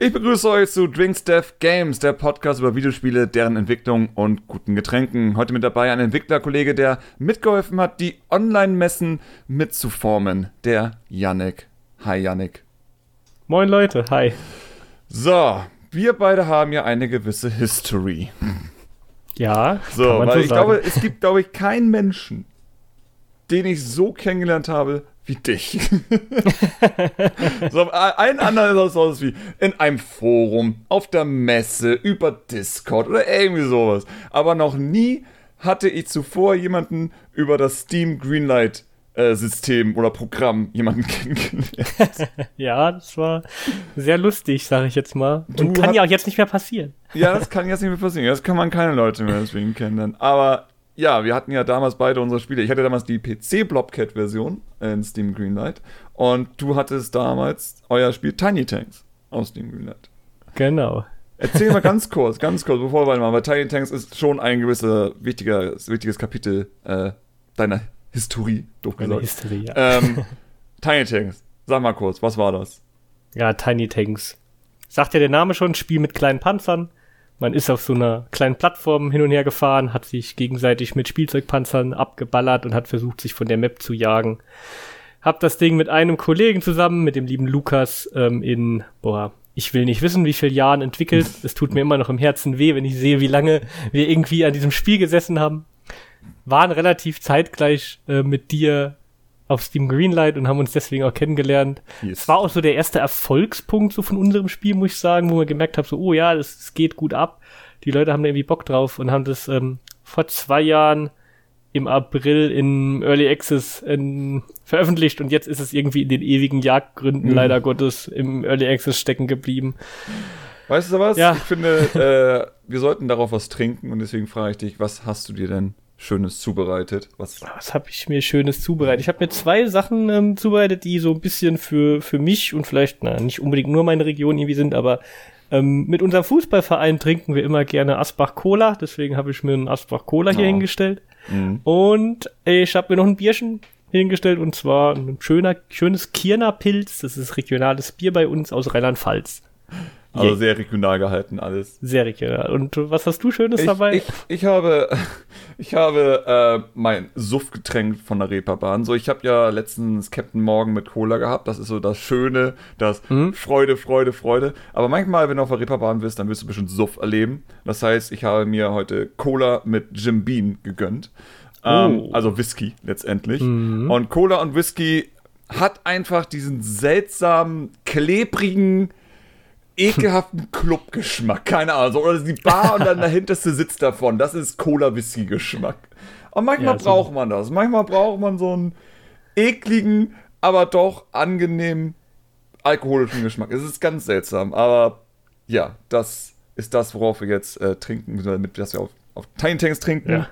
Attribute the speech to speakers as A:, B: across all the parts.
A: Ich begrüße euch zu Drinks Death Games, der Podcast über Videospiele, deren Entwicklung und guten Getränken. Heute mit dabei ein Entwicklerkollege, der mitgeholfen hat, die Online-Messen mitzuformen, der Yannick. Hi Yannick.
B: Moin Leute, hi.
A: So, wir beide haben ja eine gewisse History.
B: Ja,
A: so, weil so ich sagen. glaube, es gibt, glaube ich, keinen Menschen, den ich so kennengelernt habe wie dich. so, ein anderer ist aus wie in einem Forum, auf der Messe, über Discord oder irgendwie sowas. Aber noch nie hatte ich zuvor jemanden über das Steam Greenlight äh, System oder Programm jemanden kennengelernt.
B: ja, das war sehr lustig, sage ich jetzt mal. Und du kann ja auch jetzt nicht mehr passieren.
A: Ja, das kann jetzt nicht mehr passieren. Jetzt kann man keine Leute mehr deswegen kennenlernen. Aber ja, wir hatten ja damals beide unsere Spiele. Ich hatte damals die PC-Blobcat-Version in Steam Greenlight und du hattest damals euer Spiel Tiny Tanks aus Steam Greenlight.
B: Genau.
A: Erzähl mal ganz kurz, ganz kurz, bevor wir mal, weil Tiny Tanks ist schon ein gewisser wichtiger, wichtiges Kapitel äh, deiner Historie,
B: doof gesagt. Historie, ja.
A: ähm, Tiny Tanks, sag mal kurz, was war das?
B: Ja, Tiny Tanks. Sagt ja der Name schon, Spiel mit kleinen Panzern. Man ist auf so einer kleinen Plattform hin und her gefahren, hat sich gegenseitig mit Spielzeugpanzern abgeballert und hat versucht, sich von der Map zu jagen. Hab das Ding mit einem Kollegen zusammen, mit dem lieben Lukas, ähm, in, boah, ich will nicht wissen, wie viele Jahren entwickelt. Es tut mir immer noch im Herzen weh, wenn ich sehe, wie lange wir irgendwie an diesem Spiel gesessen haben. Waren relativ zeitgleich äh, mit dir auf Steam Greenlight und haben uns deswegen auch kennengelernt. Yes. Es war auch so der erste Erfolgspunkt so von unserem Spiel, muss ich sagen, wo wir gemerkt haben, so, oh ja, das, das geht gut ab. Die Leute haben da irgendwie Bock drauf und haben das ähm, vor zwei Jahren im April in Early Access in, veröffentlicht und jetzt ist es irgendwie in den ewigen Jagdgründen mhm. leider Gottes im Early Access stecken geblieben.
A: Weißt du was? Ja. Ich finde, äh, wir sollten darauf was trinken und deswegen frage ich dich, was hast du dir denn Schönes zubereitet?
B: Was, was habe ich mir Schönes zubereitet? Ich habe mir zwei Sachen ähm, zubereitet, die so ein bisschen für, für mich und vielleicht, na, nicht unbedingt nur meine Region irgendwie sind, aber ähm, mit unserem Fußballverein trinken wir immer gerne Asbach Cola, deswegen habe ich mir einen Asbach Cola hier oh. hingestellt. Mhm. Und ich habe mir noch ein Bierchen hingestellt und zwar ein schöner, schönes Kirner Pilz. Das ist regionales Bier bei uns aus Rheinland-Pfalz.
A: Also sehr regional gehalten alles.
B: Sehr regional. Und was hast du Schönes
A: ich,
B: dabei?
A: Ich, ich habe, ich habe äh, mein Suffgetränk von der Reeperbahn. So, ich habe ja letztens Captain Morgan mit Cola gehabt. Das ist so das Schöne, das hm? Freude, Freude, Freude. Aber manchmal, wenn du auf der Reeperbahn bist, dann wirst du bestimmt Suff erleben. Das heißt, ich habe mir heute Cola mit Jim Bean gegönnt. Ähm, oh. also Whisky letztendlich. Mhm. Und Cola und Whisky hat einfach diesen seltsamen, klebrigen, ekelhaften Clubgeschmack. Keine Ahnung. Oder die Bar und dann der hinterste sitzt davon. Das ist Cola-Whisky-Geschmack. Und manchmal ja, braucht man das. Manchmal braucht man so einen ekligen, aber doch angenehmen alkoholischen Geschmack. Es ist ganz seltsam. Aber ja, das ist das, worauf wir jetzt äh, trinken, damit wir auf, auf Tiny Tanks trinken. Ja.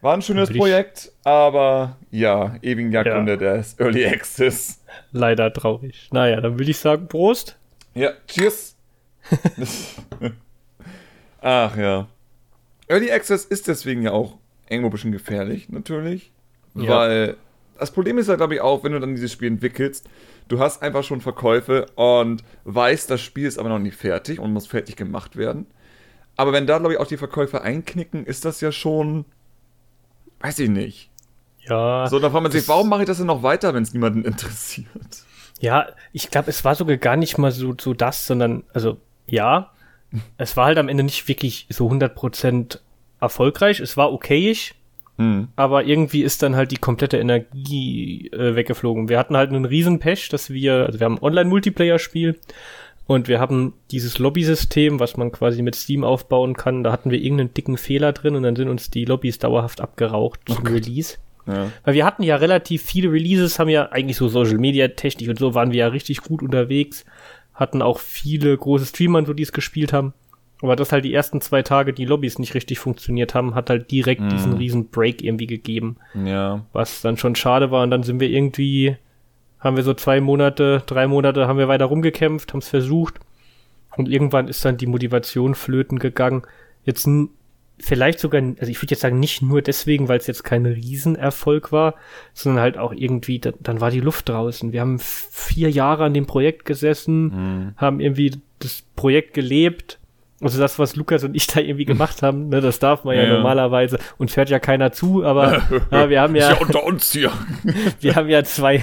A: War ein schönes Projekt, aber ja, ewigen Jagdgründe ja. des Early Access.
B: Leider traurig. Naja, dann würde ich sagen, Prost.
A: Ja, cheers. Ach ja. Early Access ist deswegen ja auch irgendwo ein bisschen gefährlich, natürlich. Ja. Weil das Problem ist ja, glaube ich, auch, wenn du dann dieses Spiel entwickelst, du hast einfach schon Verkäufe und weißt, das Spiel ist aber noch nicht fertig und muss fertig gemacht werden. Aber wenn da, glaube ich, auch die Verkäufe einknicken, ist das ja schon, weiß ich nicht.
B: Ja.
A: So, da fragt man sich, warum mache ich das denn noch weiter, wenn es niemanden interessiert?
B: Ja, ich glaube, es war sogar gar nicht mal so, so das, sondern, also, ja, es war halt am Ende nicht wirklich so 100% erfolgreich. Es war okayisch, mhm. aber irgendwie ist dann halt die komplette Energie äh, weggeflogen. Wir hatten halt einen riesen Pech, dass wir, also wir haben ein Online-Multiplayer-Spiel und wir haben dieses Lobby-System, was man quasi mit Steam aufbauen kann. Da hatten wir irgendeinen dicken Fehler drin und dann sind uns die Lobbys dauerhaft abgeraucht zum oh Release. Ja. Weil wir hatten ja relativ viele Releases, haben ja eigentlich so Social Media Technik und so waren wir ja richtig gut unterwegs. Hatten auch viele große Streamer, so die es gespielt haben. Aber dass halt die ersten zwei Tage die Lobbys nicht richtig funktioniert haben, hat halt direkt mm. diesen riesen Break irgendwie gegeben.
A: Ja.
B: Was dann schon schade war. Und dann sind wir irgendwie, haben wir so zwei Monate, drei Monate, haben wir weiter rumgekämpft, haben es versucht. Und irgendwann ist dann die Motivation flöten gegangen. Jetzt vielleicht sogar, also ich würde jetzt sagen, nicht nur deswegen, weil es jetzt kein Riesenerfolg war, sondern halt auch irgendwie, da, dann war die Luft draußen. Wir haben vier Jahre an dem Projekt gesessen, mhm. haben irgendwie das Projekt gelebt. Also das, was Lukas und ich da irgendwie gemacht haben, ne, das darf man ja, ja, normalerweise. Und hört ja keiner zu, aber ja, wir haben ja,
A: ja unter uns hier.
B: wir haben ja zwei,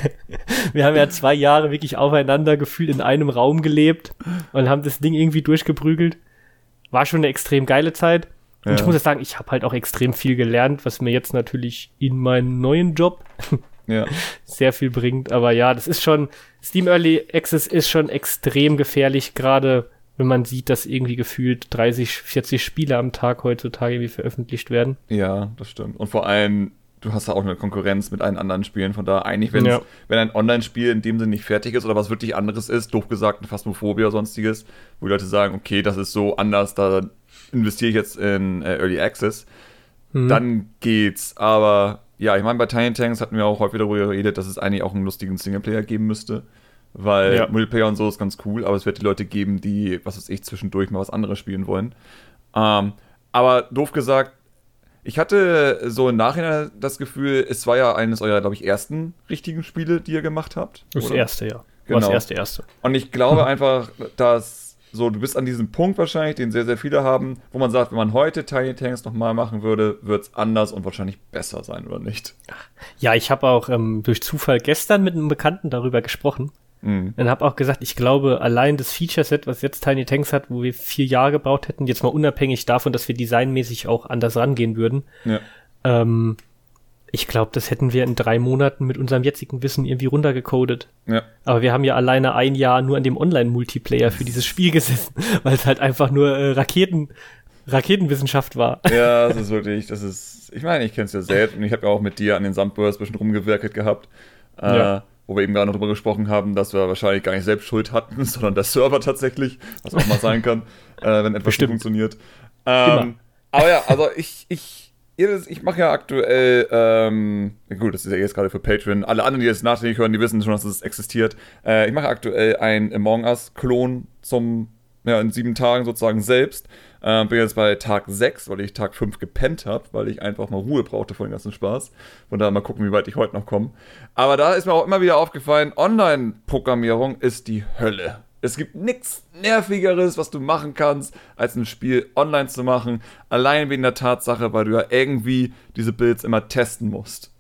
B: wir haben ja zwei Jahre wirklich aufeinander gefühlt in einem Raum gelebt und haben das Ding irgendwie durchgeprügelt. War schon eine extrem geile Zeit. Und ja. ich muss jetzt sagen, ich habe halt auch extrem viel gelernt, was mir jetzt natürlich in meinem neuen Job ja. sehr viel bringt. Aber ja, das ist schon, Steam Early Access ist schon extrem gefährlich, gerade wenn man sieht, dass irgendwie gefühlt 30, 40 Spiele am Tag heutzutage irgendwie veröffentlicht werden.
A: Ja, das stimmt. Und vor allem, du hast ja auch eine Konkurrenz mit allen anderen Spielen. Von da eigentlich, ja. wenn ein Online-Spiel in dem Sinne nicht fertig ist oder was wirklich anderes ist, doof gesagt, eine Phasmophobie oder sonstiges, wo die Leute sagen, okay, das ist so anders, da investiere ich jetzt in äh, Early Access, mhm. dann geht's. Aber ja, ich meine, bei Tiny Tanks hatten wir auch häufig darüber geredet, dass es eigentlich auch einen lustigen Singleplayer geben müsste. Weil ja. Multiplayer und so ist ganz cool, aber es wird die Leute geben, die, was weiß ich, zwischendurch mal was anderes spielen wollen. Ähm, aber doof gesagt, ich hatte so im Nachhinein das Gefühl, es war ja eines eurer, glaube ich, ersten richtigen Spiele, die ihr gemacht habt.
B: Das oder? erste, ja.
A: Genau.
B: das
A: erste, erste. Und ich glaube einfach, dass so, du bist an diesem Punkt wahrscheinlich, den sehr, sehr viele haben, wo man sagt, wenn man heute Tiny Tanks nochmal machen würde, wird es anders und wahrscheinlich besser sein, oder nicht?
B: Ja, ich habe auch ähm, durch Zufall gestern mit einem Bekannten darüber gesprochen. Mhm. Und habe auch gesagt, ich glaube, allein das Feature-Set, was jetzt Tiny Tanks hat, wo wir vier Jahre gebaut hätten, jetzt mal unabhängig davon, dass wir designmäßig auch anders rangehen würden, ja. ähm, ich glaube, das hätten wir in drei Monaten mit unserem jetzigen Wissen irgendwie runtergecodet. Ja. Aber wir haben ja alleine ein Jahr nur an dem Online-Multiplayer für dieses Spiel gesessen, weil es halt einfach nur äh, Raketen, Raketenwissenschaft war.
A: Ja, das ist wirklich, das ist, ich meine, ich kenne es ja selbst und ich habe ja auch mit dir an den Sandburst ein bisschen rumgewirkt gehabt. Äh, ja. Wo wir eben gerade noch drüber gesprochen haben, dass wir wahrscheinlich gar nicht selbst Schuld hatten, sondern der Server tatsächlich, was auch mal sein kann, äh, wenn etwas Bestimmt. nicht funktioniert. Ähm, aber ja, also ich, ich ich mache ja aktuell, ähm, gut, das ist ja jetzt gerade für Patreon. Alle anderen, die jetzt nachträglich hören, die wissen schon, dass es existiert. Äh, ich mache aktuell ein Among Us-Klon zum, ja, in sieben Tagen sozusagen selbst. Äh, bin jetzt bei Tag 6, weil ich Tag 5 gepennt habe, weil ich einfach mal Ruhe brauchte vor dem ganzen Spaß. Von daher mal gucken, wie weit ich heute noch komme. Aber da ist mir auch immer wieder aufgefallen, Online-Programmierung ist die Hölle. Es gibt nichts Nervigeres, was du machen kannst, als ein Spiel online zu machen. Allein wegen der Tatsache, weil du ja irgendwie diese Builds immer testen musst.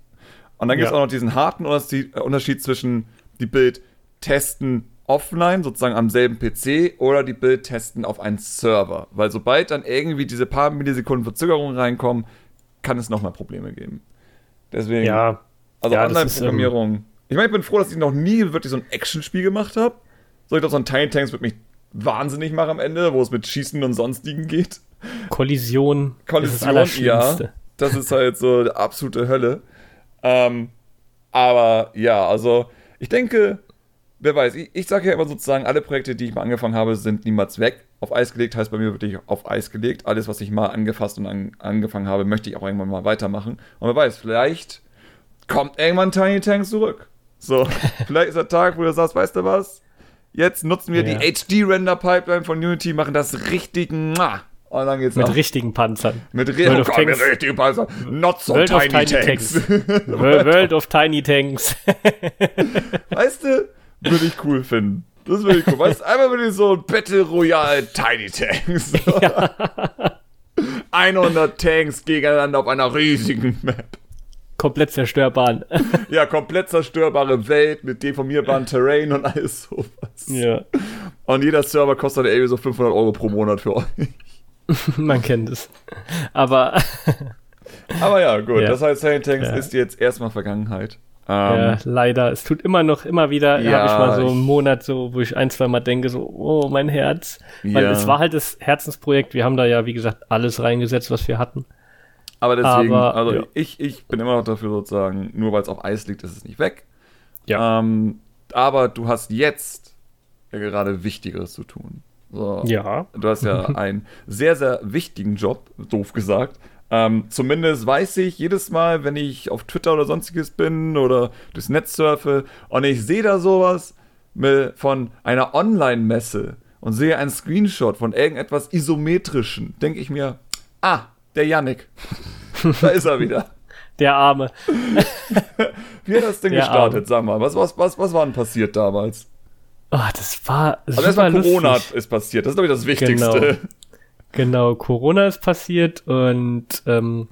A: Und dann gibt es ja. auch noch diesen harten Unterschied zwischen die Bild testen offline, sozusagen am selben PC, oder die Bild testen auf einen Server. Weil sobald dann irgendwie diese paar Millisekunden Verzögerung reinkommen, kann es nochmal Probleme geben. Deswegen,
B: ja.
A: also ja, Online-Programmierung. Ähm, ich meine, ich bin froh, dass ich noch nie wirklich so ein Actionspiel gemacht habe. So, ich glaube, so ein Tiny Tanks wird mich wahnsinnig machen am Ende, wo es mit Schießen und sonstigen geht.
B: Kollision.
A: Kollision, das ja. Das ist halt so die absolute Hölle. Ähm, aber ja, also ich denke, wer weiß, ich, ich sage ja immer sozusagen, alle Projekte, die ich mal angefangen habe, sind niemals weg. Auf Eis gelegt heißt bei mir wirklich auf Eis gelegt. Alles, was ich mal angefasst und an, angefangen habe, möchte ich auch irgendwann mal weitermachen. Und wer weiß, vielleicht kommt irgendwann Tiny Tanks zurück. So, vielleicht ist der Tag, wo du sagst, weißt du was? Jetzt nutzen wir ja. die HD-Render-Pipeline von Unity, machen das richtig. Und dann geht's
B: Mit ab. richtigen Panzern.
A: Mit, ri oh Gott, mit richtigen Panzern. Not so
B: World
A: tiny,
B: tiny
A: Tanks.
B: tanks. World of Tiny Tanks.
A: weißt du, würde ich cool finden. Das würde ich cool. Weißt du, einmal würde ich so ein Battle Royale Tiny Tanks. Ja. 100 Tanks gegeneinander auf einer riesigen Map
B: komplett zerstörbaren.
A: ja, komplett zerstörbare Welt mit deformierbaren Terrain und alles sowas.
B: Ja.
A: Und jeder Server kostet irgendwie so 500 Euro pro Monat für euch.
B: Man kennt es. Aber.
A: Aber ja, gut. Ja. Das heißt, Saint Tanks ja. ist jetzt erstmal Vergangenheit.
B: ja, ähm, leider. Es tut immer noch, immer wieder, ja, habe ich mal so einen Monat, so, wo ich ein, zwei Mal denke, so, oh, mein Herz. Weil es war halt das Herzensprojekt. Wir haben da ja, wie gesagt, alles reingesetzt, was wir hatten.
A: Aber deswegen, Aber, also ja. ich, ich bin immer noch dafür sozusagen, nur weil es auf Eis liegt, ist es nicht weg. Ja. Ähm, aber du hast jetzt ja gerade Wichtigeres zu tun. So.
B: Ja.
A: Du hast ja einen sehr, sehr wichtigen Job, doof gesagt. Ähm, zumindest weiß ich jedes Mal, wenn ich auf Twitter oder sonstiges bin oder durchs Netz surfe und ich sehe da sowas von einer Online-Messe und sehe einen Screenshot von irgendetwas Isometrischen, denke ich mir, ah, Der Yannick. da ist er wieder.
B: Der Arme.
A: Wie hat das denn
B: Der
A: gestartet,
B: Arme.
A: sag mal? Was, was, was, was war denn passiert damals?
B: Oh, das war
A: Also erstmal Corona
B: lustig.
A: ist passiert. Das ist, glaube ich, das Wichtigste.
B: Genau, Corona ist passiert und ähm,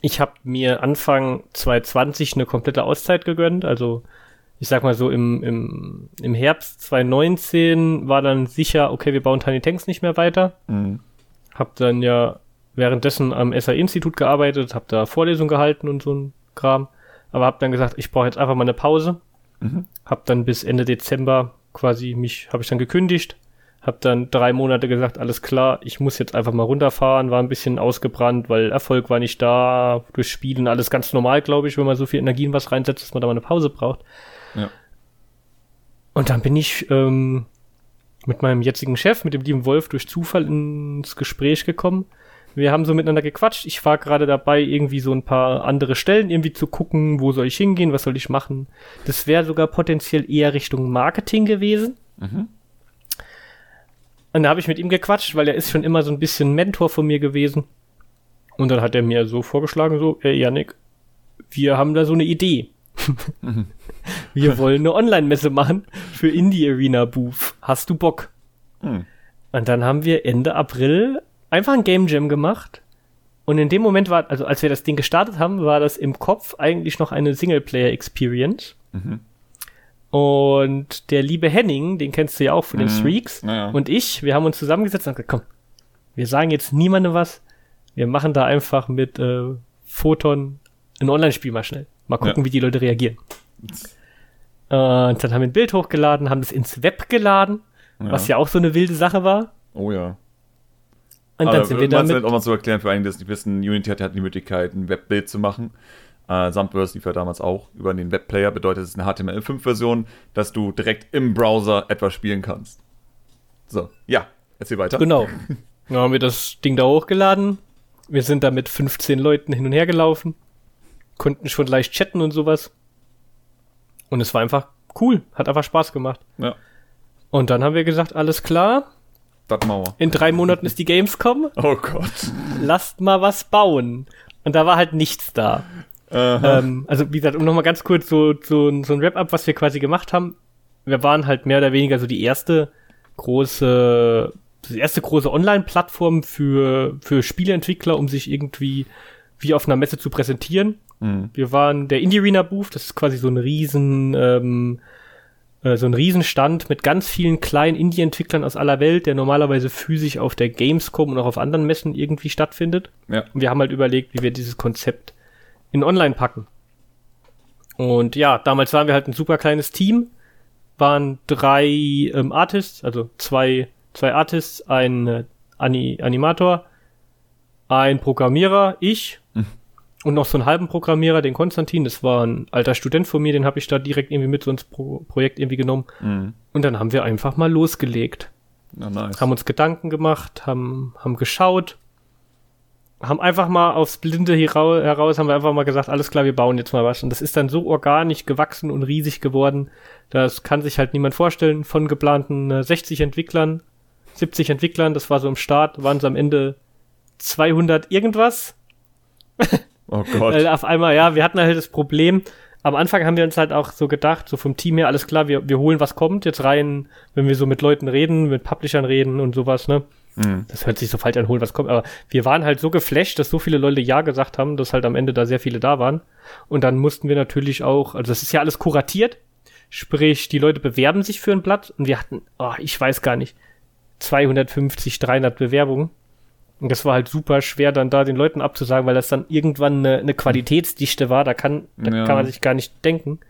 B: ich habe mir Anfang 2020 eine komplette Auszeit gegönnt. Also ich sag mal so, im, im, im Herbst 2019 war dann sicher, okay, wir bauen Tiny Tanks nicht mehr weiter.
A: Mhm.
B: Hab dann ja währenddessen am SAI-Institut gearbeitet, hab da Vorlesungen gehalten und so ein Kram. Aber hab dann gesagt, ich brauche jetzt einfach mal eine Pause.
A: Mhm.
B: Hab dann bis Ende Dezember quasi mich, habe ich dann gekündigt. Hab dann drei Monate gesagt, alles klar, ich muss jetzt einfach mal runterfahren, war ein bisschen ausgebrannt, weil Erfolg war nicht da, durch Spielen alles ganz normal, glaube ich, wenn man so viel Energie in was reinsetzt, dass man da mal eine Pause braucht.
A: Ja.
B: Und dann bin ich ähm, mit meinem jetzigen Chef, mit dem lieben Wolf, durch Zufall ins Gespräch gekommen. Wir haben so miteinander gequatscht. Ich war gerade dabei, irgendwie so ein paar andere Stellen irgendwie zu gucken, wo soll ich hingehen, was soll ich machen. Das wäre sogar potenziell eher Richtung Marketing gewesen.
A: Mhm.
B: Und da habe ich mit ihm gequatscht, weil er ist schon immer so ein bisschen Mentor von mir gewesen. Und dann hat er mir so vorgeschlagen, so, ey Yannick, wir haben da so eine Idee. wir wollen eine Online-Messe machen für Indie Arena Booth. Hast du Bock?
A: Mhm.
B: Und dann haben wir Ende April einfach ein Game Jam gemacht. Und in dem Moment war, also als wir das Ding gestartet haben, war das im Kopf eigentlich noch eine Singleplayer-Experience.
A: Mhm.
B: Und der liebe Henning, den kennst du ja auch von den
A: Mhm.
B: Streaks,
A: Naja.
B: und ich, wir haben uns zusammengesetzt und gesagt, komm, wir sagen jetzt niemandem was. Wir machen da einfach mit äh, Photon ein Online-Spiel mal schnell. Mal gucken,
A: Ja.
B: wie die Leute reagieren. Und dann haben wir ein Bild hochgeladen, haben das ins Web geladen, was ja auch so eine wilde Sache war.
A: Oh ja.
B: Und dann
A: Aber
B: sind wir damit.
A: auch mal zu erklären, für einige, die es nicht wissen, Unity hat, hat die Möglichkeit, ein Webbild zu machen. Äh, Sandburst lief ja damals auch über den Webplayer, bedeutet es ist eine HTML5-Version, dass du direkt im Browser etwas spielen kannst. So, ja, erzähl weiter.
B: Genau. Dann haben wir das Ding da hochgeladen. Wir sind da mit 15 Leuten hin und her gelaufen. Konnten schon leicht chatten und sowas. Und es war einfach cool. Hat einfach Spaß gemacht.
A: Ja,
B: Und dann haben wir gesagt, alles klar.
A: Das Mauer.
B: In drei Monaten ist die Gamescom.
A: Oh Gott.
B: Lasst mal was bauen. Und da war halt nichts da. Ähm, also, wie gesagt, um nochmal ganz kurz so, so, so ein Wrap-up, was wir quasi gemacht haben. Wir waren halt mehr oder weniger so die erste große, die erste große Online-Plattform für, für Spieleentwickler, um sich irgendwie wie auf einer Messe zu präsentieren.
A: Mhm.
B: Wir waren der Indie Arena Booth, das ist quasi so ein riesen, ähm, äh, so ein Riesenstand mit ganz vielen kleinen Indie-Entwicklern aus aller Welt, der normalerweise physisch auf der Gamescom und auch auf anderen Messen irgendwie stattfindet.
A: Ja.
B: Und wir haben halt überlegt, wie wir dieses Konzept in Online packen. Und ja, damals waren wir halt ein super kleines Team, waren drei ähm, Artists, also zwei, zwei Artists, ein äh, Ani Animator, ein Programmierer, ich und noch so einen halben Programmierer, den Konstantin, das war ein alter Student von mir, den habe ich da direkt irgendwie mit so ins Pro Projekt irgendwie genommen.
A: Mhm.
B: Und dann haben wir einfach mal losgelegt
A: Na, nice.
B: haben uns Gedanken gemacht, haben, haben geschaut, haben einfach mal aufs Blinde herau- heraus, haben wir einfach mal gesagt, alles klar, wir bauen jetzt mal was. Und das ist dann so organisch gewachsen und riesig geworden, das kann sich halt niemand vorstellen. Von geplanten äh, 60 Entwicklern, 70 Entwicklern, das war so im Start, waren es am Ende 200 irgendwas.
A: Oh Gott.
B: Weil auf einmal, ja, wir hatten halt das Problem. Am Anfang haben wir uns halt auch so gedacht, so vom Team her, alles klar, wir, wir holen, was kommt, jetzt rein, wenn wir so mit Leuten reden, mit Publishern reden und sowas, ne?
A: Mhm.
B: Das hört sich so falsch an, holen, was kommt, aber wir waren halt so geflasht, dass so viele Leute Ja gesagt haben, dass halt am Ende da sehr viele da waren. Und dann mussten wir natürlich auch, also das ist ja alles kuratiert, sprich, die Leute bewerben sich für ein Blatt und wir hatten, oh, ich weiß gar nicht, 250, 300 Bewerbungen. Und das war halt super schwer, dann da den Leuten abzusagen, weil das dann irgendwann eine, eine Qualitätsdichte war, da kann, da
A: Ja.
B: kann man sich gar nicht denken.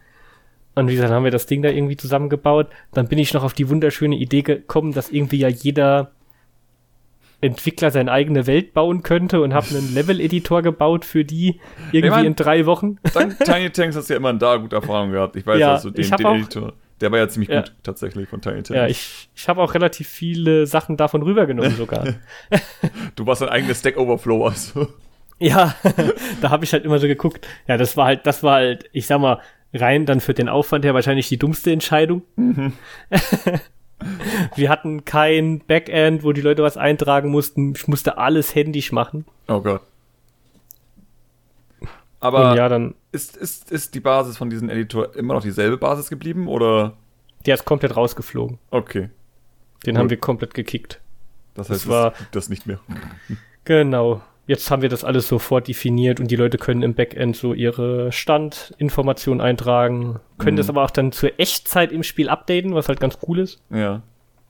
B: Und wie gesagt, haben wir das Ding da irgendwie zusammengebaut. Dann bin ich noch auf die wunderschöne Idee gekommen, dass irgendwie ja jeder Entwickler seine eigene Welt bauen könnte und habe einen Level-Editor gebaut für die irgendwie
A: Ich mein-
B: in drei Wochen.
A: Dank Tiny Tanks hast du ja immer da gute Erfahrungen gehabt. Ich weiß
B: Ja,
A: also den,
B: ich
A: den
B: auch-
A: Editor. Der war ja ziemlich
B: Ja.
A: gut, tatsächlich, von Tiny Tanks.
B: Ja, ich, ich habe auch relativ viele Sachen davon rübergenommen sogar.
A: du warst dein eigenes Stack Overflow, also.
B: Ja, da habe ich halt immer so geguckt. Ja, das war halt, das war halt, ich sag mal, rein dann für den Aufwand her wahrscheinlich die dummste Entscheidung. Wir hatten kein Backend, wo die Leute was eintragen mussten. Ich musste alles händisch machen.
A: Oh Gott. Aber
B: ja, dann,
A: ist, ist, ist die Basis von diesem Editor immer noch dieselbe Basis geblieben oder?
B: der ist komplett rausgeflogen.
A: Okay.
B: Den
A: Gut.
B: haben wir komplett gekickt.
A: Das
B: Das
A: heißt,
B: war-
A: es gibt das nicht mehr.
B: Genau. Jetzt haben wir das alles sofort definiert und die Leute können im Backend so ihre Standinformationen eintragen, können
A: Mhm.
B: das aber auch dann zur Echtzeit im Spiel updaten, was halt ganz cool ist.
A: Ja.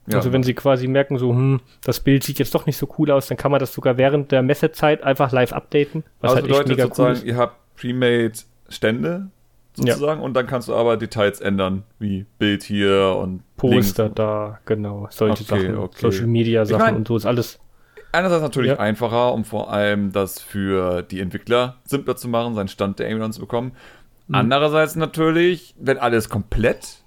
A: Ja.
B: Also wenn sie quasi merken, so, hm, das Bild sieht jetzt doch nicht so cool aus, dann kann man das sogar während der Messezeit einfach live updaten, was
A: also
B: halt
A: bedeutet
B: mega cool
A: sozusagen,
B: ist.
A: ihr habt pre-made Stände sozusagen und dann kannst du aber Details ändern, wie Bild hier und
B: Poster
A: Links.
B: da, genau, solche
A: Okay,
B: Sachen,
A: okay.
B: Social Media
A: Ich
B: Sachen
A: mein-
B: und so ist alles.
A: Einerseits natürlich
B: Ja.
A: einfacher, um vor allem das für die Entwickler simpler zu machen, seinen Stand der dann zu bekommen.
B: Mhm.
A: Andererseits natürlich, wenn alles komplett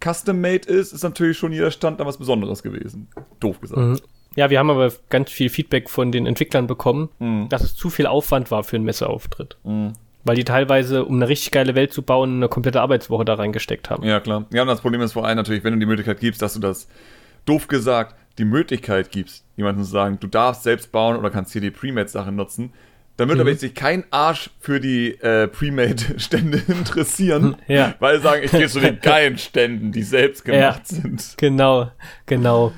A: custom-made ist, ist natürlich schon jeder Stand dann was Besonderes gewesen. Doof gesagt.
B: Mhm. Ja, wir haben aber ganz viel Feedback von den Entwicklern bekommen,
A: Mhm.
B: dass es zu viel Aufwand war für einen Messeauftritt.
A: Mhm.
B: Weil die teilweise, um eine richtig geile Welt zu bauen, eine komplette Arbeitswoche da reingesteckt haben.
A: Ja, klar. Ja, und das Problem ist vor allem natürlich, wenn du die Möglichkeit gibst, dass du das, doof gesagt, die Möglichkeit gibst, jemandem zu sagen, du darfst selbst bauen oder kannst hier die Premade-Sachen nutzen, wird
B: Mhm.
A: aber jetzt sich kein Arsch für die äh, Premade-Stände interessieren,
B: Ja.
A: weil sie sagen, ich gehe zu den geilen Ständen, die selbst gemacht sind.
B: Genau, genau.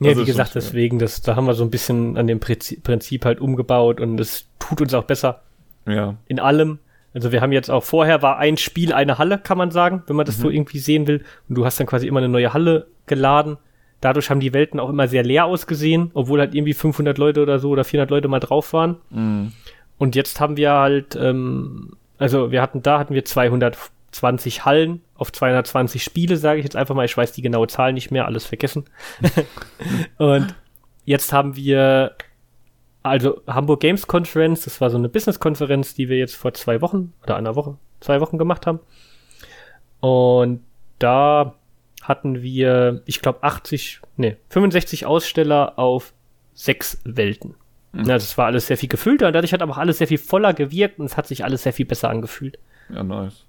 B: Ja,
A: Also
B: wie gesagt, deswegen, das, da haben wir so ein bisschen an dem Prinzip, Prinzip halt umgebaut und es tut uns auch besser
A: Ja.
B: in allem. Also wir haben jetzt auch vorher war ein Spiel eine Halle, kann man sagen, wenn man das
A: Mhm.
B: so irgendwie sehen will. Und du hast dann quasi immer eine neue Halle geladen. Dadurch haben die Welten auch immer sehr leer ausgesehen, obwohl halt irgendwie 500 Leute oder so oder 400 Leute mal drauf waren.
A: Mhm.
B: Und jetzt haben wir halt, ähm, also wir hatten da hatten wir 220 Hallen auf 220 Spiele, sage ich jetzt einfach mal. Ich weiß die genaue Zahl nicht mehr, alles vergessen. und jetzt haben wir also Hamburg Games Conference, das war so eine Business-Konferenz, die wir jetzt vor zwei Wochen oder einer Woche, zwei Wochen gemacht haben. Und da hatten wir, ich glaube, 80, nee, 65 Aussteller auf sechs Welten.
A: Mhm.
B: Ja, das war alles sehr viel gefüllter und dadurch hat aber auch alles sehr viel voller gewirkt und es hat sich alles sehr viel besser angefühlt.
A: Ja, nice.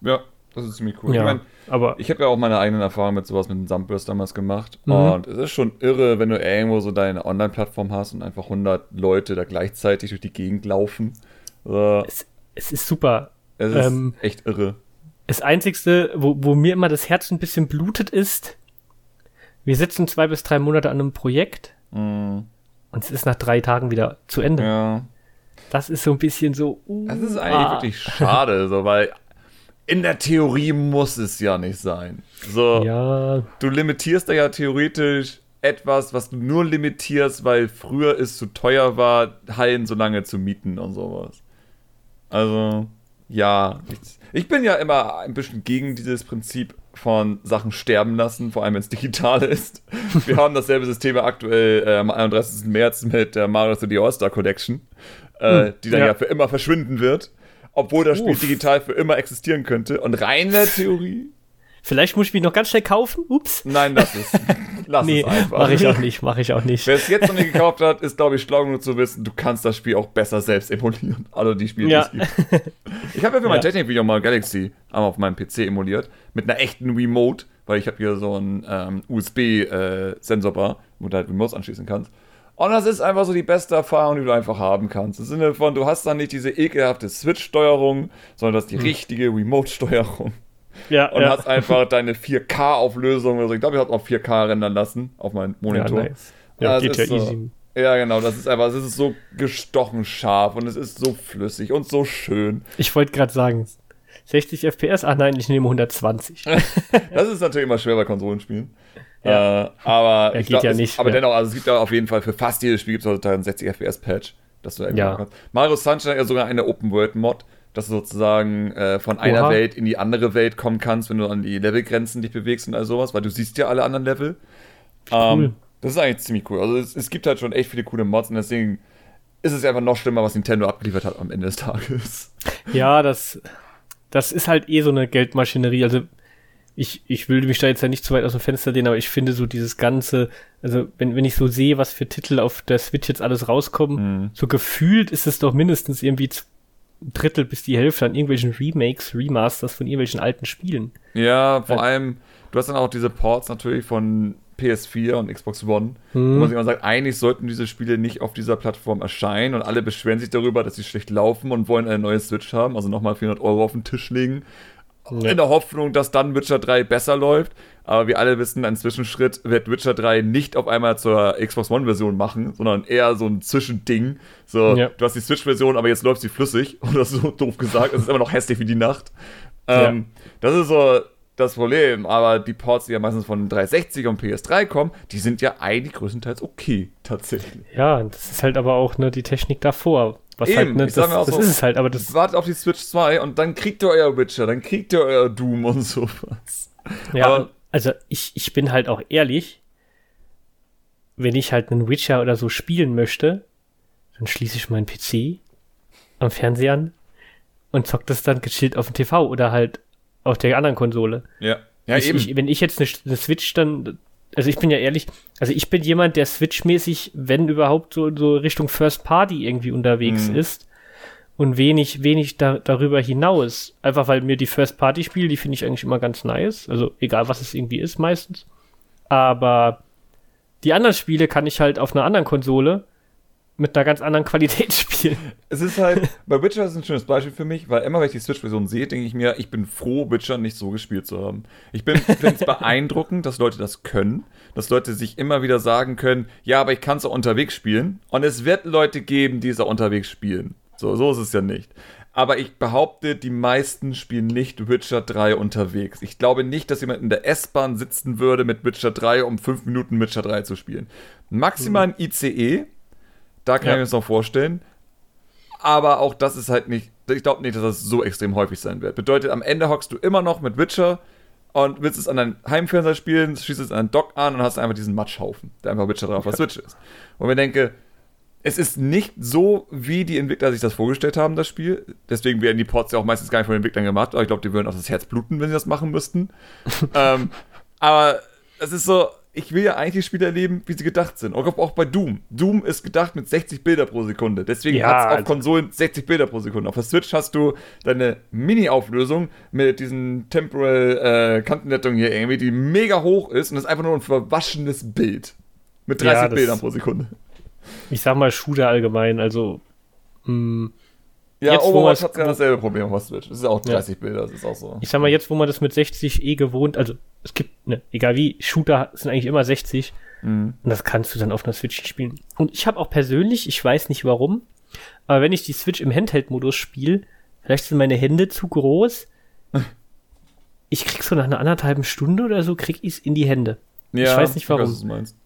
A: Ja, das ist ziemlich cool.
B: ja,
A: Ich meine,
B: aber
A: Ich habe ja auch meine eigenen Erfahrungen mit sowas mit dem Sandburst damals gemacht.
B: Mhm.
A: Und es ist schon irre, wenn du irgendwo so deine Online-Plattform hast und einfach 100 Leute da gleichzeitig durch die Gegend laufen. Äh,
B: es, es ist super.
A: es ist
B: ähm,
A: echt irre.
B: Das Einzigste, wo, wo mir immer das Herz ein bisschen blutet, ist, wir sitzen zwei bis drei Monate an einem Projekt
A: Mm,
B: und es ist nach drei Tagen wieder zu Ende.
A: ja.
B: Das ist so ein bisschen so. Uh,
A: Das ist eigentlich
B: ah.
A: wirklich schade, so, weil in der Theorie muss es ja nicht sein. So,
B: Ja,
A: du limitierst da ja theoretisch etwas, was du nur limitierst, weil früher es zu teuer war, Hallen so lange zu mieten und sowas. Also, ja. Ich, ich bin ja immer ein bisschen gegen dieses Prinzip von Sachen sterben lassen, vor allem wenn es digital ist. Wir haben dasselbe System aktuell äh, am 31. März mit der Mario 3D All-Star Collection, äh,
B: Hm,
A: die dann ja.
B: ja.
A: für immer verschwinden wird. Obwohl das Spiel
B: Uff.
A: digital für immer existieren könnte. Und rein in der Theorie.
B: Vielleicht muss ich mich noch ganz schnell kaufen. Ups.
A: Nein, lass es. Lass
B: Nee,
A: es einfach.
B: mache ich auch nicht, mache ich auch nicht.
A: Wer es jetzt noch nicht gekauft hat, ist, glaube ich, schlau genug zu wissen, du kannst das Spiel auch besser selbst emulieren. Also die Spiele,
B: Ja.
A: die es gibt. Ich habe ja für mein
B: Ja.
A: Technikvideo mal Galaxy einmal auf meinem PC emuliert. Mit einer echten Remote, weil ich habe hier so einen ähm, USB-Sensorbar, wo du halt Remotes anschließen kannst. Und das ist einfach so die beste Erfahrung, die du einfach haben kannst. Im Sinne von, du hast dann nicht diese ekelhafte Switch-Steuerung, sondern das ist die richtige Remote-Steuerung.
B: Ja,
A: Und
B: ja.
A: hast einfach deine 4K-Auflösung oder so. Ich glaube, ich habe auf 4K rendern lassen auf meinen
B: ja,
A: Monitor.
B: nice. ja,
A: das
B: geht ja
A: so-
B: easy.
A: Ja, genau, das ist einfach, es ist so gestochen scharf und es ist so flüssig und so schön.
B: Ich wollte gerade sagen, 60 FPS, ach nein, ich nehme 120.
A: Das ist natürlich immer schwer bei Konsolenspielen.
B: Ja.
A: Äh, aber
B: Ja,
A: ich
B: geht
A: glaub,
B: ja
A: es,
B: nicht
A: Aber
B: mehr.
A: dennoch, also es gibt da auf jeden Fall für fast jedes Spiel gibt es heutzutage einen 60 FPS Patch, dass du irgendwie
B: Ja.
A: kannst. Mario Sunshine hat ja sogar eine Open World Mod, dass du sozusagen äh, von einer
B: Oha.
A: Welt in die andere Welt kommen kannst, wenn du an die Levelgrenzen dich bewegst und all sowas, weil du siehst ja alle anderen Level. Ähm,
B: Cool.
A: das ist eigentlich ziemlich cool. Also es, es gibt halt schon echt viele coole Mods und deswegen ist es einfach noch schlimmer, was Nintendo abgeliefert hat am Ende des Tages.
B: Ja, das, das ist halt eh so eine Geldmaschinerie. Also ich, ich will mich da jetzt ja nicht zu weit aus dem Fenster lehnen, aber ich finde so dieses ganze, also wenn, wenn ich so sehe, was für Titel auf der Switch jetzt alles rauskommen,
A: Mhm.
B: so gefühlt ist es doch mindestens irgendwie Drittel bis die Hälfte an irgendwelchen Remakes, Remasters von irgendwelchen alten Spielen.
A: Ja, vor allem, du hast dann auch diese Ports natürlich von PS4 und Xbox One, hm. wo man sich immer sagt, eigentlich sollten diese Spiele nicht auf dieser Plattform erscheinen und alle beschweren sich darüber, dass sie schlecht laufen und wollen eine neue Switch haben, also nochmal 400 Euro auf den Tisch legen, ja. in der Hoffnung, dass dann Witcher 3 besser läuft. Aber wir alle wissen, ein Zwischenschritt wird Witcher 3 nicht auf einmal zur Xbox One-Version machen, sondern eher so ein Zwischending. So, ja. du hast die Switch-Version, aber jetzt läuft sie flüssig. Oder so doof gesagt. Es ist immer noch hässlich wie die Nacht. Ähm, ja. Das ist so das Problem. Aber die Ports, die ja meistens von 360 und PS3 kommen, die sind ja eigentlich größtenteils okay, tatsächlich.
B: Ja, das ist halt aber auch ne, die Technik davor. Was halt, Eben, halt, ne, das, das so, ist es halt, aber das.
A: Wartet auf die Switch 2 und dann kriegt ihr euer Witcher, dann kriegt ihr euer Doom und sowas.
B: Ja, aber, also ich, ich bin halt auch ehrlich, wenn ich halt einen Witcher oder so spielen möchte, dann schließe ich meinen PC am Fernseher an und zock das dann gechillt auf dem TV oder halt auf der anderen Konsole.
A: Ja. Ja, ich,
B: eben. Ich, wenn ich jetzt eine, eine, Switch dann, also ich bin ja ehrlich, also ich bin jemand, der Switch-mäßig, wenn überhaupt so, so Richtung First Party irgendwie unterwegs mhm. ist und wenig, wenig da, darüber hinaus. Einfach weil mir die First-Party-Spiele, die finde ich eigentlich immer ganz nice. Also egal, was es irgendwie ist meistens. Aber die anderen Spiele kann ich halt auf einer anderen Konsole mit einer ganz anderen Qualität spielen.
A: Es ist halt, bei Witcher ist ein schönes Beispiel für mich, weil immer, wenn ich die Switch-Version sehe, denke ich mir, ich bin froh, Witcher nicht so gespielt zu haben. Ich finde es beeindruckend, dass Leute das können, dass Leute sich immer wieder sagen können, ja, aber ich kann es auch unterwegs spielen. Und es wird Leute geben, die es auch unterwegs spielen. So, so ist es ja nicht. Aber ich behaupte, die meisten spielen nicht Witcher 3 unterwegs. Ich glaube nicht, dass jemand in der S-Bahn sitzen würde mit Witcher 3, um fünf Minuten Witcher 3 zu spielen. Maximal ein ICE, da kann ja. ich mir das noch vorstellen. Aber auch das ist halt nicht, ich glaube nicht, dass das so extrem häufig sein wird. Bedeutet, am Ende hockst du immer noch mit Witcher und willst es an deinen Heimfernseher spielen, schießt es an deinen Dock an und hast einfach diesen Matschhaufen, der einfach Witcher drauf auf der Switch ist. Und mir denke, es ist nicht so, wie die Entwickler sich das vorgestellt haben, das Spiel. Deswegen werden die Ports ja auch meistens gar nicht von den Entwicklern gemacht, aber ich glaube, die würden auch das Herz bluten, wenn sie das machen müssten. ähm, aber es ist so, ich will ja eigentlich die Spiele erleben, wie sie gedacht sind. Auch, auch bei Doom. Doom ist gedacht mit 60 Bilder pro Sekunde. Deswegen ja, hat es auf also Konsolen 60 Bilder pro Sekunde. Auf der Switch hast du deine Mini-Auflösung mit diesen Temporal äh, Kantennettungen hier irgendwie, die mega hoch ist und das ist einfach nur ein verwaschenes Bild. Mit 30 ja, Bildern pro Sekunde
B: ich sag mal Shooter allgemein, also mh,
A: hm, ja, jetzt, Overwatch hat ja dasselbe Problem auf Switch. Es ist auch 30 ja. Bilder, das ist auch so.
B: Ich sag mal, jetzt, wo man das mit 60 eh gewohnt, also es gibt, ne, egal wie, Shooter sind eigentlich immer 60 mhm. und das kannst du dann auf einer Switch spielen. Und ich habe auch persönlich, ich weiß nicht warum, aber wenn ich die Switch im Handheld-Modus spiele, vielleicht sind meine Hände zu groß. ich krieg so nach einer anderthalben Stunde oder so, krieg ich's in die Hände. Ja, ich weiß nicht warum. Ich weiß, was du meinst.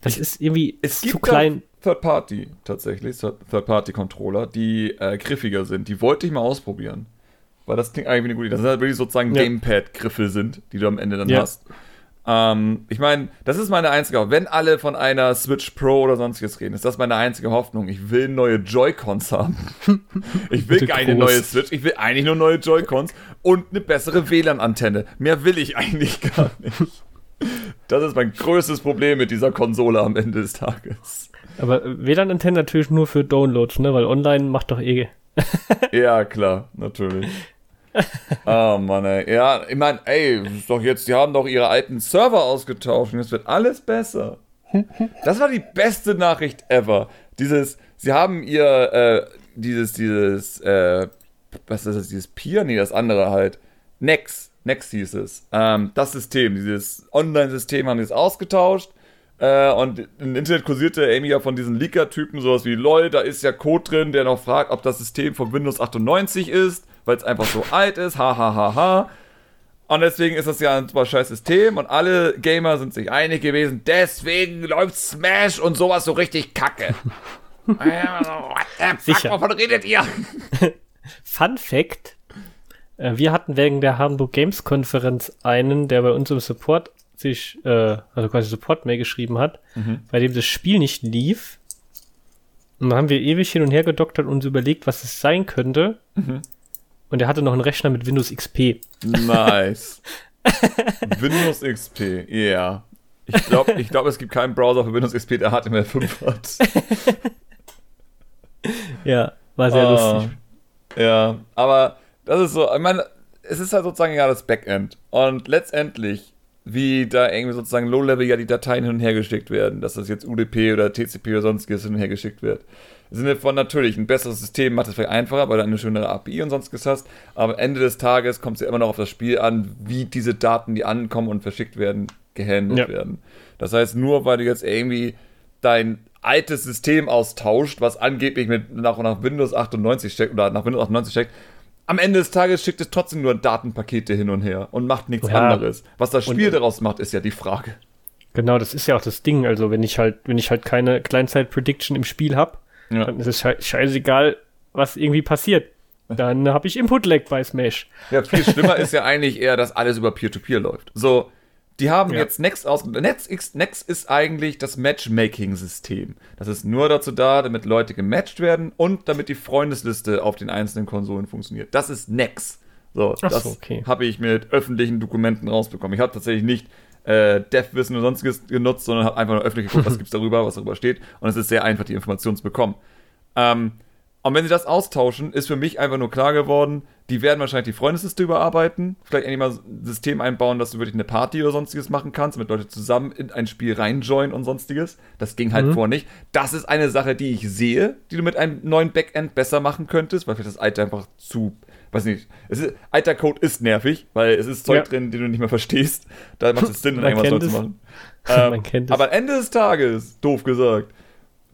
B: Das ich, ist irgendwie
A: es zu klein. Third Party tatsächlich, Third Party Controller, die äh, griffiger sind. Die wollte ich mal ausprobieren. Weil das klingt eigentlich wie eine gute Idee. Das sind halt wirklich sozusagen ja. Gamepad-Griffe sind, die du am Ende dann ja. hast. Ähm, ich meine, das ist meine einzige, wenn alle von einer Switch Pro oder sonstiges reden, ist das meine einzige Hoffnung. Ich will neue Joy-Cons haben. ich will keine groß. neue Switch, ich will eigentlich nur neue Joy-Cons und eine bessere WLAN-Antenne. Mehr will ich eigentlich gar nicht. Das ist mein größtes Problem mit dieser Konsole am Ende des Tages.
B: Aber WLAN-Antenne natürlich nur für Downloads, ne? Weil online macht doch eh.
A: ja, klar, natürlich. oh Mann, ey. Ja, ich meine, ey, ist doch jetzt, die haben doch ihre alten Server ausgetauscht und jetzt wird alles besser. Das war die beste Nachricht ever. Dieses, sie haben ihr, äh, dieses, dieses, äh, was ist das, dieses Pier? Nee, das andere halt. Nex Next hieß es. Ähm, das System, dieses Online-System haben die jetzt ausgetauscht. Äh, und im Internet kursierte Amy ja von diesen Leaker-Typen sowas wie, lol, da ist ja Code drin, der noch fragt, ob das System von Windows 98 ist, weil es einfach so alt ist, ha ha ha ha. Und deswegen ist das ja ein super scheiß System und alle Gamer sind sich einig gewesen, deswegen läuft Smash und sowas so richtig kacke.
B: Sicher. Wovon redet ihr? Fun Fact: äh, wir hatten wegen der Hamburg Games Konferenz einen, der bei uns im Support sich, äh, also quasi Support-Mail geschrieben hat, mhm. bei dem das Spiel nicht lief. Und dann haben wir ewig hin und her gedoktert und uns überlegt, was es sein könnte. Mhm. Und er hatte noch einen Rechner mit Windows XP.
A: Nice. Windows XP, ja. Yeah. Ich glaube, ich glaub, es gibt keinen Browser für Windows XP, der HTML5 hat.
B: ja, war sehr uh, lustig.
A: Ja, aber das ist so, ich meine, es ist halt sozusagen ja das Backend. Und letztendlich, wie da irgendwie sozusagen Low-Level ja die Dateien hin und her geschickt werden, dass das jetzt UDP oder TCP oder sonstiges hin und her geschickt wird. Im Sinne von natürlich, ein besseres System macht es vielleicht einfacher, weil du eine schönere API und sonstiges hast, aber am Ende des Tages kommt es ja immer noch auf das Spiel an, wie diese Daten, die ankommen und verschickt werden, gehandelt ja. werden. Das heißt, nur weil du jetzt irgendwie dein altes System austauscht, was angeblich mit nach, nach Windows 98 steckt oder nach Windows 98 steckt, am Ende des Tages schickt es trotzdem nur Datenpakete hin und her und macht nichts ja. anderes. Was das Spiel und, äh, daraus macht, ist ja die Frage.
B: Genau, das ist ja auch das Ding. Also wenn ich halt, wenn ich halt keine Kleinzeit-Prediction im Spiel habe, ja. dann ist es scheißegal, was irgendwie passiert. Dann habe ich Input-Lag bei Smash.
A: Ja, viel schlimmer ist ja eigentlich eher, dass alles über Peer-to-Peer -Peer läuft. So, die haben ja. jetzt Next aus. Next, Next ist eigentlich das Matchmaking-System. Das ist nur dazu da, damit Leute gematcht werden und damit die Freundesliste auf den einzelnen Konsolen funktioniert. Das ist Next. So, Ach das so, okay. habe ich mit öffentlichen Dokumenten rausbekommen. Ich habe tatsächlich nicht äh, Dev-Wissen oder sonstiges genutzt, sondern habe einfach nur öffentlich geguckt, was gibt es darüber, was darüber steht. Und es ist sehr einfach, die Informationen zu bekommen. Ähm, und wenn sie das austauschen, ist für mich einfach nur klar geworden, die werden wahrscheinlich die Freundesliste überarbeiten, vielleicht endlich mal ein System einbauen, dass du wirklich eine Party oder sonstiges machen kannst, damit Leute zusammen in ein Spiel reinjoinen und sonstiges. Das ging halt mhm. vor nicht. Das ist eine Sache, die ich sehe, die du mit einem neuen Backend besser machen könntest, weil vielleicht das alte einfach zu, weiß nicht, es ist, alter Code ist nervig, weil es ist Zeug ja. drin, den du nicht mehr verstehst. Da macht es Sinn, irgendwas neu zu machen. Ähm, aber Ende des Tages, doof gesagt,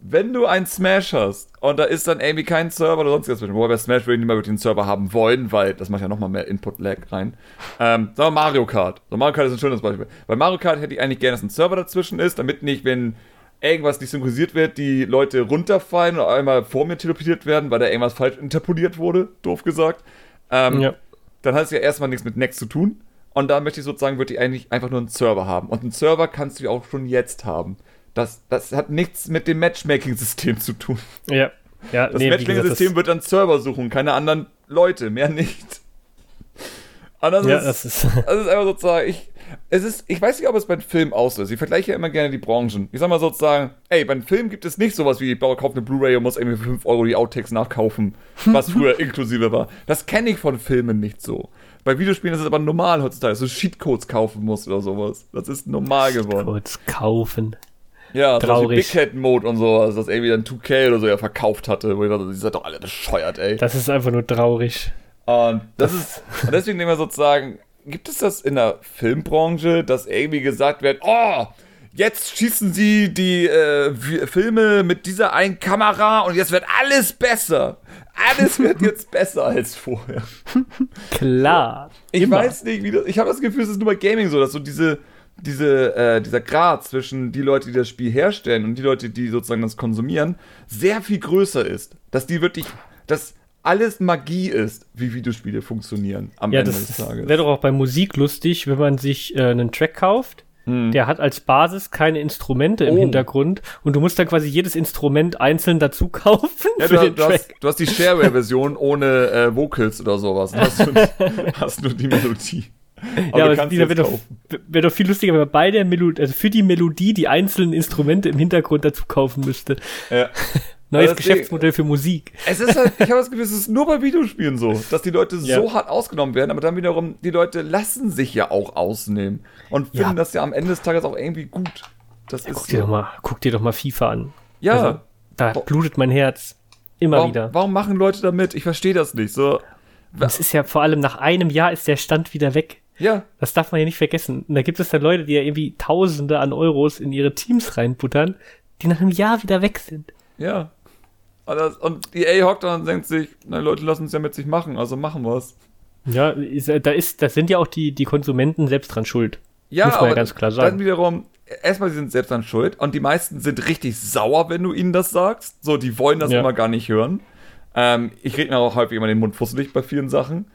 A: wenn du einen Smash hast und da ist dann irgendwie kein Server oder sonstiges zwischen, wobei bei Smash würde ich nicht mehr wirklich den Server haben wollen, weil das macht ja nochmal mehr Input-Lag rein. Ähm, sagen wir Mario Kart. So, Mario Kart ist ein schönes Beispiel. Bei Mario Kart hätte ich eigentlich gerne, dass ein Server dazwischen ist, damit nicht, wenn irgendwas nicht synchronisiert wird, die Leute runterfallen oder einmal vor mir teleportiert werden, weil da irgendwas falsch interpoliert wurde, doof gesagt. Ähm, ja. Dann hat es ja erstmal nichts mit Next zu tun. Und da möchte ich sozusagen, würde ich eigentlich einfach nur einen Server haben. Und einen Server kannst du ja auch schon jetzt haben. Das, das hat nichts mit dem Matchmaking-System zu tun.
B: Ja. ja
A: das nee, Matchmaking-System wird dann Server suchen, keine anderen Leute, mehr nicht. Und das, ja, ist, das, ist das ist einfach sozusagen, ich, es ist, ich weiß nicht, ob es beim Film auslöst. Ich vergleiche ja immer gerne die Branchen. Ich sag mal sozusagen, ey, beim Film gibt es nicht sowas wie, ich kaufe eine Blu-ray und muss irgendwie für 5 Euro die Outtakes nachkaufen, was früher inklusive war. Das kenne ich von Filmen nicht so. Bei Videospielen ist es aber normal heutzutage, dass du Cheatcodes kaufen musst oder sowas. Das ist normal geworden.
B: Cheatcodes kaufen.
A: Ja, Traurig. so Big Head Mode und sowas, das irgendwie dann 2K oder so ja verkauft hatte, wo ich dachte, die sind doch alle bescheuert, ey.
B: Das ist einfach nur traurig.
A: Und das, das ist, und deswegen nehmen wir sozusagen, gibt es das in der Filmbranche, dass irgendwie gesagt wird, oh, jetzt schießen sie die äh, Filme mit dieser einen Kamera und jetzt wird alles besser. Alles wird jetzt besser als vorher.
B: Klar.
A: Ich immer. weiß nicht, wie das. Ich habe das Gefühl, es ist nur bei Gaming so, dass so diese diese, äh, dieser Grad zwischen die Leute, die das Spiel herstellen und die Leute, die sozusagen das konsumieren, sehr viel größer ist. Dass die wirklich, dass alles Magie ist, wie Videospiele funktionieren
B: am ja, Ende des Tages. Wäre doch auch bei Musik lustig, wenn man sich äh, einen Track kauft. Hm. Der hat als Basis keine Instrumente im oh. Hintergrund und du musst dann quasi jedes Instrument einzeln dazu kaufen.
A: Ja, du, du, hast, du, hast, die Shareware-Version ohne äh, Vocals oder sowas. Hast du, hast nur die Melodie.
B: Aber ja, aber wäre doch, wär doch viel lustiger, wenn man bei der Melodie, also für die Melodie die einzelnen Instrumente im Hintergrund dazu kaufen müsste. Ja. Neues Geschäftsmodell für Musik.
A: Es ist halt, ich habe das Gefühl, es ist nur bei Videospielen so, dass die Leute ja. so hart ausgenommen werden, aber dann wiederum, die Leute lassen sich ja auch ausnehmen und finden ja. das ja am Ende des Tages auch irgendwie gut. Das
B: ja,
A: ist
B: guck, dir doch mal, guck dir doch mal FIFA an. Ja. Also, da blutet mein Herz. Immer
A: warum,
B: wieder.
A: Warum machen Leute damit? Ich verstehe das nicht. So.
B: Es ist ja vor allem nach einem Jahr ist der Stand wieder weg.
A: Ja.
B: Das darf man ja nicht vergessen. Und da gibt es dann Leute, die ja irgendwie Tausende an Euros in ihre Teams reinbuttern, die nach einem Jahr wieder weg sind.
A: Ja. Und EA hockt dann und denkt sich, na Leute lassen es ja mit sich machen, also machen wir es.
B: Ja, ist, da ist, das sind ja auch die, die Konsumenten selbst dran schuld.
A: Ja, Muss man ja ganz klar sagen. Dann wiederum, erstmal, sie sind selbst dran schuld und die meisten sind richtig sauer, wenn du ihnen das sagst. So, die wollen das ja. immer gar nicht hören. Ähm, ich rede mir auch häufig immer den Mund fusselig bei vielen Sachen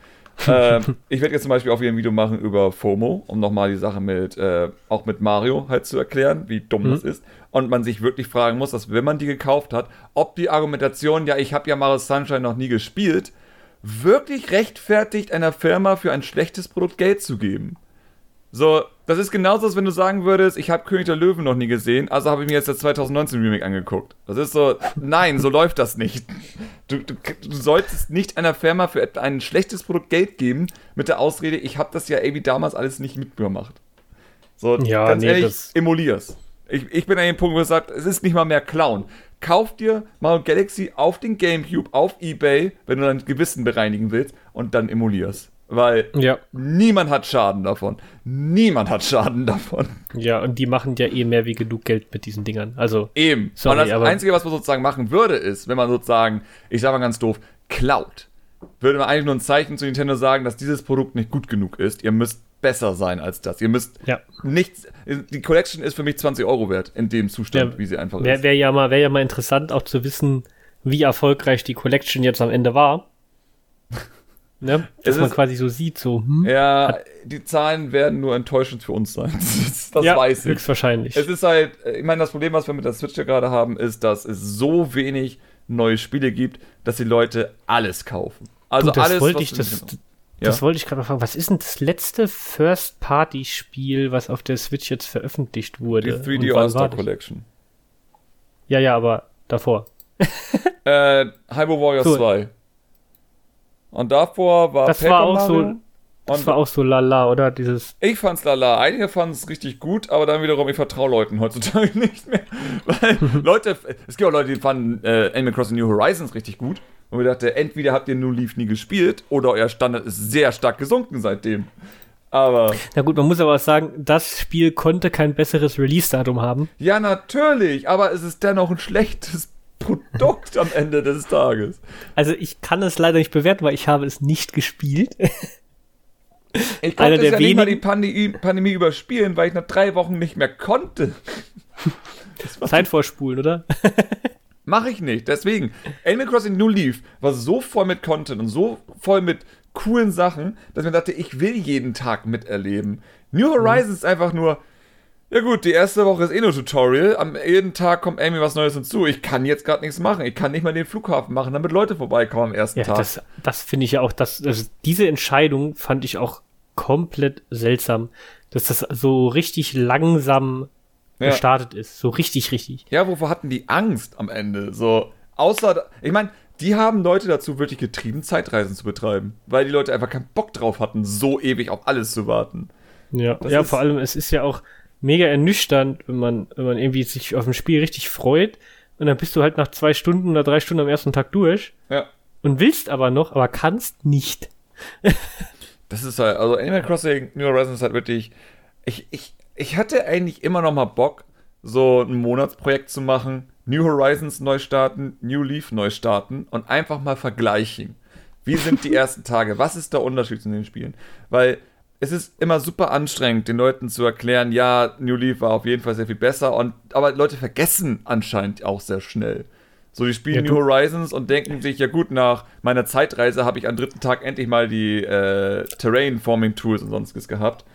A: äh, ich werde jetzt zum Beispiel auch wieder ein Video machen über FOMO, um nochmal die Sache mit, äh, auch mit Mario halt zu erklären, wie dumm mhm. das ist. Und man sich wirklich fragen muss, dass wenn man die gekauft hat, ob die Argumentation, ja, ich habe ja Mario Sunshine noch nie gespielt, wirklich rechtfertigt, einer Firma für ein schlechtes Produkt Geld zu geben. So, das ist genauso, als wenn du sagen würdest, ich habe König der Löwen noch nie gesehen, also habe ich mir jetzt das 2019 Remake angeguckt. Das ist so, nein, so läuft das nicht. Du, du, du, solltest nicht einer Firma für ein schlechtes Produkt Geld geben mit der Ausrede, ich habe das ja irgendwie damals alles nicht mitgemacht. So, ja, ganz nee, ehrlich, emulier's. Ich, ich bin an dem Punkt, wo ich sage, es ist nicht mal mehr Clown. Kauf dir mal Galaxy auf den Gamecube, auf Ebay, wenn du dein Gewissen bereinigen willst und dann emulier's. Weil ja. niemand hat Schaden davon. Niemand hat Schaden davon.
B: Ja, und die machen ja eh mehr wie genug Geld mit diesen Dingern. Also.
A: Eben. Sorry, und das Einzige, was man sozusagen machen würde, ist, wenn man sozusagen, ich sag mal ganz doof, klaut, würde man eigentlich nur ein Zeichen zu Nintendo sagen, dass dieses Produkt nicht gut genug ist. Ihr müsst besser sein als das. Ihr müsst ja. nichts. Die Collection ist für mich 20 Euro wert in dem Zustand, ja, wie sie einfach
B: wär, ist. Wäre ja, mal, wär ja mal interessant, auch zu wissen, wie erfolgreich die Collection jetzt am Ende war. Ne? Dass es man ist, quasi so sieht, so.
A: Hm, ja, die Zahlen werden nur enttäuschend für uns sein. das,
B: das ja, weiß ich. Höchstwahrscheinlich.
A: Es ist halt, ich meine, das Problem, was wir mit der Switch ja gerade haben, ist, dass es so wenig neue Spiele gibt, dass die Leute alles kaufen. Also
B: du, das
A: alles.
B: Wollte ich, das, das wollte ich gerade mal fragen. Was ist denn das letzte First-Party-Spiel, was auf der Switch jetzt veröffentlicht wurde?
A: Die 3D All-Star Collection.
B: Ja, ja, aber davor.
A: äh, Hyper Warriors so. 2. Und davor war
B: das Paper war auch Mario. so das war auch so lala, oder? Dieses.
A: Ich fand's lala. Einige fanden es richtig gut, aber dann wiederum, ich vertraue Leuten heutzutage nicht mehr. Weil Leute, es gibt auch Leute, die fanden äh, Animal Crossing New Horizons richtig gut. Und wir dachten, entweder habt ihr New Leaf nie gespielt oder euer Standard ist sehr stark gesunken seitdem. Aber.
B: Na gut, man muss aber auch sagen, das Spiel konnte kein besseres Release-Datum haben.
A: Ja, natürlich, aber es ist dennoch ein schlechtes Produkt am Ende des Tages.
B: Also ich kann es leider nicht bewerten, weil ich habe es nicht gespielt.
A: Ich konnte der ja nicht mal die Pandemie, Pandemie überspielen, weil ich nach drei Wochen nicht mehr konnte.
B: Zeit vorspulen, oder?
A: Mache ich nicht. Deswegen, Animal Crossing New Leaf war so voll mit Content und so voll mit coolen Sachen, dass ich mir dachte, ich will jeden Tag miterleben. New Horizons mhm. ist einfach nur, ja gut, die erste Woche ist eh nur Tutorial. Am jeden Tag kommt irgendwie was Neues hinzu. Ich kann jetzt gerade nichts machen. Ich kann nicht mal den Flughafen machen, damit Leute vorbeikommen am ersten ja, Tag.
B: Das, das finde ich ja auch, das, also diese Entscheidung fand ich auch komplett seltsam, dass das so richtig langsam ja. gestartet ist. So richtig, richtig.
A: Ja, wovor hatten die Angst am Ende? So, außer, ich meine, die haben Leute dazu wirklich getrieben, Zeitreisen zu betreiben, weil die Leute einfach keinen Bock drauf hatten, so ewig auf alles zu warten.
B: Ja, ja vor allem, es ist ja auch, mega ernüchternd, wenn man, wenn man irgendwie sich auf ein Spiel richtig freut und dann bist du halt nach zwei Stunden oder drei Stunden am ersten Tag durch.
A: Ja.
B: Und willst aber noch, aber kannst nicht.
A: das ist halt, also Animal Crossing New Horizons halt wirklich, ich, ich, ich hatte eigentlich immer noch mal Bock, so ein Monatsprojekt zu machen, New Horizons neu starten, New Leaf neu starten und einfach mal vergleichen. Wie sind die ersten Tage? Was ist der Unterschied zu den Spielen? Weil es ist immer super anstrengend, den Leuten zu erklären, ja, New Leaf war auf jeden Fall sehr viel besser. Und, aber Leute vergessen anscheinend auch sehr schnell. So, die spielen ja, New Horizons und denken sich, ja gut, nach meiner Zeitreise habe ich am dritten Tag endlich mal die äh, Terrain-Forming-Tools und sonstiges gehabt.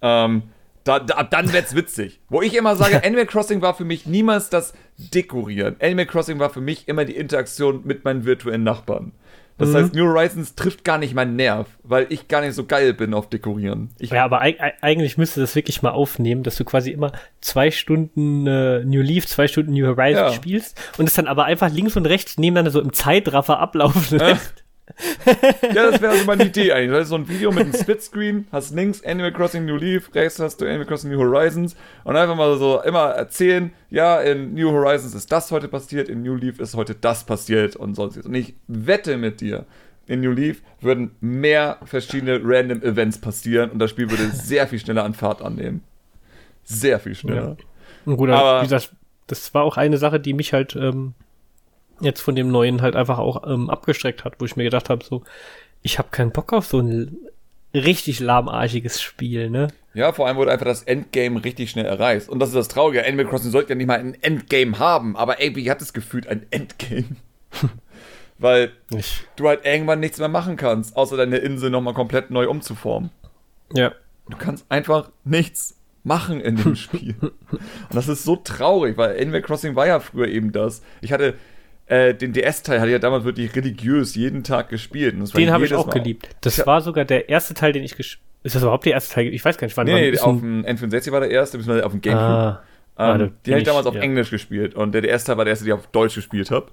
A: Ähm, da, da, dann wird's witzig. Wo ich immer sage, Animal Crossing war für mich niemals das Dekorieren. Animal Crossing war für mich immer die Interaktion mit meinen virtuellen Nachbarn. Das mhm. heißt, New Horizons trifft gar nicht meinen Nerv, weil ich gar nicht so geil bin auf Dekorieren. Ich
B: ja, aber eigentlich müsste das wirklich mal aufnehmen, dass du quasi immer zwei Stunden äh, New Leaf, zwei Stunden New Horizons ja. spielst und es dann aber einfach links und rechts nebeneinander so im Zeitraffer ablaufen lässt
A: ja, das wäre also meine Idee eigentlich. Das ist so ein Video mit einem Splitscreen, hast links Animal Crossing New Leaf, rechts hast du Animal Crossing New Horizons und einfach mal so immer erzählen, ja, in New Horizons ist das heute passiert, in New Leaf ist heute das passiert und sonstiges. Und ich wette mit dir, in New Leaf würden mehr verschiedene random Events passieren und das Spiel würde sehr viel schneller an Fahrt annehmen. Sehr viel schneller.
B: Ja. Gut, aber wie gesagt, das war auch eine Sache, die mich halt ähm, jetzt von dem neuen halt einfach auch ähm, abgestreckt hat, wo ich mir gedacht habe, so, ich habe keinen Bock auf so ein richtig lahmarschiges Spiel, ne?
A: Ja, vor allem wurde einfach das Endgame richtig schnell erreicht. Und das ist das Traurige. Animal Crossing sollte ja nicht mal ein Endgame haben, aber ey, wie hat es gefühlt ein Endgame? Weil ich. du halt irgendwann nichts mehr machen kannst, außer deine Insel nochmal komplett neu umzuformen.
B: Ja.
A: Du kannst einfach nichts machen in dem Spiel. Und das ist so traurig, weil Animal Crossing war ja früher eben das. Ich hatte äh, den DS-Teil hatte ich ja damals wirklich religiös jeden Tag gespielt.
B: den habe ich auch Mal geliebt. Das war sogar der erste Teil, den ich gespielt Ist das überhaupt der erste Teil? Ich weiß gar nicht, wann.
A: Nee, nee auf dem N64 war der erste, beziehungsweise auf dem Gamecube. Ah, ähm, ah, die habe ich damals auf ja. Englisch gespielt und der, der erste Teil war der erste, den ich auf Deutsch gespielt habe.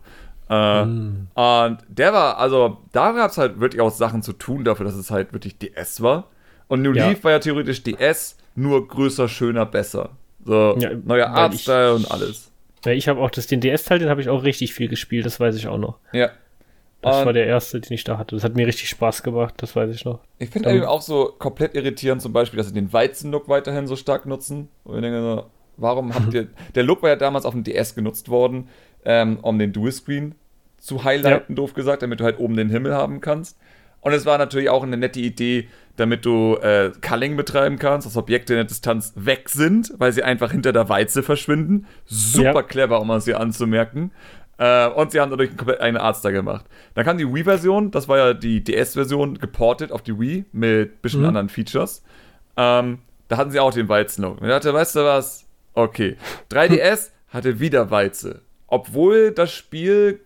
A: Äh, mm. Und der war, also da gab es halt wirklich auch Sachen zu tun dafür, dass es halt wirklich DS war. Und New ja. Leaf war ja theoretisch DS, nur größer, schöner, besser. So, ja, neuer Artstyle und alles.
B: Ja, ich habe auch das, den DS-Teil, den habe ich auch richtig viel gespielt, das weiß ich auch noch.
A: Ja.
B: Das und war der erste, den ich da hatte. Das hat mir richtig Spaß gemacht, das weiß ich noch.
A: Ich finde eben auch so komplett irritierend, zum Beispiel, dass sie den Weizen-Look weiterhin so stark nutzen. Und ich denke so, warum habt ihr. der Look war ja damals auf dem DS genutzt worden, ähm, um den Dual-Screen zu highlighten, ja. doof gesagt, damit du halt oben den Himmel haben kannst. Und es war natürlich auch eine nette Idee, damit du äh, Culling betreiben kannst, dass Objekte in der Distanz weg sind, weil sie einfach hinter der Weize verschwinden. Super ja. clever, um es hier anzumerken. Äh, und sie haben dadurch eine Arzt da gemacht. Dann kam die Wii-Version, das war ja die DS-Version, geportet auf die Wii mit ein bisschen mhm. anderen Features. Ähm, da hatten sie auch den Weizenlook. Und ich dachte, weißt du was? Okay. 3DS hatte wieder Weize. Obwohl das Spiel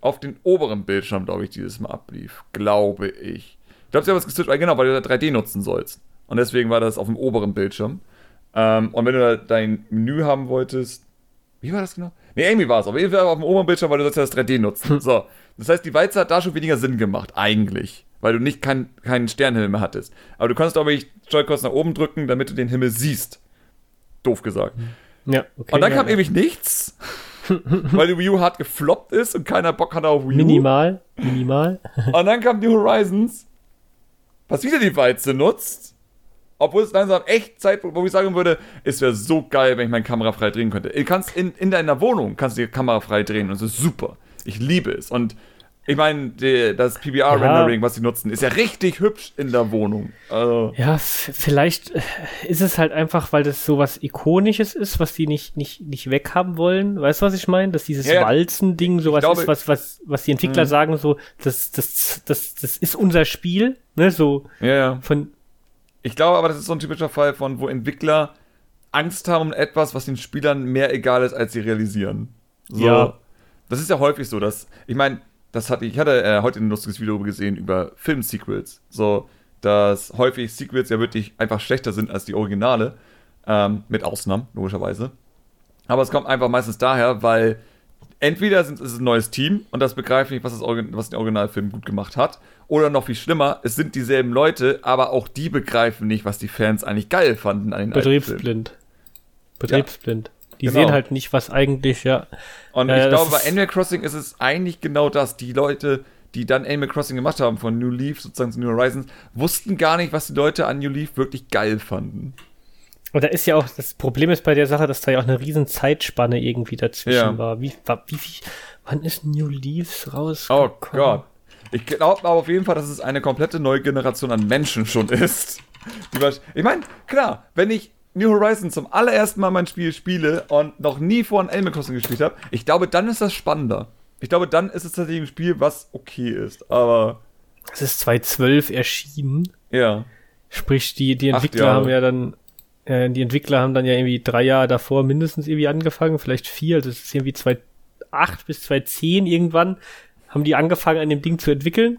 A: auf den oberen Bildschirm, glaube ich, dieses Mal ablief. Glaube ich. Ich glaube, sie haben es geswitcht, weil genau, weil du da 3D nutzen sollst. Und deswegen war das auf dem oberen Bildschirm. Ähm, und wenn du da dein Menü haben wolltest, wie war das genau? Nee, Amy war es. Auf jeden Fall auf dem oberen Bildschirm, weil du sollst ja das 3D nutzen. So. Das heißt, die Weize hat da schon weniger Sinn gemacht, eigentlich. Weil du nicht kein, keinen Sternenhimmel mehr hattest. Aber du kannst auch wirklich Joy-Cons nach oben drücken, damit du den Himmel siehst. Doof gesagt.
B: Ja, okay.
A: Und dann
B: ja,
A: kam ja. ewig nichts. weil die Wii U hart gefloppt ist und keiner Bock hatte auf Wii U.
B: Minimal, minimal.
A: und dann kam die Horizons, was wieder die Weize nutzt. Obwohl es langsam echt Zeit, wo ich sagen würde, es wäre so geil, wenn ich meine Kamera frei drehen könnte. Du kannst in, in deiner Wohnung kannst du die Kamera frei drehen und es ist super. Ich liebe es. Und ich meine, das PBR-Rendering, ja. was sie nutzen, ist ja richtig hübsch in der Wohnung. Also.
B: Ja, vielleicht äh, ist es halt einfach, weil das so was Ikonisches ist, was die nicht, nicht, nicht weghaben wollen. Weißt du, was ich meine? Dass dieses ja, Walzen-Ding sowas glaube, ist, was, was, was die Entwickler mh. sagen, so, das, das, das, das ist unser Spiel, ne, so.
A: Ja, ja.
B: Von.
A: Ich glaube aber, das ist so ein typischer Fall von, wo Entwickler Angst haben um etwas, was den Spielern mehr egal ist, als sie realisieren. So. Ja. Das ist ja häufig so, dass, ich meine, das hatte, ich hatte äh, heute ein lustiges Video gesehen über Film-Sequels. So, dass häufig Sequels ja wirklich einfach schlechter sind als die Originale. Ähm, mit Ausnahmen, logischerweise. Aber es kommt einfach meistens daher, weil entweder sind, ist es ein neues Team und das begreift nicht, was, das, was den Originalfilm gut gemacht hat. Oder noch viel schlimmer, es sind dieselben Leute, aber auch die begreifen nicht, was die Fans eigentlich geil fanden an den
B: Betriebsblind. Betriebsblind. Ja. Die genau. sehen halt nicht, was eigentlich, ja.
A: Und äh, ich glaube, bei Animal Crossing ist es eigentlich genau das. Die Leute, die dann Animal Crossing gemacht haben, von New Leaf sozusagen zu New Horizons, wussten gar nicht, was die Leute an New Leaf wirklich geil fanden.
B: Und da ist ja auch, das Problem ist bei der Sache, dass da ja auch eine riesen Zeitspanne irgendwie dazwischen ja. war. Wie, wie, wie, wann ist New Leaves rausgekommen?
A: Oh Gott. Ich glaube aber auf jeden Fall, dass es eine komplette neue Generation an Menschen schon ist. ich meine, klar, wenn ich New Horizons zum allerersten Mal mein Spiel spiele und noch nie vor ein Animal Crossing gespielt habe, ich glaube, dann ist das spannender. Ich glaube, dann ist es tatsächlich ein Spiel, was okay ist, aber.
B: Es ist 2012 erschienen.
A: Ja.
B: Sprich, die, die Entwickler haben ja dann, äh, die Entwickler haben dann ja irgendwie drei Jahre davor mindestens irgendwie angefangen, vielleicht vier, also es ist irgendwie 2008 bis 2010 irgendwann, haben die angefangen an dem Ding zu entwickeln.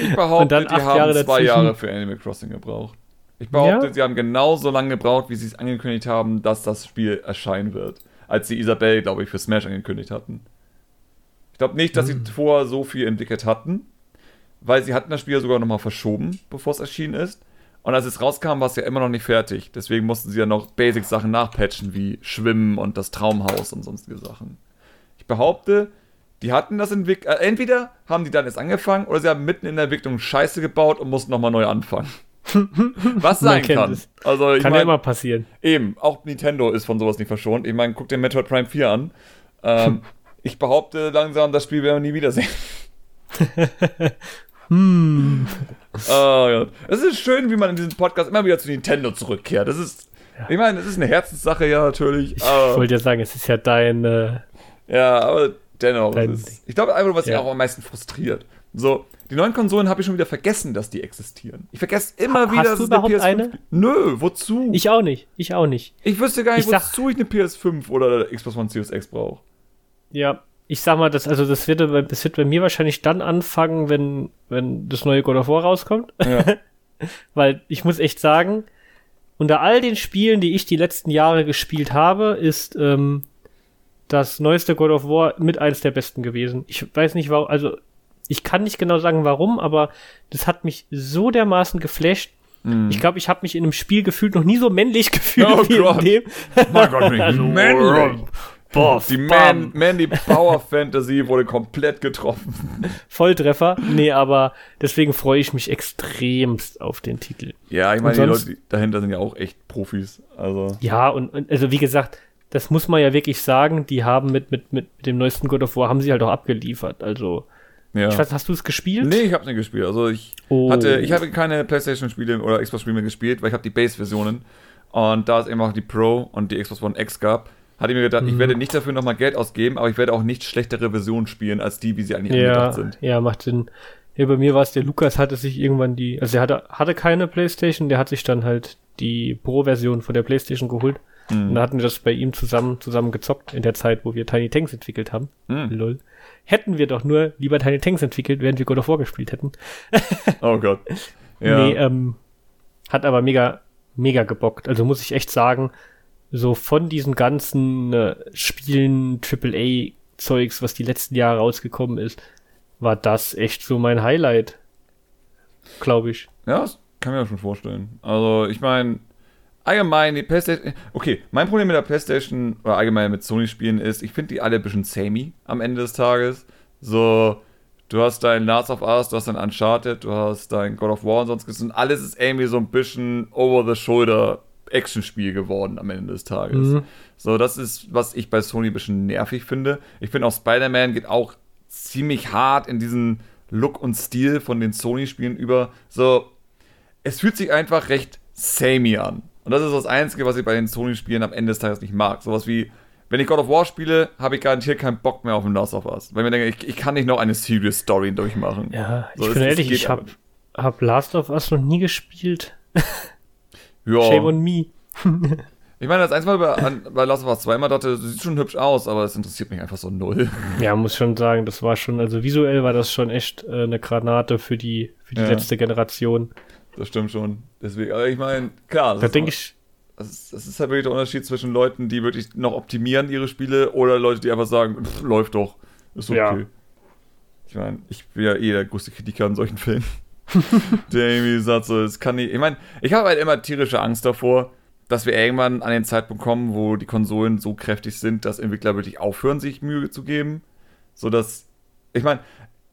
A: Ich behaupte, die haben Jahre zwei Jahre für Animal Crossing gebraucht. Ich behaupte, ja? sie haben genauso lange gebraucht, wie sie es angekündigt haben, dass das Spiel erscheinen wird. Als sie Isabelle, glaube ich, für Smash angekündigt hatten. Ich glaube nicht, dass hm. sie vorher so viel entwickelt hatten, weil sie hatten das Spiel sogar nochmal verschoben, bevor es erschienen ist. Und als es rauskam, war es ja immer noch nicht fertig. Deswegen mussten sie ja noch Basic-Sachen nachpatchen, wie Schwimmen und das Traumhaus und sonstige Sachen. Ich behaupte, die hatten das entwickelt. Äh, entweder haben die dann erst angefangen oder sie haben mitten in der Entwicklung Scheiße gebaut und mussten nochmal neu anfangen. Was sein kann. Es.
B: Also, ich kann mein, ja immer passieren.
A: Eben, auch Nintendo ist von sowas nicht verschont. Ich meine, guck dir Metroid Prime 4 an. Ähm, ich behaupte langsam, das Spiel werden wir nie wiedersehen.
B: hm.
A: Oh, ja. Es ist schön, wie man in diesem Podcast immer wieder zu Nintendo zurückkehrt. Das ist, ja. ich meine, es ist eine Herzenssache, ja, natürlich.
B: Ich wollte ja sagen, es ist ja dein. Äh,
A: ja, aber dennoch. Ist, ich glaube einfach, was ja. mich auch am meisten frustriert. So, die neuen Konsolen habe ich schon wieder vergessen, dass die existieren. Ich vergesse immer
B: ha,
A: wieder,
B: dass es eine PS5 eine?
A: Nö, wozu?
B: Ich auch nicht. Ich auch nicht.
A: Ich wüsste gar nicht, ich wozu ich eine PS5 oder Xbox One Series X brauche.
B: Ja, ich sag mal, das, also das wird, das wird bei mir wahrscheinlich dann anfangen, wenn, wenn das neue God of War rauskommt. Ja. Weil ich muss echt sagen, unter all den Spielen, die ich die letzten Jahre gespielt habe, ist ähm, das neueste God of War mit eins der besten gewesen. Ich weiß nicht, warum, also ich kann nicht genau sagen, warum, aber das hat mich so dermaßen geflasht. Mm. Ich glaube, ich habe mich in einem Spiel gefühlt noch nie so männlich gefühlt oh wie Gott. in dem. Mein Gott, nicht also,
A: männlich. Boah, die Man Mandy Power Fantasy wurde komplett getroffen.
B: Volltreffer. Nee, aber deswegen freue ich mich extremst auf den Titel.
A: Ja, ich meine, die Leute dahinter sind ja auch echt Profis. Also.
B: Ja, und, und also wie gesagt, das muss man ja wirklich sagen, die haben mit, mit, mit dem neuesten God of War haben sie halt auch abgeliefert. Also ja. Ich weiß, hast du es gespielt?
A: Nee, ich habe nicht gespielt. Also ich oh. hatte, ich habe keine PlayStation-Spiele oder Xbox-Spiele mehr gespielt, weil ich habe die Base-Versionen. Und da es eben auch die Pro und die Xbox One X gab, hatte ich mir gedacht, mhm. ich werde nicht dafür nochmal Geld ausgeben, aber ich werde auch nicht schlechtere Versionen spielen, als die, wie sie eigentlich
B: ja,
A: angedacht sind.
B: Ja, macht Sinn. Ja, bei mir war es, der Lukas hatte sich irgendwann die, also er hatte, hatte keine Playstation, der hat sich dann halt die Pro-Version von der Playstation geholt. Mhm. Und da hatten wir das bei ihm zusammen, zusammen gezockt in der Zeit, wo wir Tiny Tanks entwickelt haben. Mhm. Lol. Hätten wir doch nur lieber Tiny Tanks entwickelt, während wir God of War gespielt hätten.
A: oh Gott.
B: Ja. Nee, ähm, hat aber mega, mega gebockt. Also muss ich echt sagen, so von diesen ganzen äh, Spielen, AAA-Zeugs, was die letzten Jahre rausgekommen ist, war das echt so mein Highlight. Glaube ich.
A: Ja, das kann mir schon vorstellen. Also, ich meine, allgemein die PlayStation. Okay, mein Problem mit der PlayStation oder allgemein mit Sony-Spielen ist, ich finde die alle ein bisschen samey am Ende des Tages. So, du hast dein Last of Us, du hast dein Uncharted, du hast dein God of War und sonst und alles ist irgendwie so ein bisschen over the shoulder Actionspiel geworden am Ende des Tages. Mhm. So, das ist, was ich bei Sony ein bisschen nervig finde. Ich finde auch Spider-Man geht auch ziemlich hart in diesen Look und Stil von den Sony-Spielen über. So, es fühlt sich einfach recht samey an. Und das ist das Einzige, was ich bei den Sony-Spielen am Ende des Tages nicht mag. Sowas wie, wenn ich God of War spiele, habe ich garantiert keinen Bock mehr auf ein Last of Us. Weil ich mir denke, ich, ich kann nicht noch eine Serious Story durchmachen.
B: Ja, so, ich bin ehrlich, ich habe hab Last of Us noch nie gespielt.
A: ja. Shame on me. ich meine, das einzige Mal bei, bei Last of Us 2 immer dachte, sieht schon hübsch aus, aber es interessiert mich einfach so null.
B: Ja, muss schon sagen, das war schon, also visuell war das schon echt äh, eine Granate für die, für die ja. letzte Generation.
A: Das stimmt schon. Deswegen, aber ich meine, klar.
B: Da denke ich.
A: Das ist, das ist halt wirklich der Unterschied zwischen Leuten, die wirklich noch optimieren ihre Spiele oder Leute, die einfach sagen, pff, läuft doch. Ist okay. Ja. Ich meine, ich bin ja eh der größte Kritiker an solchen Filmen. der irgendwie sagt so, es kann nicht. Ich meine, ich habe halt immer tierische Angst davor, dass wir irgendwann an den Zeitpunkt kommen, wo die Konsolen so kräftig sind, dass Entwickler wirklich aufhören, sich Mühe zu geben. So dass. Ich meine,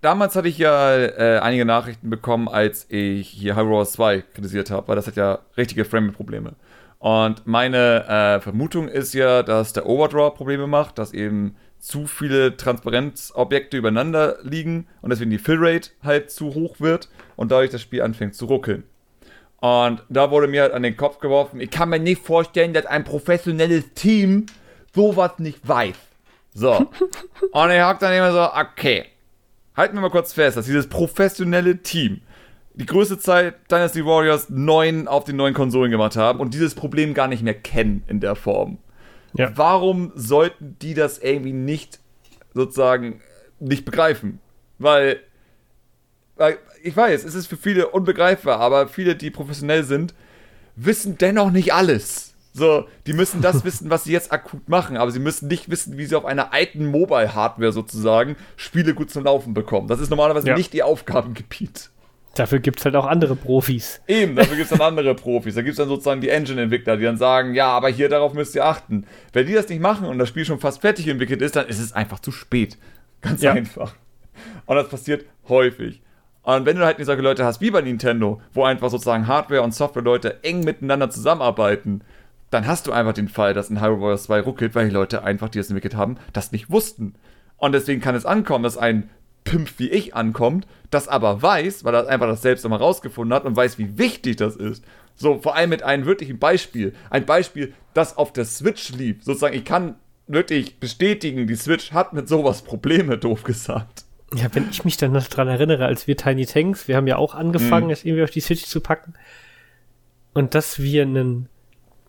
A: damals hatte ich ja äh, einige Nachrichten bekommen, als ich hier Hyrule Wars 2 kritisiert habe, weil das hat ja richtige Frame-Probleme. Und meine äh, Vermutung ist ja, dass der Overdraw Probleme macht, dass eben zu viele Transparenzobjekte übereinander liegen und deswegen die Fillrate halt zu hoch wird und dadurch das Spiel anfängt zu ruckeln. Und da wurde mir halt an den Kopf geworfen, ich kann mir nicht vorstellen, dass ein professionelles Team sowas nicht weiß. So. und ich hab dann immer so, okay, halten wir mal kurz fest, dass dieses professionelle Team die größte Zeit Dynasty Warriors 9 auf den neuen Konsolen gemacht haben und dieses Problem gar nicht mehr kennen in der Form. Ja. Warum sollten die das irgendwie nicht sozusagen nicht begreifen? Weil, weil ich weiß, es ist für viele unbegreifbar, aber viele, die professionell sind, wissen dennoch nicht alles. So, die müssen das wissen, was sie jetzt akut machen, aber sie müssen nicht wissen, wie sie auf einer alten Mobile-Hardware sozusagen Spiele gut zum Laufen bekommen. Das ist normalerweise ja. nicht ihr Aufgabengebiet.
B: Dafür gibt es halt auch andere Profis.
A: Eben, dafür gibt es dann andere Profis. Da gibt es dann sozusagen die Engine-Entwickler, die dann sagen, ja, aber hier darauf müsst ihr achten. Wenn die das nicht machen und das Spiel schon fast fertig entwickelt ist, dann ist es einfach zu spät. Ganz ja. einfach. Und das passiert häufig. Und wenn du halt nicht solche Leute hast wie bei Nintendo, wo einfach sozusagen Hardware- und Software-Leute eng miteinander zusammenarbeiten, dann hast du einfach den Fall, dass in Hyrule Warriors 2 ruckelt, weil die Leute einfach, die das entwickelt haben, das nicht wussten. Und deswegen kann es ankommen, dass ein Pimp wie ich ankommt, das aber weiß, weil er einfach das selbst einmal rausgefunden hat und weiß, wie wichtig das ist. So, vor allem mit einem wirklichen Beispiel. Ein Beispiel, das auf der Switch lief. Sozusagen, ich kann wirklich bestätigen, die Switch hat mit sowas Probleme, doof gesagt.
B: Ja, wenn ich mich dann noch dran erinnere, als wir Tiny Tanks, wir haben ja auch angefangen, mhm. es irgendwie auf die Switch zu packen. Und dass wir einen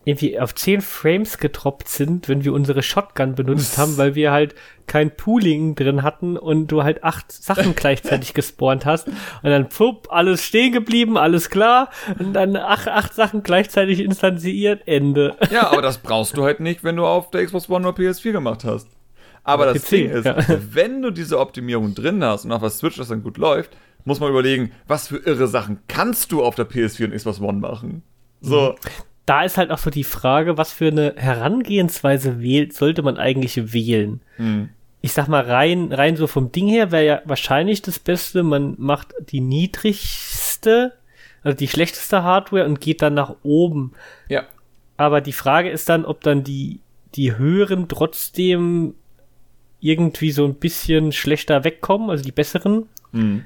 B: irgendwie auf 10 Frames getroppt sind, wenn wir unsere Shotgun benutzt haben, weil wir halt kein Pooling drin hatten und du halt acht Sachen gleichzeitig gespawnt hast und dann pup, alles stehen geblieben, alles klar und dann acht, acht Sachen gleichzeitig instanziert, Ende.
A: Ja, aber das brauchst du halt nicht, wenn du auf der Xbox One oder PS4 gemacht hast. Aber das PC, Ding ist, ja. wenn du diese Optimierung drin hast und auf der Switch das dann gut läuft, muss man überlegen, was für irre Sachen kannst du auf der PS4 und Xbox One machen. So.
B: Da ist halt auch so die Frage, was für eine Herangehensweise wählt, sollte man eigentlich wählen? Mhm. Ich sag mal, rein, rein so vom Ding her wäre ja wahrscheinlich das Beste, man macht die niedrigste, also die schlechteste Hardware und geht dann nach oben.
A: Ja.
B: Aber die Frage ist dann, ob dann die, die höheren trotzdem irgendwie so ein bisschen schlechter wegkommen, also die besseren. Mhm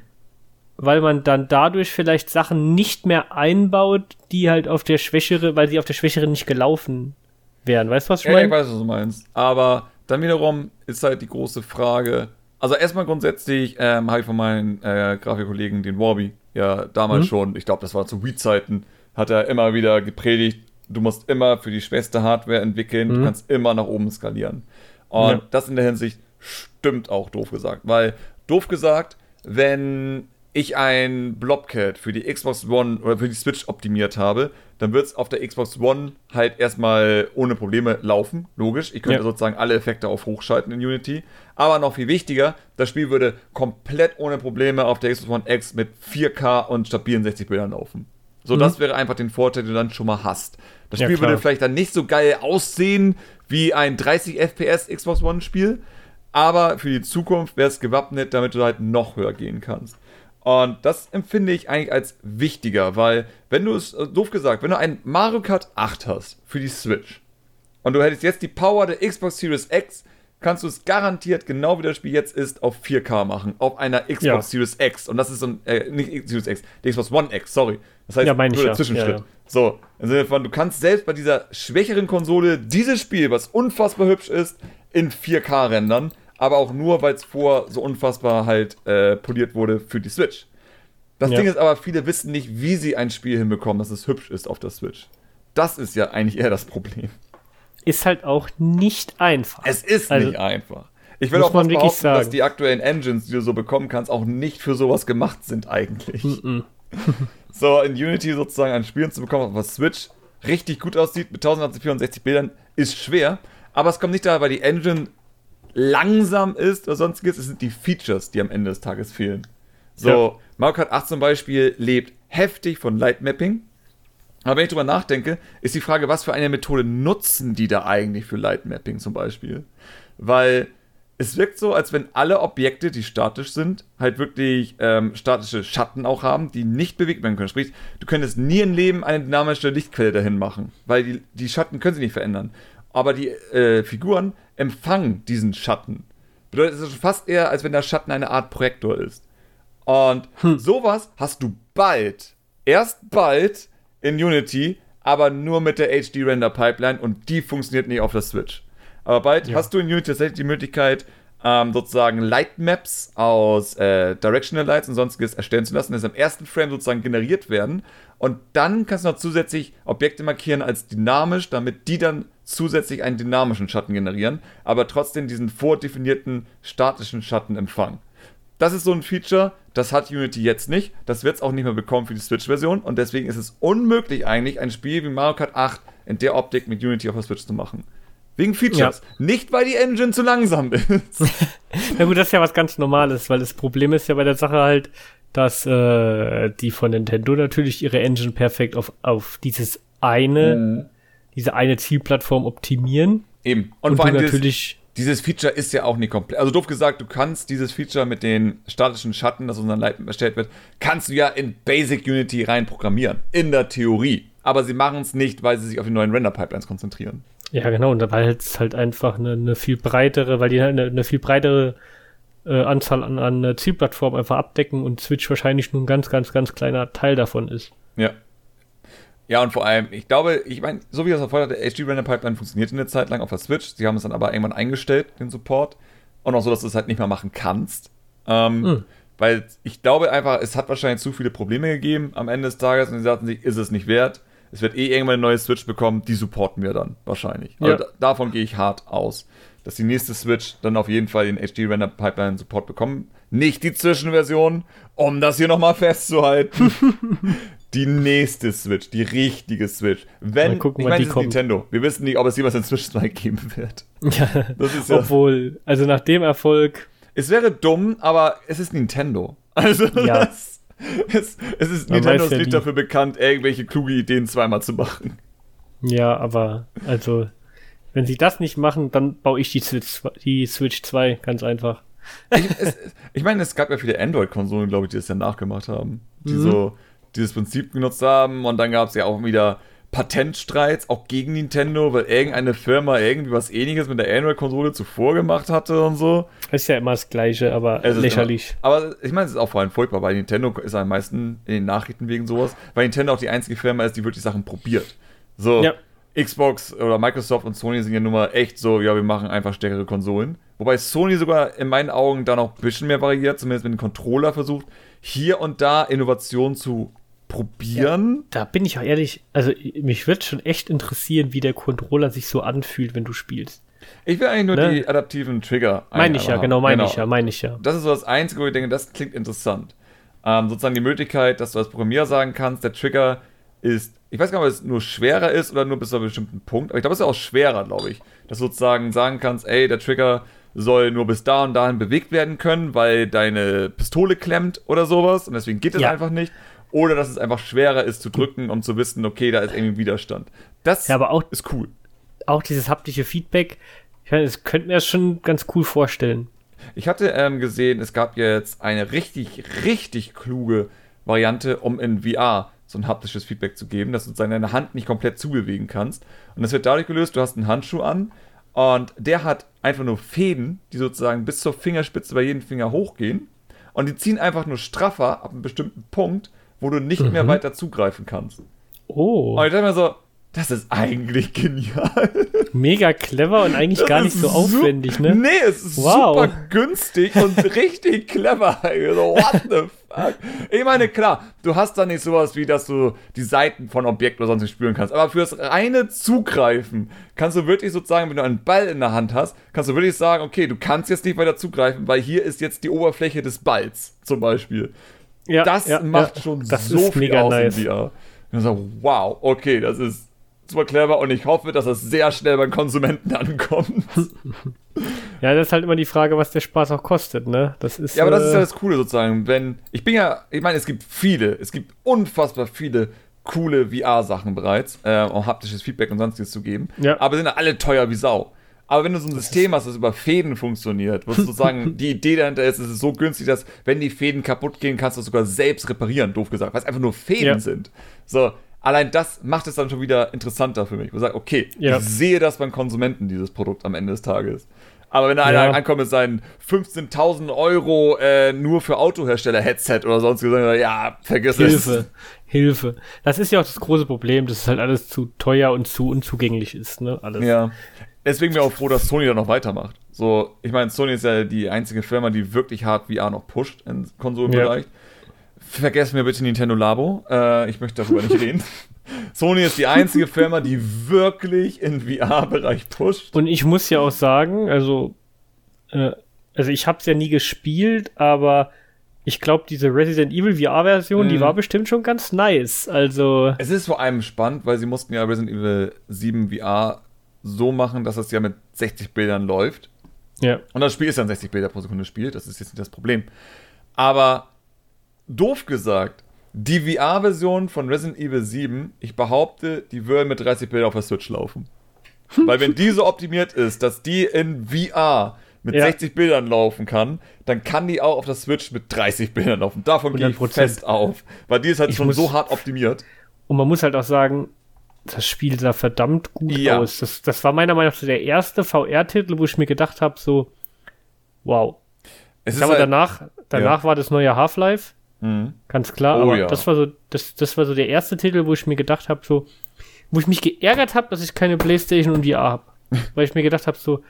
B: weil man dann dadurch vielleicht Sachen nicht mehr einbaut, die halt auf der Schwächere, weil sie auf der Schwächere nicht gelaufen wären. Weißt du, was ich meine?
A: Ja, ich weiß, was du meinst. Aber dann wiederum ist halt die große Frage. Also erstmal grundsätzlich ähm, habe ich von meinen äh, Grafikkollegen den Warby ja damals mhm. schon, ich glaube, das war zu Wii-Zeiten, hat er immer wieder gepredigt, du musst immer für die schwächste Hardware entwickeln, mhm. du kannst immer nach oben skalieren. Und ja. das in der Hinsicht stimmt auch doof gesagt, weil doof gesagt, wenn ich ein Blobcat für die Xbox One oder für die Switch optimiert habe, dann wird es auf der Xbox One halt erstmal ohne Probleme laufen, logisch. Ich könnte ja. sozusagen alle Effekte auf hochschalten in Unity. Aber noch viel wichtiger, das Spiel würde komplett ohne Probleme auf der Xbox One X mit 4K und stabilen 60 Bildern laufen. So, mhm. das wäre einfach den Vorteil, den du dann schon mal hast. Das Spiel ja, würde vielleicht dann nicht so geil aussehen wie ein 30 FPS Xbox One Spiel, aber für die Zukunft wäre es gewappnet, damit du halt noch höher gehen kannst. Und das empfinde ich eigentlich als wichtiger, weil, wenn du es, äh, doof gesagt, wenn du ein Mario Kart 8 hast für die Switch und du hättest jetzt die Power der Xbox Series X, kannst du es garantiert, genau wie das Spiel jetzt ist, auf 4K machen. Auf einer Xbox ja. Series X. Und das ist so ein, äh, nicht Series X, die Xbox One X, sorry. Das heißt,
B: ja, nur der
A: Zwischenschritt.
B: Ja, ja.
A: So, im Sinne von, du kannst selbst bei dieser schwächeren Konsole dieses Spiel, was unfassbar hübsch ist, in 4K rendern aber auch nur, weil es vor so unfassbar halt äh, poliert wurde für die Switch. Das ja. Ding ist aber, viele wissen nicht, wie sie ein Spiel hinbekommen, dass es hübsch ist auf der Switch. Das ist ja eigentlich eher das Problem.
B: Ist halt auch nicht einfach.
A: Es ist also, nicht einfach. Ich will auch mal behaupten, sagen. dass die aktuellen Engines, die du so bekommen kannst, auch nicht für sowas gemacht sind eigentlich. Mm -mm. so, in Unity sozusagen ein Spiel zu bekommen, was Switch richtig gut aussieht, mit 1064 Bildern, ist schwer. Aber es kommt nicht daher, weil die Engine langsam ist oder sonstiges, es sind die Features, die am Ende des Tages fehlen. So, ja. Mario Kart 8 zum Beispiel lebt heftig von Lightmapping. Aber wenn ich drüber nachdenke, ist die Frage, was für eine Methode nutzen die da eigentlich für Lightmapping zum Beispiel? Weil es wirkt so, als wenn alle Objekte, die statisch sind, halt wirklich ähm, statische Schatten auch haben, die nicht bewegt werden können. Sprich, du könntest nie im Leben eine dynamische Lichtquelle dahin machen, weil die, die Schatten können sich nicht verändern. Aber die äh, Figuren empfangen diesen Schatten. Bedeutet, es ist fast eher, als wenn der Schatten eine Art Projektor ist. Und hm. sowas hast du bald, erst bald in Unity, aber nur mit der HD-Render-Pipeline und die funktioniert nicht auf der Switch. Aber bald ja. hast du in Unity tatsächlich die Möglichkeit, ähm, sozusagen Lightmaps aus äh, Directional Lights und sonstiges erstellen zu lassen, die im ersten Frame sozusagen generiert werden. Und dann kannst du noch zusätzlich Objekte markieren als dynamisch, damit die dann zusätzlich einen dynamischen Schatten generieren, aber trotzdem diesen vordefinierten statischen Schatten empfangen. Das ist so ein Feature, das hat Unity jetzt nicht. Das wird es auch nicht mehr bekommen für die Switch-Version. Und deswegen ist es unmöglich eigentlich, ein Spiel wie Mario Kart 8 in der Optik mit Unity auf der Switch zu machen. Wegen Features. Ja. Nicht, weil die Engine zu langsam ist.
B: Na gut, das ist ja was ganz Normales, weil das Problem ist ja bei der Sache halt, dass äh, die von Nintendo natürlich ihre Engine perfekt auf, auf dieses eine, mhm. diese eine Zielplattform optimieren.
A: Eben.
B: Und, und vor allem natürlich
A: dieses Feature ist ja auch nicht komplett. Also doof gesagt, du kannst dieses Feature mit den statischen Schatten, das unseren Light erstellt wird, kannst du ja in Basic Unity rein programmieren. In der Theorie. Aber sie machen es nicht, weil sie sich auf die neuen Render-Pipelines konzentrieren.
B: Ja, genau. Und dabei ist halt einfach eine, eine, viel breitere, weil die halt eine, eine viel breitere äh, Anzahl an, an Zielplattformen einfach abdecken und Switch wahrscheinlich nur ein ganz, ganz, ganz kleiner Teil davon ist.
A: Ja. Ja, und vor allem, ich glaube, ich meine, so wie das erfolgt hat, der HD Render Pipeline funktioniert eine Zeit lang auf der Switch. Sie haben es dann aber irgendwann eingestellt, den Support. Und auch so, dass du es halt nicht mehr machen kannst. Ähm, mhm. Weil ich glaube einfach, es hat wahrscheinlich zu viele Probleme gegeben am Ende des Tages und sie sagten sich, ist es nicht wert. Es wird eh irgendwann eine neue Switch bekommen, die supporten wir dann wahrscheinlich. Also ja. Also davon gehe ich hart aus. Dass die nächste Switch dann auf jeden Fall den HD Render Pipeline Support bekommen. Nicht die Zwischenversion, um das hier nochmal festzuhalten. die nächste Switch, die richtige Switch. Wenn,
B: mal gucken,
A: ich meine, die kommt. Nintendo. Wir wissen nicht, ob es jemals eine Switch 2 geben wird.
B: Ja, das ist ja Obwohl, also nach dem Erfolg.
A: Es wäre dumm, aber es ist Nintendo. Also ja. das, es, es ist Man Nintendo ist ja nicht dafür bekannt, irgendwelche kluge Ideen zweimal zu machen.
B: Ja, aber also, wenn sie das nicht machen, dann baue ich die Switch, die Switch 2, ganz einfach.
A: Ich, es, ich meine, es gab ja viele Android-Konsolen, glaube ich, die das ja nachgemacht haben. Die mhm. so dieses Prinzip genutzt haben und dann gab es ja auch wieder Patentstreits, auch gegen Nintendo, weil irgendeine Firma irgendwie was ähnliches mit der Android-Konsole zuvor gemacht hatte und so.
B: Ist ja immer das Gleiche, aber lächerlich.
A: Immer, aber ich meine, es ist auch vor allem furchtbar, weil Nintendo ist am meisten in den Nachrichten wegen sowas, weil Nintendo auch die einzige Firma ist, die wirklich Sachen probiert. So, ja. Xbox oder Microsoft und Sony sind ja nun mal echt so, ja, wir machen einfach stärkere Konsolen. Wobei Sony sogar in meinen Augen da noch ein bisschen mehr variiert, zumindest mit dem Controller versucht, hier und da Innovation zu probieren.
B: Ja, da bin ich auch ehrlich, also mich würde schon echt interessieren, wie der Controller sich so anfühlt, wenn du spielst.
A: Ich will eigentlich nur ne? die adaptiven Trigger.
B: Meine ich ja, genau, meine genau. ich ja, meine ich ja.
A: Das ist so das Einzige, wo ich denke, das klingt interessant. Ähm, sozusagen die Möglichkeit, dass du als Programmierer sagen kannst, der Trigger ist, ich weiß gar nicht, ob es nur schwerer ist oder nur bis zu einem bestimmten Punkt, aber ich glaube, es ist auch schwerer, glaube ich. Dass du sozusagen sagen kannst, ey, der Trigger soll nur bis da und dahin bewegt werden können, weil deine Pistole klemmt oder sowas und deswegen geht es ja. einfach nicht. Oder dass es einfach schwerer ist zu drücken, um zu wissen, okay, da ist irgendwie Widerstand. Das
B: ja, aber auch,
A: ist cool.
B: Auch dieses haptische Feedback, ich meine, das könnte mir das schon ganz cool vorstellen.
A: Ich hatte ähm, gesehen, es gab jetzt eine richtig, richtig kluge Variante, um in VR so ein haptisches Feedback zu geben, dass du deine Hand nicht komplett zubewegen kannst. Und das wird dadurch gelöst, du hast einen Handschuh an und der hat einfach nur Fäden, die sozusagen bis zur Fingerspitze bei jedem Finger hochgehen. Und die ziehen einfach nur straffer ab einem bestimmten Punkt, wo du nicht mhm. mehr weiter zugreifen kannst.
B: Oh.
A: Und ich dachte mir so, das ist eigentlich genial.
B: Mega clever und eigentlich das gar nicht so aufwendig, ne?
A: Nee, es ist wow. super günstig und richtig clever. Also, what the fuck? Ich meine, klar, du hast da nicht sowas wie, dass du die Seiten von Objekten oder sonst nicht spüren kannst. Aber fürs reine Zugreifen kannst du wirklich sozusagen, wenn du einen Ball in der Hand hast, kannst du wirklich sagen, okay, du kannst jetzt nicht weiter zugreifen, weil hier ist jetzt die Oberfläche des Balls zum Beispiel. Ja, das ja, macht ja. schon das so viel aus nice. in VR. Und so, wow, okay, das ist super clever und ich hoffe, dass das sehr schnell beim Konsumenten ankommt.
B: ja, das ist halt immer die Frage, was der Spaß auch kostet, ne?
A: Das ist, ja, aber das ist ja äh, das Coole sozusagen. Wenn, ich bin ja, ich meine, es gibt viele, es gibt unfassbar viele coole VR-Sachen bereits, äh, um haptisches Feedback und sonstiges zu geben. Ja. Aber sind ja alle teuer wie Sau. Aber wenn du so ein System hast, das über Fäden funktioniert, wo sozusagen die Idee dahinter ist, es ist so günstig, dass wenn die Fäden kaputt gehen, kannst du es sogar selbst reparieren, doof gesagt, weil es einfach nur Fäden ja. sind. So, allein das macht es dann schon wieder interessanter für mich. Wo ich sage, okay, ja. ich sehe das beim Konsumenten, dieses Produkt am Ende des Tages. Aber wenn da einer ja. ankommt mit seinen 15.000 Euro äh, nur für Autohersteller-Headset oder sonst gesagt, ja, vergiss
B: Hilfe. es. Hilfe, Hilfe. Das ist ja auch das große Problem, dass es halt alles zu teuer und zu unzugänglich ist, ne? Alles.
A: Ja. Deswegen bin ich auch froh, dass Sony da noch weitermacht. So, ich meine, Sony ist ja die einzige Firma, die wirklich hart VR noch pusht im Konsolenbereich. Ja. Vergesst mir bitte Nintendo Labo. Äh, ich möchte darüber nicht reden. Sony ist die einzige Firma, die wirklich in VR-Bereich pusht.
B: Und ich muss ja auch sagen, also, äh, also ich habe es ja nie gespielt, aber ich glaube, diese Resident Evil VR-Version, mhm. die war bestimmt schon ganz nice. Also.
A: Es ist vor allem spannend, weil sie mussten ja Resident Evil 7 VR so machen, dass es ja mit 60 Bildern läuft. Ja. Und das Spiel ist dann 60 Bilder pro Sekunde spielt, das ist jetzt nicht das Problem. Aber doof gesagt, die VR-Version von Resident Evil 7, ich behaupte, die würde mit 30 Bildern auf der Switch laufen. Weil wenn die so optimiert ist, dass die in VR mit ja. 60 Bildern laufen kann, dann kann die auch auf der Switch mit 30 Bildern laufen. Davon gehe ich fest auf. Weil die ist halt ich schon so hart optimiert.
B: Und man muss halt auch sagen, das Spiel sah verdammt gut ja. aus. Das, das war meiner Meinung nach der erste VR-Titel, wo ich mir gedacht habe, so, wow. Es ich glaube, halt, danach, danach ja. war das neue Half-Life. Mhm. Ganz klar, oh, aber ja. das war so, das, das war so der erste Titel, wo ich mir gedacht habe, so, wo ich mich geärgert habe, dass ich keine Playstation und VR habe. Weil ich mir gedacht habe, so,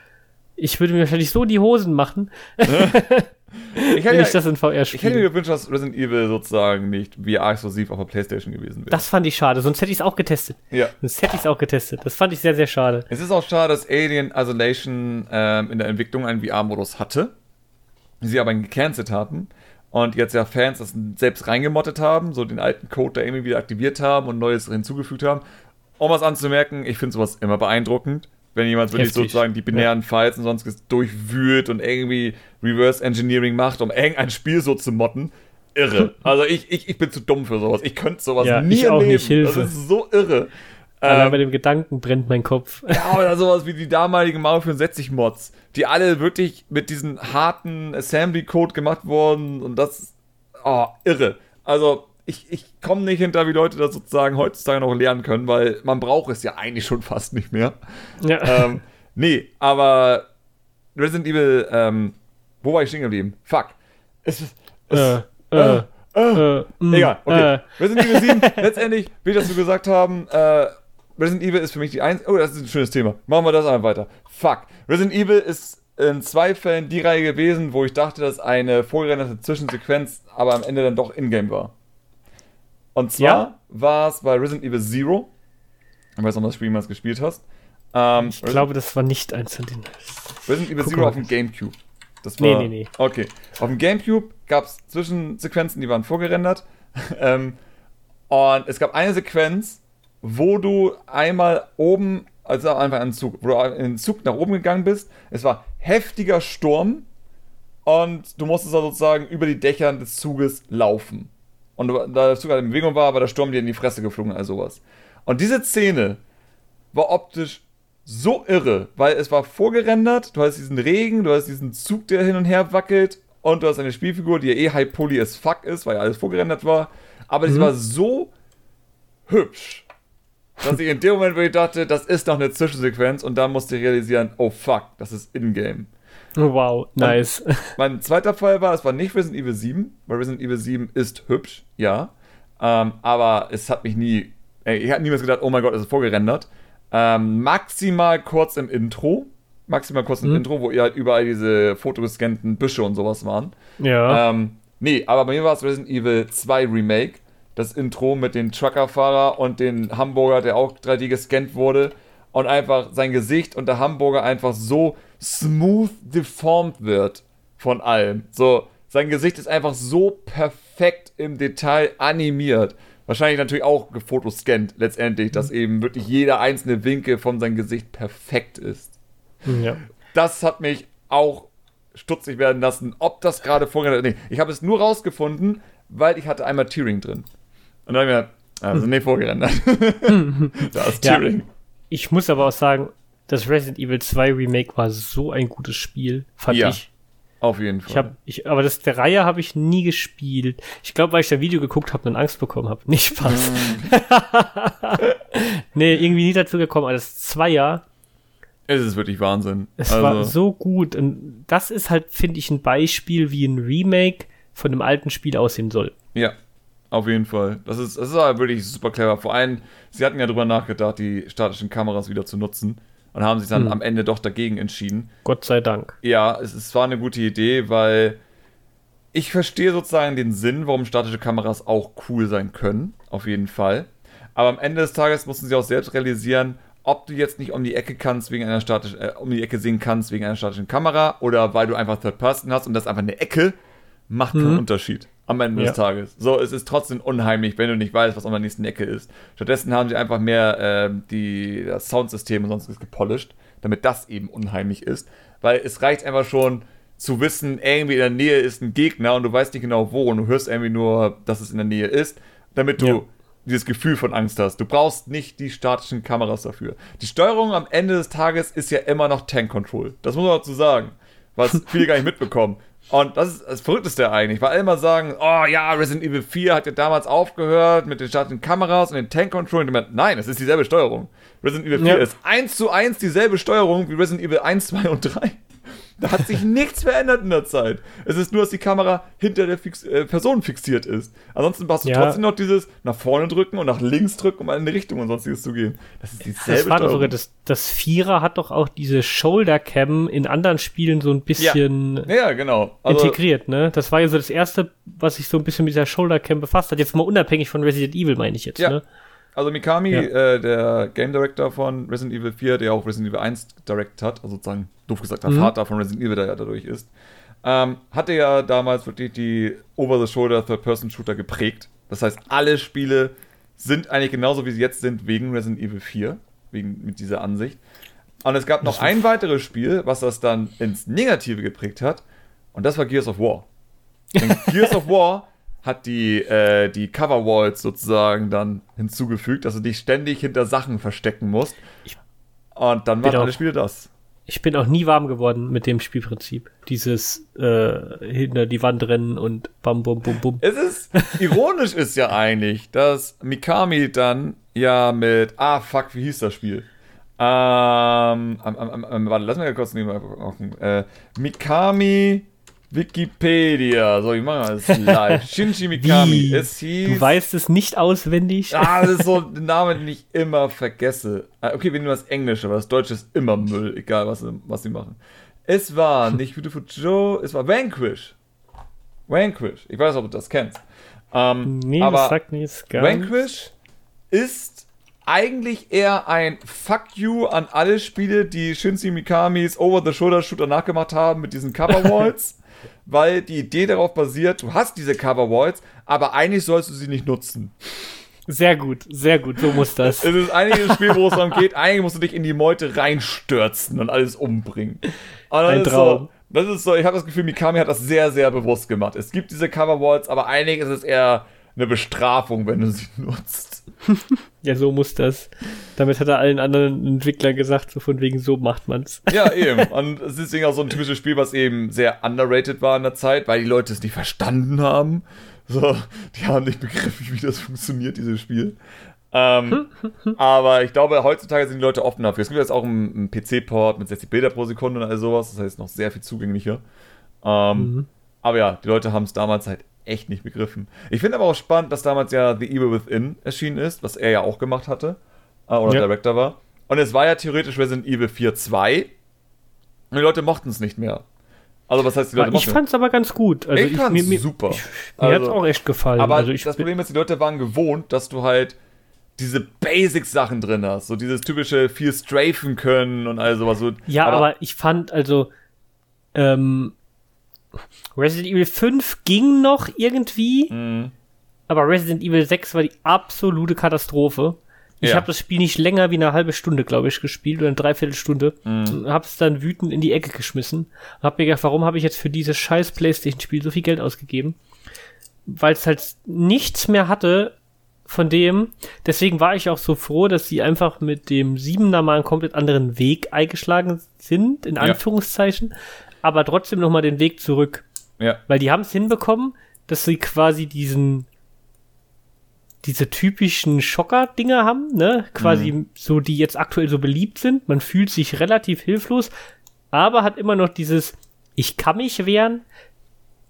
B: ich würde mir wahrscheinlich so die Hosen machen, ich wenn ja, ich das in VR spiele.
A: Ich hätte mir gewünscht, dass Resident Evil sozusagen nicht VR-exklusiv auf der Playstation gewesen wäre.
B: Das fand ich schade, sonst hätte ich es auch getestet. Ja. Sonst hätte ich es auch getestet. Das fand ich sehr, sehr schade.
A: Es ist auch schade, dass Alien Isolation ähm, in der Entwicklung einen VR-Modus hatte, sie aber ihn gecancelt hatten und jetzt ja Fans das selbst reingemottet haben, so den alten Code da irgendwie wieder aktiviert haben und Neues hinzugefügt haben. Um was anzumerken, ich finde sowas immer beeindruckend, wenn jemand wirklich
B: Heftig.
A: sozusagen die binären Files und sonstiges durchwühlt und irgendwie Reverse Engineering macht, um irgendein Spiel so zu motten. Irre. Also ich, ich, ich bin zu dumm für sowas. Ich könnte sowas
B: Ja,
A: nie
B: ich auch
A: erleben.
B: nicht, Hilfe.
A: Das ist so irre.
B: Allein
A: Ähm,
B: bei dem Gedanken brennt mein Kopf.
A: ja, oder sowas wie die damaligen Mario 64 Mods, die alle wirklich mit diesem harten Assembly-Code gemacht wurden und das, oh, irre. Also, ich, ich komme nicht hinter, wie Leute das sozusagen heutzutage noch lernen können, weil man braucht es ja eigentlich schon fast nicht mehr.
B: Ja.
A: ähm, nee, aber Resident Evil, ähm, wo war ich stehen geblieben? Fuck. Es, es,
B: äh, äh, äh, mm,
A: Egal, okay.
B: äh.
A: Resident Evil 7, letztendlich, wie das wir gesagt haben, äh, Resident Evil ist für mich die eins. Oh, das ist ein schönes Thema. Machen wir das einfach weiter. Fuck. Resident Evil ist in zwei Fällen die Reihe gewesen, wo ich dachte, dass eine vorgerenderte Zwischensequenz aber am Ende dann doch Ingame war. Und zwar
B: Ja?
A: war es bei Resident Evil Zero. Ich weiß noch, was Spiel jemals gespielt hast. Ähm,
B: Ich glaube, das war nicht eins von den.
A: Resident Evil
B: Guck
A: Zero auf dem Gamecube. Das
B: Nee,
A: war,
B: nee, nee.
A: Okay. Auf dem Gamecube gab es Zwischensequenzen, die waren vorgerendert. ähm, und es gab eine Sequenz, wo du einmal oben, also einfach in den Zug, wo du in den Zug nach oben gegangen bist. Es war heftiger Sturm und du musstest also sozusagen über die Dächer des Zuges laufen. Und da der Zug halt in Bewegung war, war der Sturm dir in die Fresse geflogen, also sowas. Und diese Szene war optisch so irre, weil es war vorgerendert, du hast diesen Regen, du hast diesen Zug, der hin und her wackelt und du hast eine Spielfigur, die ja eh high poly as fuck ist, weil ja alles vorgerendert war, aber sie war so hübsch, dass ich in dem Moment wirklich dachte, das ist noch eine Zwischensequenz und dann musste ich realisieren, oh fuck, das ist in-game.
B: Wow, nice.
A: Mein zweiter Fall war, es war nicht Resident Evil 7, weil Resident Evil 7 ist hübsch, ja. Ähm, aber es hat mich nie, ey, ich habe niemals gedacht, oh mein Gott, es ist vorgerendert. Ähm, maximal kurz im Intro, maximal kurz im
B: Mhm.
A: Intro, wo ihr halt überall diese fotogescannten Büsche und sowas waren.
B: Ja.
A: Ähm, nee, aber bei mir war es Resident Evil 2 Remake. Das Intro mit dem Truckerfahrer und den Hamburger, der auch 3D gescannt wurde. Und einfach sein Gesicht und der Hamburger einfach so smooth deformed wird von allem. So, sein Gesicht ist einfach so perfekt im Detail animiert. Wahrscheinlich natürlich auch gefotoscannt letztendlich, dass eben wirklich jeder einzelne Winkel von seinem Gesicht perfekt ist
B: ja.
A: das hat mich auch stutzig werden lassen, ob das gerade vorgerendert Nee, ich habe es nur rausgefunden, weil ich hatte einmal Tearing drin. Und dann habe ich mir gedacht, also nee, vorgerendert. da ist
B: Ja.
A: Tearing.
B: Ich muss aber auch sagen, das Resident Evil 2 Remake war so ein gutes Spiel, fand
A: Ja.
B: ich.
A: Auf jeden Fall.
B: Ich hab, ich, aber das der Reihe habe ich nie gespielt. Ich glaube, weil ich da Video geguckt habe und Angst bekommen habe. Nicht Spaß. nee, irgendwie nie dazu gekommen. Aber das Zweier,
A: es ist wirklich Wahnsinn.
B: es
A: also,
B: war so gut. Und das ist halt, finde ich, ein Beispiel, wie ein Remake von einem alten Spiel aussehen soll.
A: Ja, auf jeden Fall. Das ist, das ist aber wirklich super clever. Vor allem, sie hatten ja drüber nachgedacht, die statischen Kameras wieder zu nutzen. Und haben sich dann
B: Hm.
A: am Ende doch dagegen entschieden.
B: Gott sei Dank.
A: Ja, es, es war eine gute Idee, weil ich verstehe sozusagen den Sinn, warum statische Kameras auch cool sein können, auf jeden Fall. Aber am Ende des Tages mussten sie auch selbst realisieren, ob du jetzt nicht um die Ecke kannst wegen einer statischen, äh, um die Ecke sehen kannst wegen einer statischen Kamera oder weil du einfach Third Person hast und das ist einfach eine Ecke, macht keinen
B: Mhm.
A: Unterschied am Ende
B: Ja.
A: des Tages. So, es ist trotzdem unheimlich, wenn du nicht weißt, was an der nächsten Ecke ist. Stattdessen haben sie einfach mehr ähm, die, das Soundsystem und sonstiges gepolished, damit das eben unheimlich ist. Weil es reicht einfach schon zu wissen, irgendwie in der Nähe ist ein Gegner und du weißt nicht genau wo und du hörst irgendwie nur, dass es in der Nähe ist, damit du
B: Ja.
A: dieses Gefühl von Angst hast. Du brauchst nicht die statischen Kameras dafür. Die Steuerung am Ende des Tages ist ja immer noch Tank Control. Das muss man dazu sagen, was viele gar nicht mitbekommen. Und das ist das Verrückteste eigentlich, weil alle immer sagen, oh ja, Resident Evil 4 hat ja damals aufgehört mit den statischen Kameras und den Tank Control. Und nein, es ist dieselbe Steuerung. Resident Evil 4
B: Ja.
A: ist eins zu eins dieselbe Steuerung wie Resident Evil 1, 2 und 3. Da hat sich nichts verändert in der Zeit. Es ist nur, dass die Kamera hinter der Fix äh, Person fixiert ist. Ansonsten hast du
B: Ja.
A: trotzdem noch dieses nach vorne drücken und nach links drücken, um in eine Richtung und sonstiges zu gehen. Das ist dieselbe
B: Das war doch sogar, das, das Vierer hat doch auch diese Shoulder Cam in anderen Spielen so ein bisschen
A: Ja, genau. Also,
B: integriert, ne? Das war ja so das erste, was sich so ein bisschen mit dieser Shoulder Cam befasst hat. Jetzt mal unabhängig von Resident Evil, meine ich jetzt,
A: Ja.
B: ne?
A: Also Mikami,
B: Ja.
A: äh, der Game Director von Resident Evil 4, der auch Resident Evil 1 direct hat, also sozusagen, doof gesagt, der
B: Mhm.
A: Vater von Resident Evil, der ja dadurch ist, ähm, hatte ja damals wirklich die Over-the-Shoulder Third-Person-Shooter geprägt. Das heißt, alle Spiele sind eigentlich genauso, wie sie jetzt sind, wegen Resident Evil 4, wegen mit dieser Ansicht. Und es gab noch ein weiteres Spiel, was das dann ins Negative geprägt hat. Und das war Gears of War. Und Gears of War hat die, äh, die Cover Walls sozusagen dann hinzugefügt, dass du dich ständig hinter Sachen verstecken musst. Und dann waren alle Spiele das.
B: Ich bin auch nie warm geworden mit dem Spielprinzip. Dieses äh, hinter die Wand rennen und bam, bum, bum, bum.
A: Es ist, ironisch ist ja eigentlich, dass Mikami dann ja mit, ah, fuck, wie hieß das Spiel? Ähm, ähm, ähm warte, lass mich kurz nehmen. Äh, Mikami Wikipedia. So, ich mache das live. Shinji Mikami.
B: Es hieß. Du weißt es nicht auswendig.
A: Ah, das ist so ein Name, den ich immer vergesse. Ah, okay, wir nehmen das Englische, aber das Deutsche ist immer Müll, egal was, was sie machen. Es war nicht Beautiful Joe, es war Vanquish. Vanquish. Ich weiß, ob du das kennst.
B: Ähm, nee, aber das sagt mir gar
A: Vanquish ist eigentlich eher ein Fuck you an alle Spiele, die Shinji Mikamis Over-the-Shoulder-Shooter nachgemacht haben mit diesen Cover-Walls. Weil die Idee darauf basiert, du hast diese Cover Walls, aber eigentlich sollst du sie nicht nutzen.
B: Sehr gut, sehr gut, so muss das.
A: Es ist eigentlich ein Spiel, wo es darum geht, eigentlich musst du dich in die Meute reinstürzen und alles umbringen. Und
B: ein Traum.
A: So, das ist so, ich habe das Gefühl, Mikami hat das sehr, sehr bewusst gemacht. Es gibt diese Cover Walls, aber eigentlich ist es eher eine Bestrafung, wenn du sie nutzt.
B: Ja, so muss das. Damit hat er allen anderen Entwicklern gesagt, so von wegen so macht man's.
A: Ja, eben. Und es ist deswegen auch so ein typisches Spiel, was eben sehr underrated war in der Zeit, weil die Leute es nicht verstanden haben. So, die haben nicht begriffen, wie das funktioniert, dieses Spiel. Ähm, aber ich glaube, heutzutage sind die Leute offen dafür. Es gibt jetzt auch einen, einen PC-Port mit 60 Bilder pro Sekunde und all sowas. Das heißt, noch sehr viel zugänglicher. Ähm, mhm. Aber ja, die Leute haben es damals halt echt nicht begriffen. Ich finde aber auch spannend, dass damals ja The Evil Within erschienen ist, was er ja auch gemacht hatte. Äh, oder ja. Director war. Und es war ja theoretisch Resident Evil 4 2. Und die Leute mochten es nicht mehr. Also, was heißt die Leute
B: Ich fand es aber ganz gut. Also
A: ich, fand es super.
B: Ich, mir also, hat es auch echt gefallen.
A: Aber
B: also
A: das Problem ist, die Leute waren gewohnt, dass du halt diese Basic-Sachen drin hast. So dieses typische viel strafen können und all sowas. So,
B: ja, aber, aber ich fand, also, ähm, Resident Evil 5 ging noch irgendwie, mhm. aber Resident Evil 6 war die absolute Katastrophe. Ich ja. habe das Spiel nicht länger wie eine halbe Stunde, glaube ich, gespielt oder eine Dreiviertelstunde. Mhm. Habe es dann wütend in die Ecke geschmissen. Hab mir gedacht, warum habe ich jetzt für dieses scheiß PlayStation-Spiel so viel Geld ausgegeben? Weil es halt nichts mehr hatte von dem. Deswegen war ich auch so froh, dass sie einfach mit dem 7er mal einen komplett anderen Weg eingeschlagen sind, in Anführungszeichen. Ja aber trotzdem nochmal den Weg zurück.
A: Ja.
B: Weil die haben es hinbekommen, dass sie quasi diesen diese typischen Schocker-Dinger haben, ne? Quasi mhm. so, die jetzt aktuell so beliebt sind. Man fühlt sich relativ hilflos, aber hat immer noch dieses, ich kann mich wehren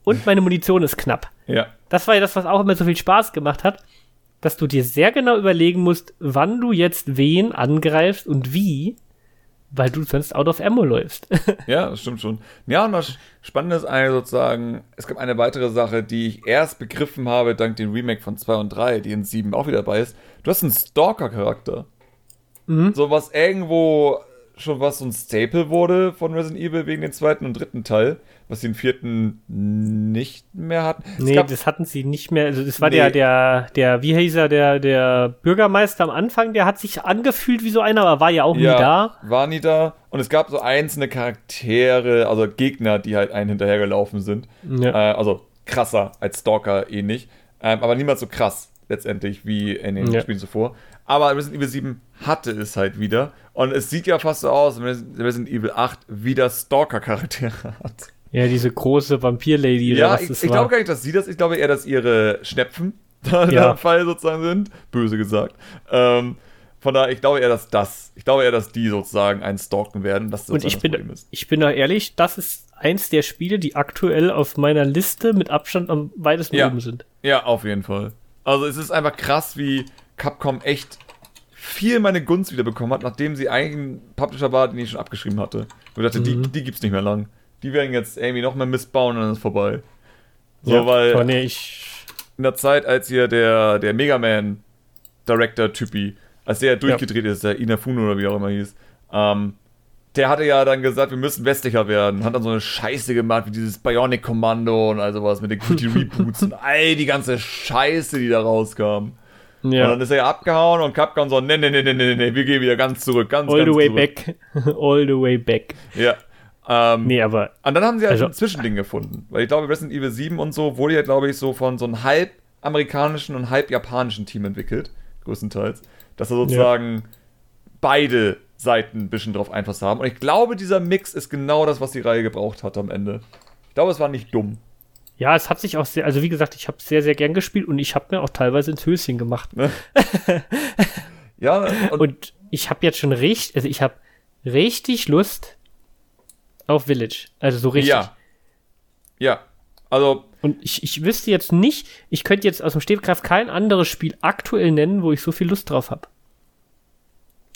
B: und meine Munition ist knapp.
A: Ja.
B: Das war ja das, was auch immer so viel Spaß gemacht hat, dass du dir sehr genau überlegen musst, wann du jetzt wen angreifst und wie, weil du sonst out of ammo läufst.
A: ja, das stimmt schon. Ja, und das Spannende ist eigentlich sozusagen, es gibt eine weitere Sache, die ich erst begriffen habe, dank dem Remake von 2 und 3, die in 7 auch wieder dabei ist. Du hast einen Stalker-Charakter. Mhm. So was irgendwo schon was so ein Staple wurde von Resident Evil wegen dem zweiten und dritten Teil, was sie im vierten nicht mehr hatten.
B: Nee, das hatten sie nicht mehr. Also das war nee. der, der, der, wie hieß er, der, der Bürgermeister am Anfang, der hat sich angefühlt wie so einer, aber war ja auch ja, nie da.
A: War nie da. Und es gab so einzelne Charaktere, also Gegner, die halt einen hinterhergelaufen sind. Ja. Äh, also krasser als Stalker ähnlich. Ähm, aber niemals so krass letztendlich wie in den ja. Spielen zuvor. Aber Resident Evil 7 hatte es halt wieder. Und es sieht ja fast so aus, wenn Resident Evil 8 wieder Stalker-Charaktere hat.
B: Ja, diese große Vampir-Lady.
A: Ja, ich, ich glaube gar nicht, dass sie das, ich glaube eher, dass ihre Schnepfen da ja. der Fall sozusagen sind. Böse gesagt. Ähm, von daher, ich glaube eher, dass das, ich glaube eher, dass die sozusagen einen stalken werden. Das
B: Und ich bin, ist. ich bin da ehrlich, das ist eins der Spiele, die aktuell auf meiner Liste mit Abstand am weitesten
A: ja.
B: oben sind.
A: Ja, auf jeden Fall. Also es ist einfach krass, wie Capcom echt viel meine Gunst wieder bekommen hat, nachdem sie eigentlich ein Publisher war, den ich schon abgeschrieben hatte. Und ich dachte, mhm. die, die gibt's nicht mehr lang. Die werden jetzt irgendwie noch mehr Mist bauen und dann ist es vorbei. So, ja, weil
B: nee, ich
A: in der Zeit, als hier der, der Mega Man Director-Typi, als der durchgedreht ja. ist, der Inafune oder wie auch immer hieß, ähm, der hatte ja dann gesagt, wir müssen westlicher werden. Hat dann so eine Scheiße gemacht, wie dieses Bionic-Kommando und all sowas mit den Gritty Reboots und all die ganze Scheiße, die da rauskam. Ja. Und dann ist er ja abgehauen und Capcom so, nee, nee, nee, nee, nee, nee, wir gehen wieder ganz zurück, ganz,
B: All
A: ganz
B: the way
A: zurück.
B: back. All the way back.
A: Ja. Ähm,
B: Nee, aber
A: Und dann haben sie halt
B: Also-
A: ein Zwischending gefunden. Weil ich glaube, Resident Evil 7 und so wurde ja, glaube ich, so von so einem halb amerikanischen und halb japanischen Team entwickelt, größtenteils. Dass er sozusagen beide Seiten ein bisschen drauf Einfluss haben. Und ich glaube, dieser Mix ist genau das, was die Reihe gebraucht hat am Ende. Ich glaube, es war nicht dumm.
B: ja, es hat sich auch sehr, also wie gesagt, ich habe sehr, sehr gern gespielt und ich habe mir auch teilweise ins Höschen gemacht.
A: Ja, und,
B: Und ich habe jetzt schon richtig, also ich habe richtig Lust auf Village. Also so richtig.
A: ja. Ja. Also,
B: Und ich, ich wüsste jetzt nicht, ich könnte jetzt aus dem Stegreif kein anderes Spiel aktuell nennen, wo ich so viel Lust drauf habe.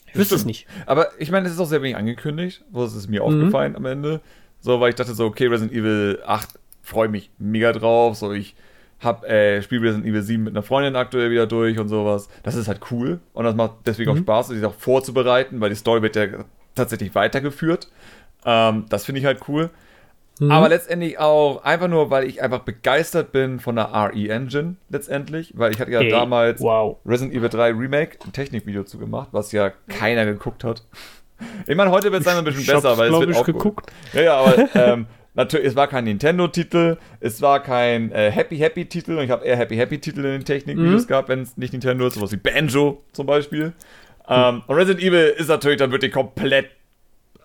B: Ich wüsste es nicht.
A: Aber ich meine, es ist auch sehr wenig angekündigt. Wo ist es mir
B: Mhm.
A: aufgefallen am Ende? So, weil ich dachte so, okay, Resident Evil 8 freue mich mega drauf. So, ich hab, äh, spiele Resident Evil 7 mit einer Freundin aktuell wieder durch und sowas. Das ist halt cool. Und das macht deswegen auch
B: Mhm.
A: Spaß, sich auch vorzubereiten, weil die Story wird ja tatsächlich weitergeführt. Ähm, das finde ich halt cool.
B: Mhm.
A: Aber letztendlich auch einfach nur, weil ich einfach begeistert bin von der RE-Engine letztendlich. Weil ich hatte ja
B: Ey,
A: damals
B: Wow.
A: Resident Evil 3 Remake ein Technikvideo zu gemacht, was ja keiner geguckt hat. Ich meine, heute wird es ein bisschen
B: Ich
A: besser, weil es wird auch
B: geguckt.
A: Ja, ja, aber ähm, natürlich, es war kein Nintendo-Titel, es war kein äh, Happy Happy Titel und ich habe eher Happy Happy Titel in den Technikvideos
B: Mhm.
A: gehabt, wenn es nicht Nintendo ist, sowas wie Banjo zum Beispiel. Ähm, und Resident Evil ist natürlich dann wirklich komplett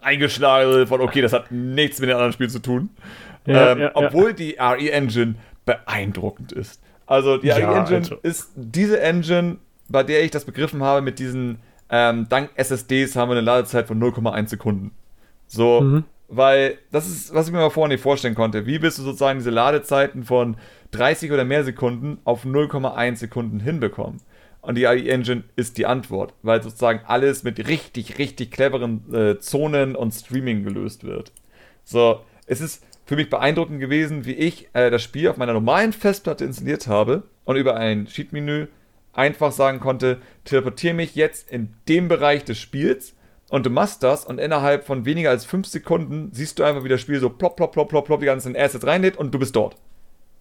A: eingeschlagen von, okay, das hat nichts mit den anderen Spielen zu tun.
B: Ja,
A: ähm,
B: ja,
A: obwohl die RE-Engine beeindruckend ist. Also die
B: Ja,
A: RE-Engine
B: also-
A: ist diese Engine, bei der ich das begriffen habe, mit diesen, ähm, dank SSDs haben wir eine Ladezeit von 0,1 Sekunden. So,
B: Mhm.
A: weil das ist, was ich mir mal vorher nicht vorstellen konnte. Wie willst du sozusagen diese Ladezeiten von 30 oder mehr Sekunden auf 0,1 Sekunden hinbekommen? Und die AI Engine ist die Antwort, weil sozusagen alles mit richtig, richtig cleveren äh, Zonen und Streaming gelöst wird. So, es ist für mich beeindruckend gewesen, wie ich äh, das Spiel auf meiner normalen Festplatte installiert habe und über ein Sheet-Menü einfach sagen konnte, teleportiere mich jetzt in dem Bereich des Spiels und du machst das und innerhalb von weniger als 5 Sekunden siehst du einfach, wie das Spiel so plopp, plopp, plopp, plopp, plopp die ganzen Assets reinlädt und du bist dort.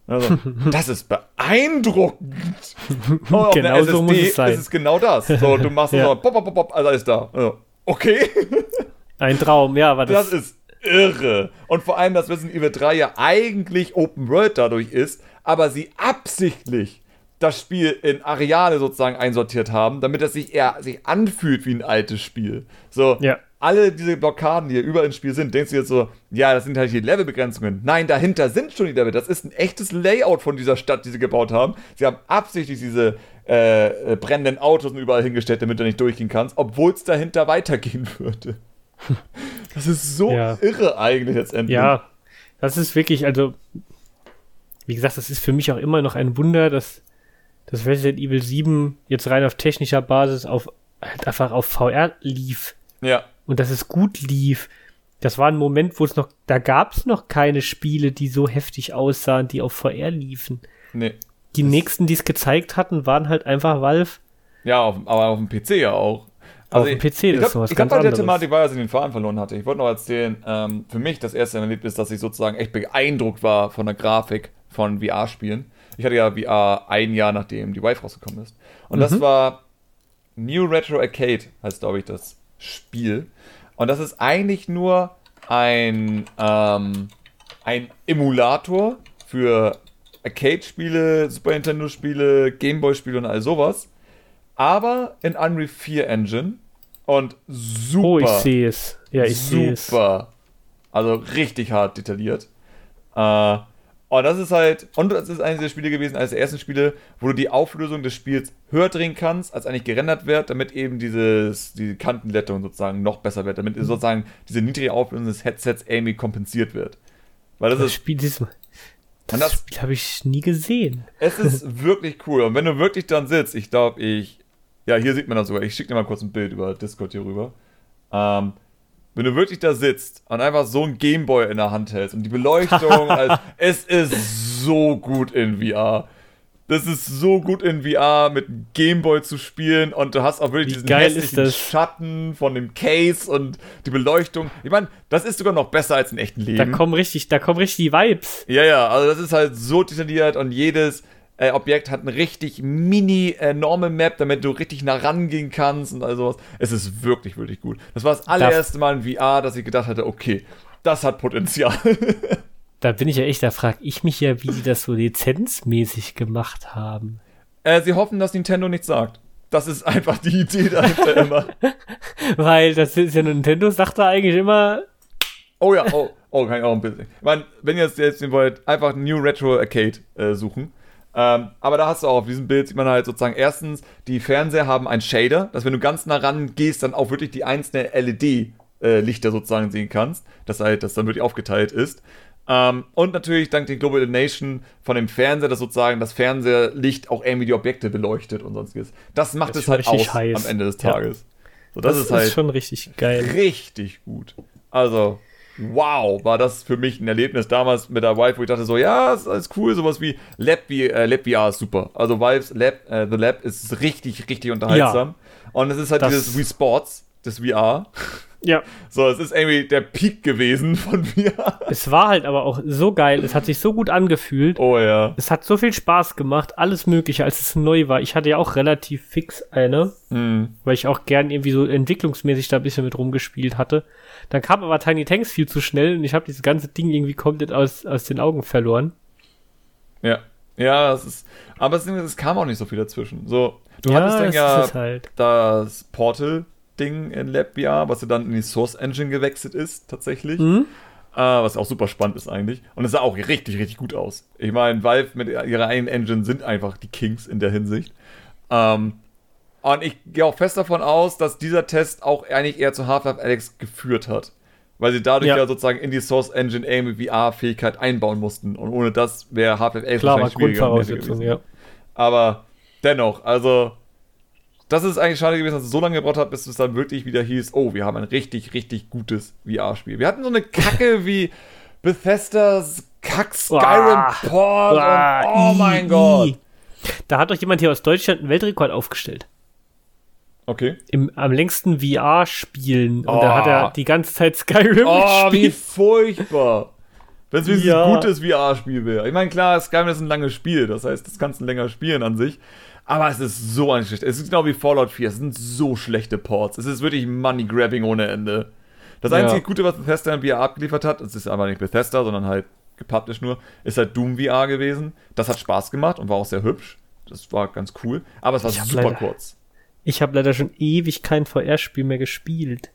A: Also, das ist beeindruckend. Einer
B: Genau so muss es sein.
A: Ist es genau das. So, du machst
B: Ja.
A: so, pop, pop, pop, alles da. Also, okay.
B: Ein Traum, ja, aber das,
A: Das ist irre. Und vor allem, dass Resident Evil 3 ja eigentlich Open World dadurch ist, aber sie absichtlich das Spiel in Areale sozusagen einsortiert haben, damit es sich eher sich anfühlt wie ein altes Spiel. So,
B: Ja.
A: Alle diese Blockaden, die hier überall im Spiel sind, denkst du jetzt so, ja, das sind halt die Levelbegrenzungen. Nein, dahinter sind schon die Level. Das ist ein echtes Layout von dieser Stadt, die sie gebaut haben. Sie haben absichtlich diese äh, äh, brennenden Autos überall hingestellt, damit du nicht durchgehen kannst, obwohl es dahinter weitergehen würde. Das ist so
B: Ja.
A: irre eigentlich letztendlich.
B: Ja, das ist wirklich, also, wie gesagt, das ist für mich auch immer noch ein Wunder, dass, dass Resident Evil 7 jetzt rein auf technischer Basis auf halt einfach auf VR lief
A: Ja.
B: Und dass es gut lief. Das war ein Moment, wo es noch, da gab es noch keine Spiele, die so heftig aussahen, die auf VR liefen.
A: Nee.
B: Die nächsten, die es gezeigt hatten, waren halt einfach Valve.
A: Ja, auf, aber auf dem PC ja auch.
B: Auf dem PC, das
A: ich
B: ist
A: glaub,
B: noch was
A: Ich glaube,
B: ganz
A: bei der
B: anderes.
A: Thematik war, dass ich den Faden verloren hatte. Ich wollte noch erzählen, ähm, für mich das erste Erlebnis, dass ich sozusagen echt beeindruckt war von der Grafik von VR-Spielen. Ich hatte ja VR ein Jahr, nachdem die Vive rausgekommen ist. Und das
B: Mhm.
A: war New Retro Arcade, heißt, glaube ich, das Spiel. Und das ist eigentlich nur ein, ähm, ein Emulator für Arcade-Spiele, Super Nintendo-Spiele, Gameboy-Spiele und all sowas. Aber in Unreal 4 Engine. Und super.
B: Oh, ich sehe es. Ja, ich sehe es.
A: Super. Also richtig hart detailliert. Äh, und das ist halt, und das ist eines der Spiele gewesen, eines der ersten Spiele, wo du die Auflösung des Spiels höher drehen kannst, als eigentlich gerendert wird, damit eben dieses, die Kantenlettung sozusagen noch besser wird, damit sozusagen diese niedrige Auflösung des Headsets irgendwie kompensiert wird. Weil das
B: Das
A: ist,
B: Spiel,
A: Und
B: das
A: das-
B: Spiel habe ich nie gesehen.
A: es ist wirklich cool. Und wenn du wirklich dann sitzt, ich glaube, ich, ja, hier sieht man das sogar, ich schicke dir mal kurz ein Bild über Discord hier rüber. Ähm, wenn du wirklich da sitzt und einfach so ein Gameboy in der Hand hältst und die Beleuchtung, also, es ist so gut in VR. Das ist so gut in VR mit Gameboy zu spielen und du hast auch wirklich
B: Wie
A: diesen hässlichen? Schatten von dem Case und die Beleuchtung. Ich meine, das ist sogar noch besser als im echten Leben.
B: Da kommen richtig, da kommen richtig die Vibes.
A: Ja, ja, also das ist halt so detailliert und jedes, äh, Objekt hat eine richtig mini enorme Map, damit du richtig nah rangehen kannst und all sowas. Es ist wirklich, wirklich gut. Das war das allererste Mal in VR, dass ich gedacht hatte, okay, das hat Potenzial.
B: da bin ich ja echt, da frage ich mich ja, wie die das so lizenzmäßig gemacht haben.
A: Äh, sie hoffen, dass Nintendo nichts sagt. Das ist einfach die Idee dahinter immer.
B: Weil das ist ja Nintendo sagt da eigentlich immer.
A: Oh ja, oh, oh, kann ich auch ein bisschen. Ich meine, wenn ihr jetzt, jetzt wollt, einfach New Retro Arcade äh, suchen. Ähm, aber da hast du auch auf diesem Bild sieht man halt sozusagen erstens, die Fernseher haben einen Shader, dass wenn du ganz nah ran gehst, dann auch wirklich die einzelnen LED-Lichter äh, sozusagen sehen kannst, dass halt das dann wirklich aufgeteilt ist. Ähm, und natürlich dank der Global Illumination von dem Fernseher, dass sozusagen das Fernseherlicht auch irgendwie die Objekte beleuchtet und sonstiges. Das macht das es halt aus heiß. am Ende des Tages. Ja.
B: So, das, das, ist halt
A: schon richtig geil. Richtig gut. Also, wow, war das für mich ein Erlebnis damals mit der Vive, wo ich dachte so, ja, ist alles cool, sowas wie Lab, wie, äh, Lab VR ist super. Also Vives Lab, äh, The Lab ist richtig, richtig unterhaltsam. Ja, und es ist halt dieses Wii Sports, das VR.
B: Ja.
A: So, es ist irgendwie der Peak gewesen von VR.
B: Es war halt aber auch so geil, es hat sich so gut angefühlt.
A: Oh ja.
B: Es hat so viel Spaß gemacht, alles Mögliche, als es neu war. Ich hatte ja auch relativ fix eine, mhm. weil ich auch gern irgendwie so entwicklungsmäßig da ein bisschen mit rumgespielt hatte. Dann kam aber Tiny Tanks viel zu schnell und ich habe dieses ganze Ding irgendwie komplett aus, aus den Augen verloren.
A: Ja. Ja, es ist. Aber es, es kam auch nicht so viel dazwischen. So, du ja, hattest dann ja halt. das Portal Ding in LabVR, was ja dann in die Source Engine gewechselt ist, tatsächlich. Mhm. Äh, was auch super spannend ist eigentlich. Und es sah auch richtig, richtig gut aus. Ich meine, Valve mit ihrer eigenen Engine sind einfach die Kings in der Hinsicht. Ähm, und ich gehe auch fest davon aus, dass dieser Test auch eigentlich eher zu Half-Life Alex geführt hat. Weil sie dadurch ja. ja sozusagen in die Source Engine irgendwie VR-Fähigkeit einbauen mussten. Und ohne das wäre Half-Life Alex
B: Klar, wahrscheinlich schwieriger gewesen. Ja.
A: Aber dennoch, also das ist eigentlich schade gewesen, dass es so lange gebraucht hat, bis es dann wirklich wieder hieß, oh, wir haben ein richtig, richtig gutes VR-Spiel. Wir hatten so eine Kacke wie Bethesdas Kack Skyrim Port und oh mein Gott.
B: Da hat doch jemand hier aus Deutschland einen Weltrekord aufgestellt.
A: Okay.
B: Im, am längsten VR-Spielen. Und oh. da hat er die ganze Zeit Skyrim
A: oh, gespielt. Oh, wie furchtbar. Wenn es ja. ein gutes VR-Spiel wäre. Ich meine, klar, Skyrim ist ein langes Spiel. Das heißt, das kannst du länger spielen an sich. Aber es ist so ein schlecht. Es ist genau wie Fallout 4. Es sind so schlechte Ports. Es ist wirklich Money-Grabbing ohne Ende. Das einzige ja. Gute, was Bethesda in VR abgeliefert hat, es ist aber nicht Bethesda, sondern halt gepublished nur, ist halt Doom VR gewesen. Das hat Spaß gemacht und war auch sehr hübsch. Das war ganz cool. Aber es war super
B: leider,
A: kurz.
B: Ich habe leider schon ewig kein VR-Spiel mehr gespielt.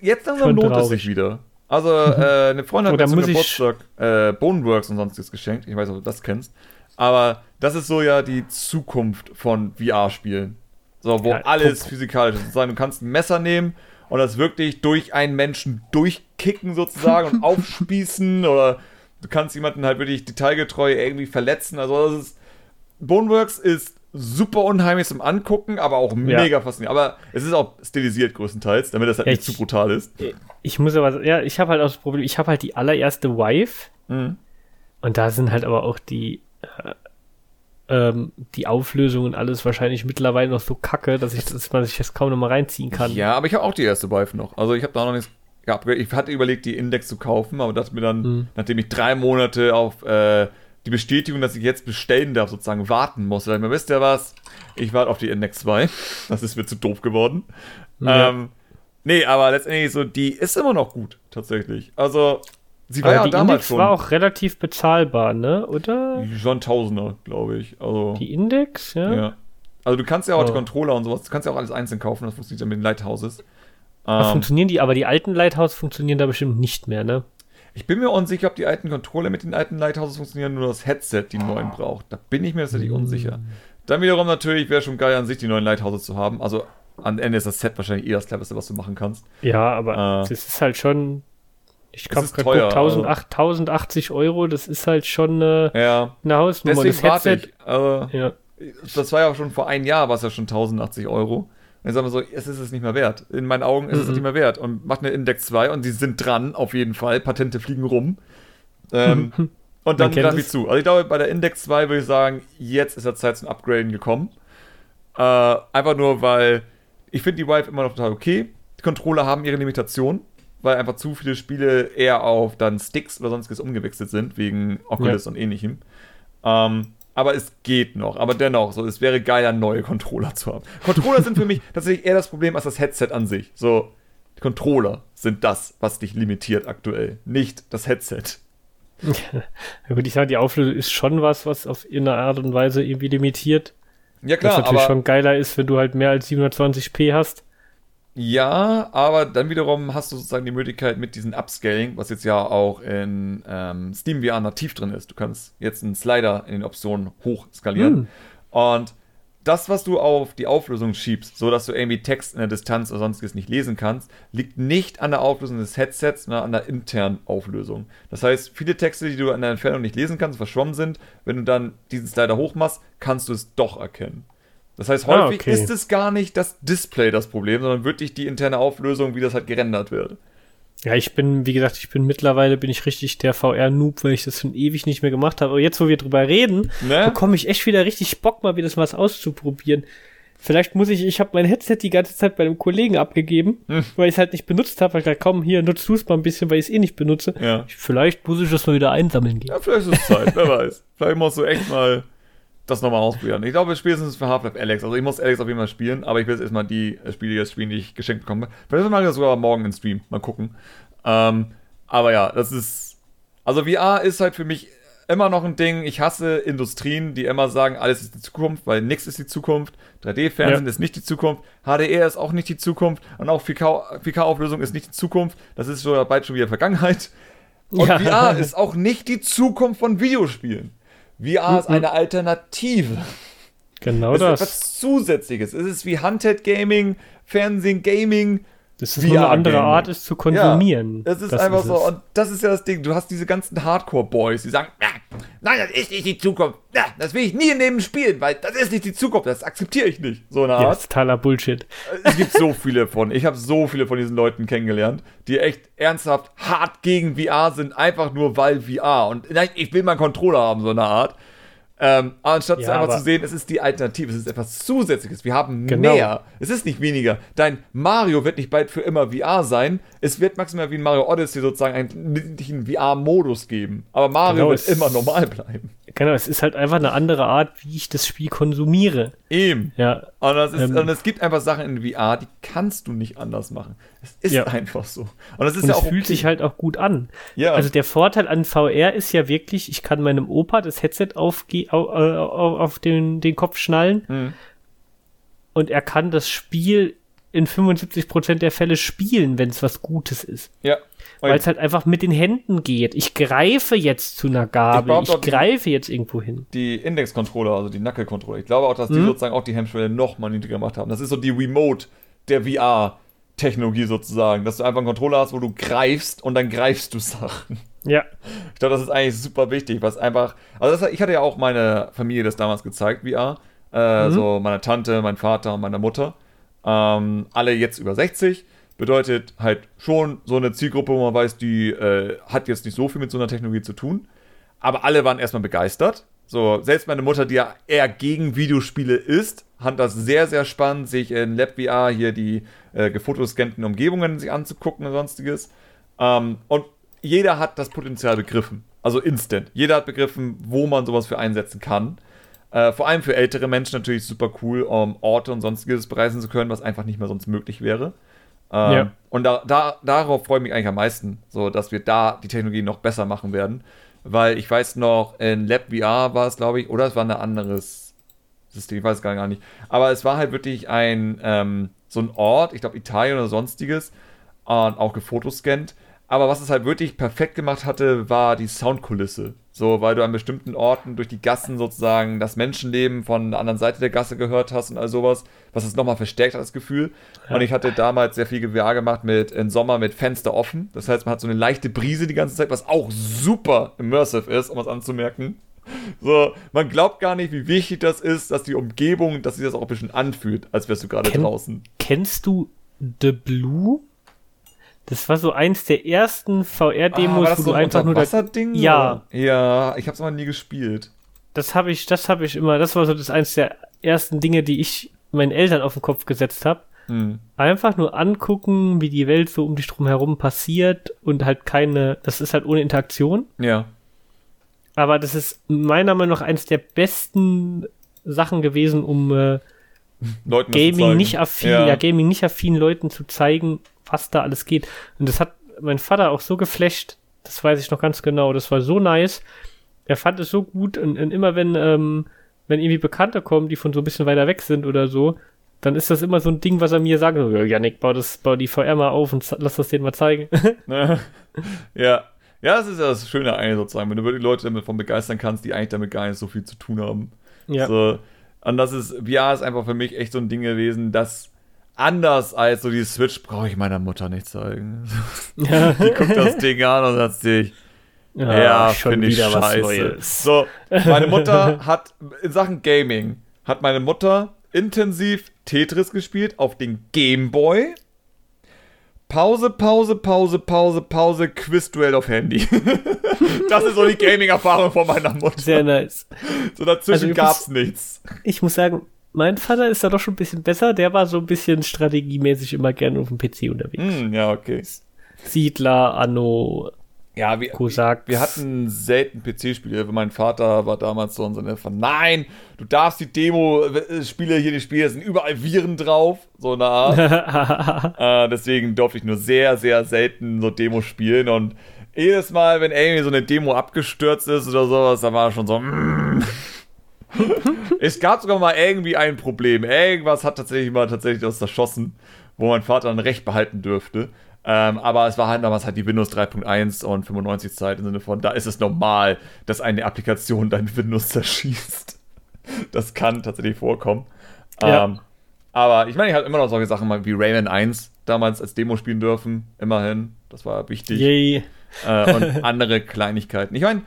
A: Jetzt langsam lohnt es sich wieder. Also, äh, eine Freundin hat mir zum Geburtstag äh, Boneworks und sonstiges geschenkt. Ich weiß nicht, ob du das kennst. Aber das ist so ja die Zukunft von VR-Spielen. So, wo ja, alles Punkt. physikalisch ist. Du kannst ein Messer nehmen und das wirklich durch einen Menschen durchkicken sozusagen und aufspießen oder du kannst jemanden halt wirklich detailgetreu irgendwie verletzen. Also das ist, Boneworks ist super unheimlich zum Angucken, aber auch mega ja. faszinierend. Aber es ist auch stilisiert größtenteils, damit das halt ja, nicht ich, zu brutal ist.
B: Ich muss aber, ja, ich habe halt auch das Problem, ich habe halt die allererste Wife mhm. und da sind halt aber auch die äh, ähm, die Auflösung und alles wahrscheinlich mittlerweile noch so kacke, dass ich dass man sich das kaum noch mal reinziehen kann.
A: Ja, aber ich habe auch die erste Vive noch. Also ich habe da noch nichts geupgradet. Ich hatte überlegt, die Index zu kaufen, aber dachte mir dann, mhm. nachdem ich drei Monate auf äh, die Bestätigung, dass ich jetzt bestellen darf, sozusagen warten muss. Weil mir wisst ihr was? Ich warte auf die Index 2. Das ist mir zu doof geworden. Ja. Ähm, nee, aber letztendlich so, die ist immer noch gut, tatsächlich. Also,
B: Sie war Aber ja die damals Index schon. war auch relativ bezahlbar, ne? Oder?
A: Schon Tausender, glaube ich. Also,
B: die Index, ja. ja.
A: Also du kannst ja auch oh. die Controller und sowas, du kannst ja auch alles einzeln kaufen, das funktioniert ja mit den Lighthouses.
B: Ähm, funktionieren die, aber die alten Lighthouses funktionieren da bestimmt nicht mehr, ne?
A: Ich bin mir unsicher, ob die alten Controller mit den alten Lighthouses funktionieren, nur das Headset die neuen braucht. Da bin ich mir tatsächlich mm. unsicher. Dann wiederum natürlich wäre schon geil an sich, die neuen Lighthouses zu haben. Also am Ende ist das Set wahrscheinlich eh das cleverste, was du machen kannst.
B: Ja, aber äh, das ist halt schon ich habe gerade 1080 Euro, das ist halt schon eine,
A: ja.
B: eine Hausnummer.
A: Deswegen das Headset, ich. Also, ja. Das war ja schon vor einem Jahr, war es ja schon 1080 Euro. Jetzt sagen wir so, es ist es nicht mehr wert. In meinen Augen ist mhm. es nicht mehr wert. Und macht eine Index 2 und die sind dran, auf jeden Fall. Patente fliegen rum. Ähm, und dann greife ich zu. Also ich glaube, bei der Index 2 würde ich sagen, jetzt ist der Zeit zum Upgraden gekommen. Äh, einfach nur, weil ich finde die Vive immer noch total okay. Die Controller haben ihre Limitationen weil einfach zu viele Spiele eher auf dann Sticks oder sonstiges umgewechselt sind, wegen Oculus ja. und ähnlichem. Ähm, aber es geht noch. Aber dennoch, so, es wäre geiler, neue Controller zu haben. Controller sind für mich tatsächlich eher das Problem als das Headset an sich. So, die Controller sind das, was dich limitiert aktuell, nicht das Headset.
B: Ja, würde ich sagen, die Auflösung ist schon was, was auf irgendeine Art und Weise irgendwie limitiert.
A: Ja, klar.
B: Was natürlich schon geiler ist, wenn du halt mehr als 720p hast.
A: Ja, aber dann wiederum hast du sozusagen die Möglichkeit mit diesem Upscaling, was jetzt ja auch in ähm, Steam VR nativ drin ist. Du kannst jetzt einen Slider in den Optionen hochskalieren. Hm. Und das, was du auf die Auflösung schiebst, so dass du irgendwie Text in der Distanz oder sonstiges nicht lesen kannst, liegt nicht an der Auflösung des Headsets, sondern an der internen Auflösung. Das heißt, viele Texte, die du an der Entfernung nicht lesen kannst, verschwommen sind, wenn du dann diesen Slider hochmachst, kannst du es doch erkennen. Das heißt, ah, häufig ah, okay. ist es gar nicht das Display das Problem, sondern wirklich die interne Auflösung, wie das halt gerendert wird.
B: Ja, ich bin, wie gesagt, ich bin mittlerweile bin ich richtig der VR-Noob, weil ich das schon ewig nicht mehr gemacht habe. Aber jetzt, wo wir drüber reden, ne? bekomme ich echt wieder richtig Bock, mal wieder was auszuprobieren. Vielleicht muss ich, ich habe mein Headset die ganze Zeit bei einem Kollegen abgegeben, hm. weil ich es halt nicht benutzt habe. Weil ich dachte, komm, hier, nutzt du es mal ein bisschen, weil ich es eh nicht benutze. Ja. vielleicht muss ich das mal wieder einsammeln gehen.
A: Ja, vielleicht ist es Zeit, wer weiß. Vielleicht musst du echt mal das nochmal ausprobieren. Ich glaube, spätestens für Half-Life Alex. Also ich muss Alex auf jeden Fall spielen, aber ich will jetzt erstmal die Spiele jetzt spielen, die ich geschenkt bekomme. Vielleicht machen wir das sogar morgen im Stream. Mal gucken. Ähm, aber ja, das ist. Also VR ist halt für mich immer noch ein Ding. Ich hasse Industrien, die immer sagen, alles ist die Zukunft, weil nichts ist die Zukunft. 3D-Fernsehen ja. ist nicht die Zukunft. HDR ist auch nicht die Zukunft. Und auch 4K-Auflösung ist nicht die Zukunft. Das ist schon bald schon wieder Vergangenheit. Und ja. VR ist auch nicht die Zukunft von Videospielen. VR mhm. ist eine Alternative.
B: Genau
A: es
B: das.
A: ist etwas Zusätzliches. Es ist wie Handheld Gaming, Fernsehen, Gaming.
B: Das ist eine andere Art, es zu konsumieren.
A: Ja, es ist das einfach ist so. Und das ist ja das Ding. Du hast diese ganzen Hardcore-Boys, die sagen, nein, das ist nicht die Zukunft. Ja, das will ich nie in dem spielen, weil das ist nicht die Zukunft. Das akzeptiere ich nicht. So eine Art. Ja, das ist
B: totaler Bullshit.
A: Es gibt so viele von. Ich habe so viele von diesen Leuten kennengelernt, die echt ernsthaft hart gegen VR sind, einfach nur weil VR. Und nein, ich will mal einen Controller haben, so eine Art. Ähm, anstatt ja, einfach zu sehen, es ist die Alternative, es ist etwas Zusätzliches. Wir haben genau. mehr. Es ist nicht weniger. Dein Mario wird nicht bald für immer VR sein. Es wird maximal wie ein Mario Odyssey sozusagen einen, einen VR-Modus geben. Aber Mario genau, wird immer normal bleiben.
B: Genau, es ist halt einfach eine andere Art, wie ich das Spiel konsumiere.
A: Eben.
B: Ja.
A: Und, ist, ähm, und, es gibt einfach Sachen in VR, die kannst du nicht anders machen. Es ist ja. einfach so.
B: Und es ist und ja auch. Es fühlt okay. sich halt auch gut an. Ja. Also der Vorteil an VR ist ja wirklich, ich kann meinem Opa das Headset auf, auf, auf den, den Kopf schnallen. Mhm. Und er kann das Spiel in 75% der Fälle spielen, wenn es was Gutes ist.
A: Ja.
B: Weil es halt einfach mit den Händen geht. Ich greife jetzt zu einer Gabel, ich, ich greife jetzt irgendwo hin.
A: Die Index-Controller, also die Knuckle-Controller, ich glaube auch, dass die hm? sozusagen auch die Hemmschwelle noch mal niedriger gemacht haben. Das ist so die Remote der VR-Technologie sozusagen, dass du einfach einen Controller hast, wo du greifst und dann greifst du Sachen.
B: Ja.
A: Ich glaube, das ist eigentlich super wichtig, was einfach. Also, das, ich hatte ja auch meine Familie das damals gezeigt, VR. Äh, mhm. So meine Tante, mein Vater und meine Mutter. Ähm, alle jetzt über 60 Bedeutet halt schon so eine Zielgruppe, wo man weiß, die äh, hat jetzt nicht so viel mit so einer Technologie zu tun. Aber alle waren erstmal begeistert. So, selbst meine Mutter, die ja eher gegen Videospiele ist, fand das sehr, sehr spannend, sich in LabVR hier die äh, gefotoscannten Umgebungen sich anzugucken und sonstiges. Ähm, und jeder hat das Potenzial begriffen. Also instant. Jeder hat begriffen, wo man sowas für einsetzen kann. Äh, vor allem für ältere Menschen natürlich super cool, um Orte und sonstiges bereisen zu können, was einfach nicht mehr sonst möglich wäre. Ähm, ja. Und da, da, darauf freue ich mich eigentlich am meisten, so dass wir da die Technologie noch besser machen werden. Weil ich weiß noch, in LabVR war es, glaube ich, oder es war ein anderes System, ich weiß es gar nicht. Aber es war halt wirklich ein ähm, so ein Ort, ich glaube Italien oder sonstiges, und auch gefotoscannt. Aber was es halt wirklich perfekt gemacht hatte, war die Soundkulisse. So, weil du an bestimmten Orten durch die Gassen sozusagen das Menschenleben von der anderen Seite der Gasse gehört hast und all sowas, was es nochmal verstärkt hat, das Gefühl. Und ich hatte damals sehr viel GWA gemacht mit im Sommer mit Fenster offen. Das heißt, man hat so eine leichte Brise die ganze Zeit, was auch super immersive ist, um es anzumerken. So, man glaubt gar nicht, wie wichtig das ist, dass die Umgebung, dass sich das auch ein bisschen anfühlt, als wärst du gerade draußen.
B: Kennst du The Blue? Das war so eins der ersten VR-Demos,
A: ah, wo du einfach nur das Ding.
B: Ja.
A: Ja, ich hab's aber nie gespielt.
B: Das habe ich, das habe ich immer, das war so das eins der ersten Dinge, die ich meinen Eltern auf den Kopf gesetzt habe. Hm. Einfach nur angucken, wie die Welt so um dich drum herum passiert und halt keine, das ist halt ohne Interaktion.
A: Ja.
B: Aber das ist meiner Meinung nach eines der besten Sachen gewesen, um äh,
A: Leuten
B: Gaming nicht affin,
A: Ja.
B: ja. Gaming nicht affinen Leuten zu zeigen, was da alles geht. Und das hat mein Vater auch so geflasht, das weiß ich noch ganz genau. Das war so nice. Er fand es so gut und, und immer wenn, ähm, wenn irgendwie Bekannte kommen, die von so ein bisschen weiter weg sind oder so, dann ist das immer so ein Ding, was er mir sagt, so, ja, Janik, bau, das, bau die VR mal auf und lass das denen mal zeigen.
A: Ne? ja. Ja, das ist ja das Schöne eigentlich sozusagen, wenn du wirklich Leute damit von begeistern kannst, die eigentlich damit gar nicht so viel zu tun haben.
B: ja.
A: So, und das ist, VR ist einfach für mich echt so ein Ding gewesen, das anders als so die Switch brauche ich meiner Mutter nicht zeigen.
B: ja.
A: Die guckt das Ding an und sagt sich, ja, finde ich scheiße. So, meine Mutter hat in Sachen Gaming hat meine Mutter intensiv Tetris gespielt auf den Gameboy. Pause, Pause, Pause, Pause, Pause, Quizduell auf Handy. das ist so die Gaming-Erfahrung von meiner Mutter.
B: Sehr nice.
A: So dazwischen
B: Also,
A: gab's nichts.
B: Ich muss sagen, mein Vater ist da doch schon ein bisschen besser. Der war so ein bisschen strategiemäßig immer gerne auf dem PC unterwegs.
A: Hm, ja, okay.
B: Siedler, Anno,
A: Ja, wir,
B: Kosak.
A: wir hatten selten PC-Spiele. Mein Vater war damals so in Sinne von, nein, du darfst die Demo-Spiele hier nicht spielen, da sind überall Viren drauf. So eine Art. äh, deswegen durfte ich nur sehr, sehr selten so Demos spielen. Und jedes Mal, wenn irgendwie so eine Demo abgestürzt ist oder sowas, dann war schon so, mm. Es gab sogar mal irgendwie ein Problem. Irgendwas hat tatsächlich mal tatsächlich das zerschossen, wo mein Vater dann Recht behalten dürfte. Ähm, aber es war halt damals halt die Windows 3.1 und 95 Zeit im Sinne von, da ist es normal, dass eine Applikation dein Windows zerschießt. Das kann tatsächlich vorkommen.
B: Ja.
A: Ähm, aber ich meine, ich habe immer noch solche Sachen wie Rayman 1 damals als Demo spielen dürfen. Immerhin. Das war wichtig
B: Yay.
A: äh, und andere Kleinigkeiten. Ich meine,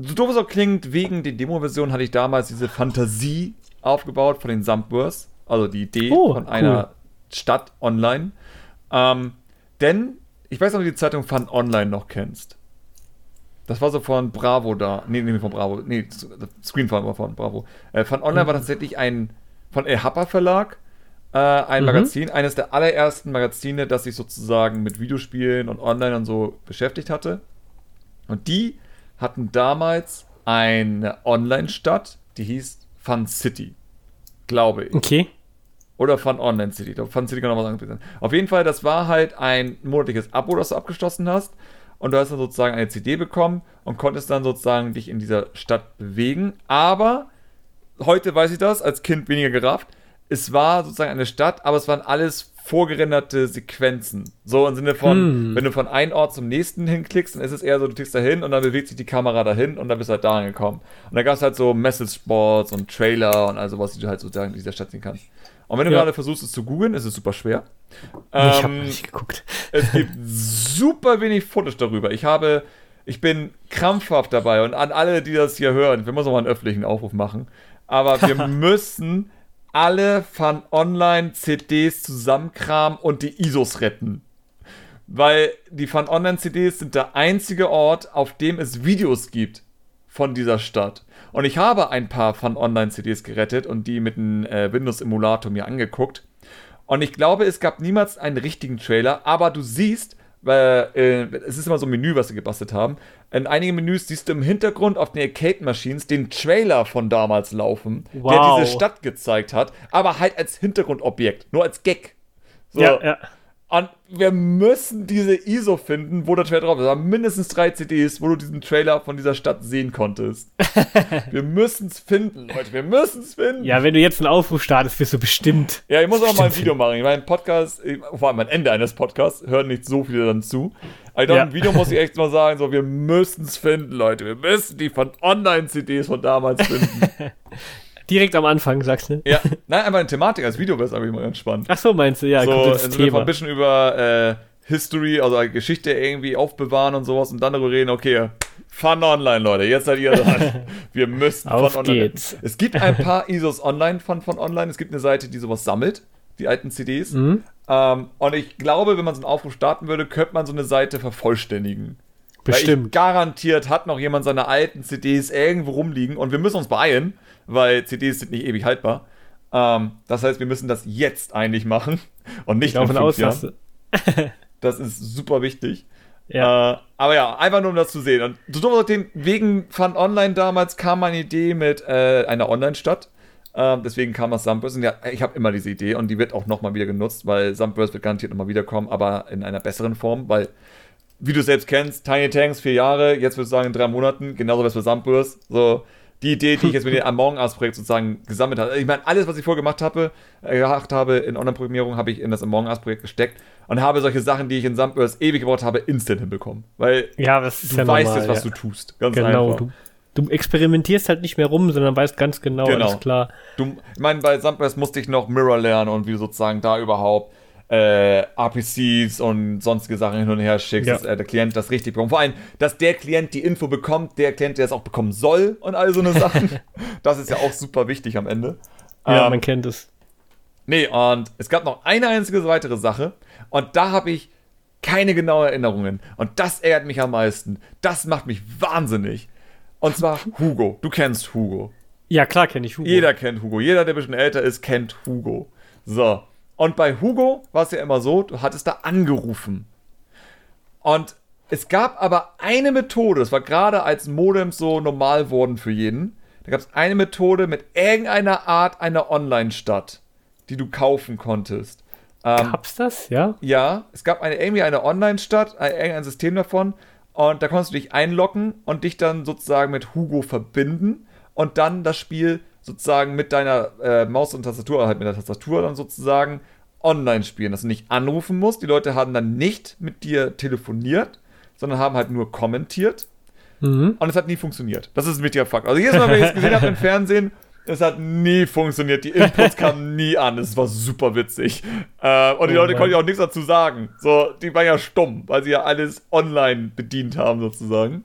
A: so doof es auch klingt, wegen der Demo-Version hatte ich damals diese Fantasie aufgebaut von den Sumpwers, also die Idee
B: Oh,
A: von
B: cool.
A: einer Stadt online. Ähm, denn, ich weiß nicht, ob du die Zeitung Fun Online noch kennst. Das war so von Bravo da. Nee, nee, von Bravo. Nee, Screenfun war von Bravo. Äh, Fun Online war tatsächlich ein von El Happa Verlag. Äh, ein
B: Mhm.
A: Magazin, eines der allerersten Magazine, das sich sozusagen mit Videospielen und Online und so beschäftigt hatte. Und die hatten damals eine Online-Stadt, die hieß Fun City. Glaube ich.
B: Okay.
A: Oder Fun Online City. Ich glaube, Fun City kann noch was anderes. Auf jeden Fall, das war halt ein monatliches Abo, das du abgeschlossen hast. Und du hast dann sozusagen eine CD bekommen und konntest dann sozusagen dich in dieser Stadt bewegen. Aber heute weiß ich das, als Kind weniger gerafft. Es war sozusagen eine Stadt, aber es waren alles vorgerenderte Sequenzen. So im Sinne von,
B: Hm.
A: wenn du von einem Ort zum nächsten hinklickst, dann ist es eher so, du klickst da hin und dann bewegt sich die Kamera dahin und dann bist du halt da angekommen. Und da gab es halt so Message-Boards und Trailer und all sowas, die du halt sozusagen in dieser Stadt sehen kannst. Und wenn du
B: Ja.
A: gerade versuchst, es zu googeln, ist es super schwer.
B: ich habe
A: Ähm,
B: nicht geguckt.
A: es gibt super wenig Footage darüber. Ich habe, ich bin krampfhaft dabei und an alle, die das hier hören, wir müssen auch mal einen öffentlichen Aufruf machen. Aber wir müssen alle von Online-CDs zusammenkramen und die ISOs retten. Weil die Fun Online CDs sind der einzige Ort, auf dem es Videos gibt von dieser Stadt. Und ich habe ein paar Fun Online CDs gerettet und die mit einem äh, Windows-Emulator mir angeguckt. Und ich glaube, es gab niemals einen richtigen Trailer, aber du siehst, weil äh, es ist immer so ein Menü, was sie gebastelt haben. In einigen Menüs siehst du im Hintergrund auf den Arcade-Machines den Trailer von damals laufen,
B: Wow.
A: der diese Stadt gezeigt hat, aber halt als Hintergrundobjekt, nur als Gag. So.
B: Ja, ja.
A: Und wir müssen diese ISO finden, wo der Trailer drauf ist. Wir haben mindestens drei CDs, wo du diesen Trailer von dieser Stadt sehen konntest. wir müssen es finden, Leute. Wir müssen es finden.
B: Ja, wenn du jetzt einen Aufruf startest, wirst du bestimmt.
A: Ja, ich muss auch mal ein. Video machen. Ich meine, Podcast, vor allem am Ende eines Podcasts, hören nicht so viele dann zu. Glaube,
B: Ja.
A: im Video muss ich echt mal sagen, so, wir müssen es finden, Leute. Wir müssen die von Online-CDs von damals finden.
B: Direkt am Anfang, sagst du.
A: ja, nein, einfach eine Thematik als Video wäre es immer ganz spannend.
B: Ach so, meinst du, ja,
A: so,
B: kommt das Thema.
A: ein bisschen über äh, History, also Geschichte irgendwie aufbewahren und sowas und dann darüber reden, okay, Fun Online, Leute, jetzt seid ihr dran. Wir müssen
B: Auf
A: Fun Online.
B: geht's.
A: Es gibt ein paar ISOs online von, von online. Es gibt eine Seite, die sowas sammelt, die alten CDs.
B: Mhm.
A: Ähm, und ich glaube, wenn man so einen Aufruf starten würde, könnte man so eine Seite vervollständigen. Weil
B: Bestimmt.
A: garantiert hat noch jemand seine alten CDs irgendwo rumliegen und wir müssen uns beeilen, weil CDs sind nicht ewig haltbar. Ähm, das heißt, wir müssen das jetzt eigentlich machen und nicht
B: Davon aus,
A: Jahren. Das ist super wichtig. Ja. Äh, aber ja, einfach nur um das zu sehen. Und so wegen Fun Online damals kam meine Idee mit äh, einer Online-Stadt. Äh, deswegen kam das Sunburst. Und ja, ich habe immer diese Idee und die wird auch nochmal wieder genutzt, weil Sunburst wird garantiert nochmal wiederkommen, aber in einer besseren Form, weil, wie du selbst kennst, Tiny Tanks, vier Jahre, jetzt würde ich sagen in drei Monaten, genauso was für Sunburst. So, die Idee, die ich jetzt mit dem Among Us-Projekt sozusagen gesammelt habe. Ich meine, alles, was ich vorher gemacht habe, äh, gemacht habe in Online-Programmierung, habe ich in das Among Us-Projekt gesteckt und habe solche Sachen, die ich in Sunburst ewig gebraucht habe, instant hinbekommen. Weil
B: ja,
A: du
B: ja
A: weißt
B: normal,
A: jetzt, was
B: ja.
A: du tust. Ganz
B: genau,
A: einfach.
B: du, du experimentierst halt nicht mehr rum, sondern weißt ganz genau,
A: Genau.
B: alles klar.
A: Du, ich meine, bei Sunburst musste ich noch Mirror lernen und wie sozusagen da überhaupt äh, RPCs und sonstige Sachen hin und her schickst,
B: Ja.
A: dass äh, der Klient das richtig bekommt. Vor allem, dass der Klient die Info bekommt, der Klient, der es auch bekommen soll und all so eine Sachen. das ist ja auch super wichtig am Ende.
B: Ja,
A: Ähm,
B: man kennt es.
A: Nee, und es gab noch eine einzige weitere Sache. Und da habe ich keine genauen Erinnerungen. Und das ärgert mich am meisten. Das macht mich wahnsinnig. Und zwar Hugo. Du kennst Hugo.
B: Ja, klar kenne ich Hugo.
A: Jeder kennt Hugo. Jeder, der ein bisschen älter ist, kennt Hugo. So. Und bei Hugo war es ja immer so, du hattest da angerufen. Und es gab aber eine Methode, das war gerade als Modems so normal wurden für jeden. Da gab es eine Methode mit irgendeiner Art einer Online-Stadt, die du kaufen konntest. Ähm,
B: Gab's das? Ja?
A: ja, es gab eine, irgendwie eine Online-Stadt, ein, irgendein System davon. Und da konntest du dich einloggen und dich dann sozusagen mit Hugo verbinden und dann das Spiel sozusagen mit deiner äh, Maus und Tastatur, halt mit der Tastatur dann sozusagen online spielen, dass du nicht anrufen musst. Die Leute haben dann nicht mit dir telefoniert, sondern haben halt nur kommentiert.
B: Mhm.
A: Und es hat nie funktioniert. Das ist ein wichtiger Fakt. Also jedes Mal, wenn ich es gesehen habe im Fernsehen, es hat nie funktioniert. Die Inputs kamen nie an. Es war super witzig. Äh, und die
B: Oh
A: Leute
B: Mann.
A: konnten ja auch nichts dazu sagen. So, die waren ja stumm, weil sie ja alles online bedient haben, sozusagen.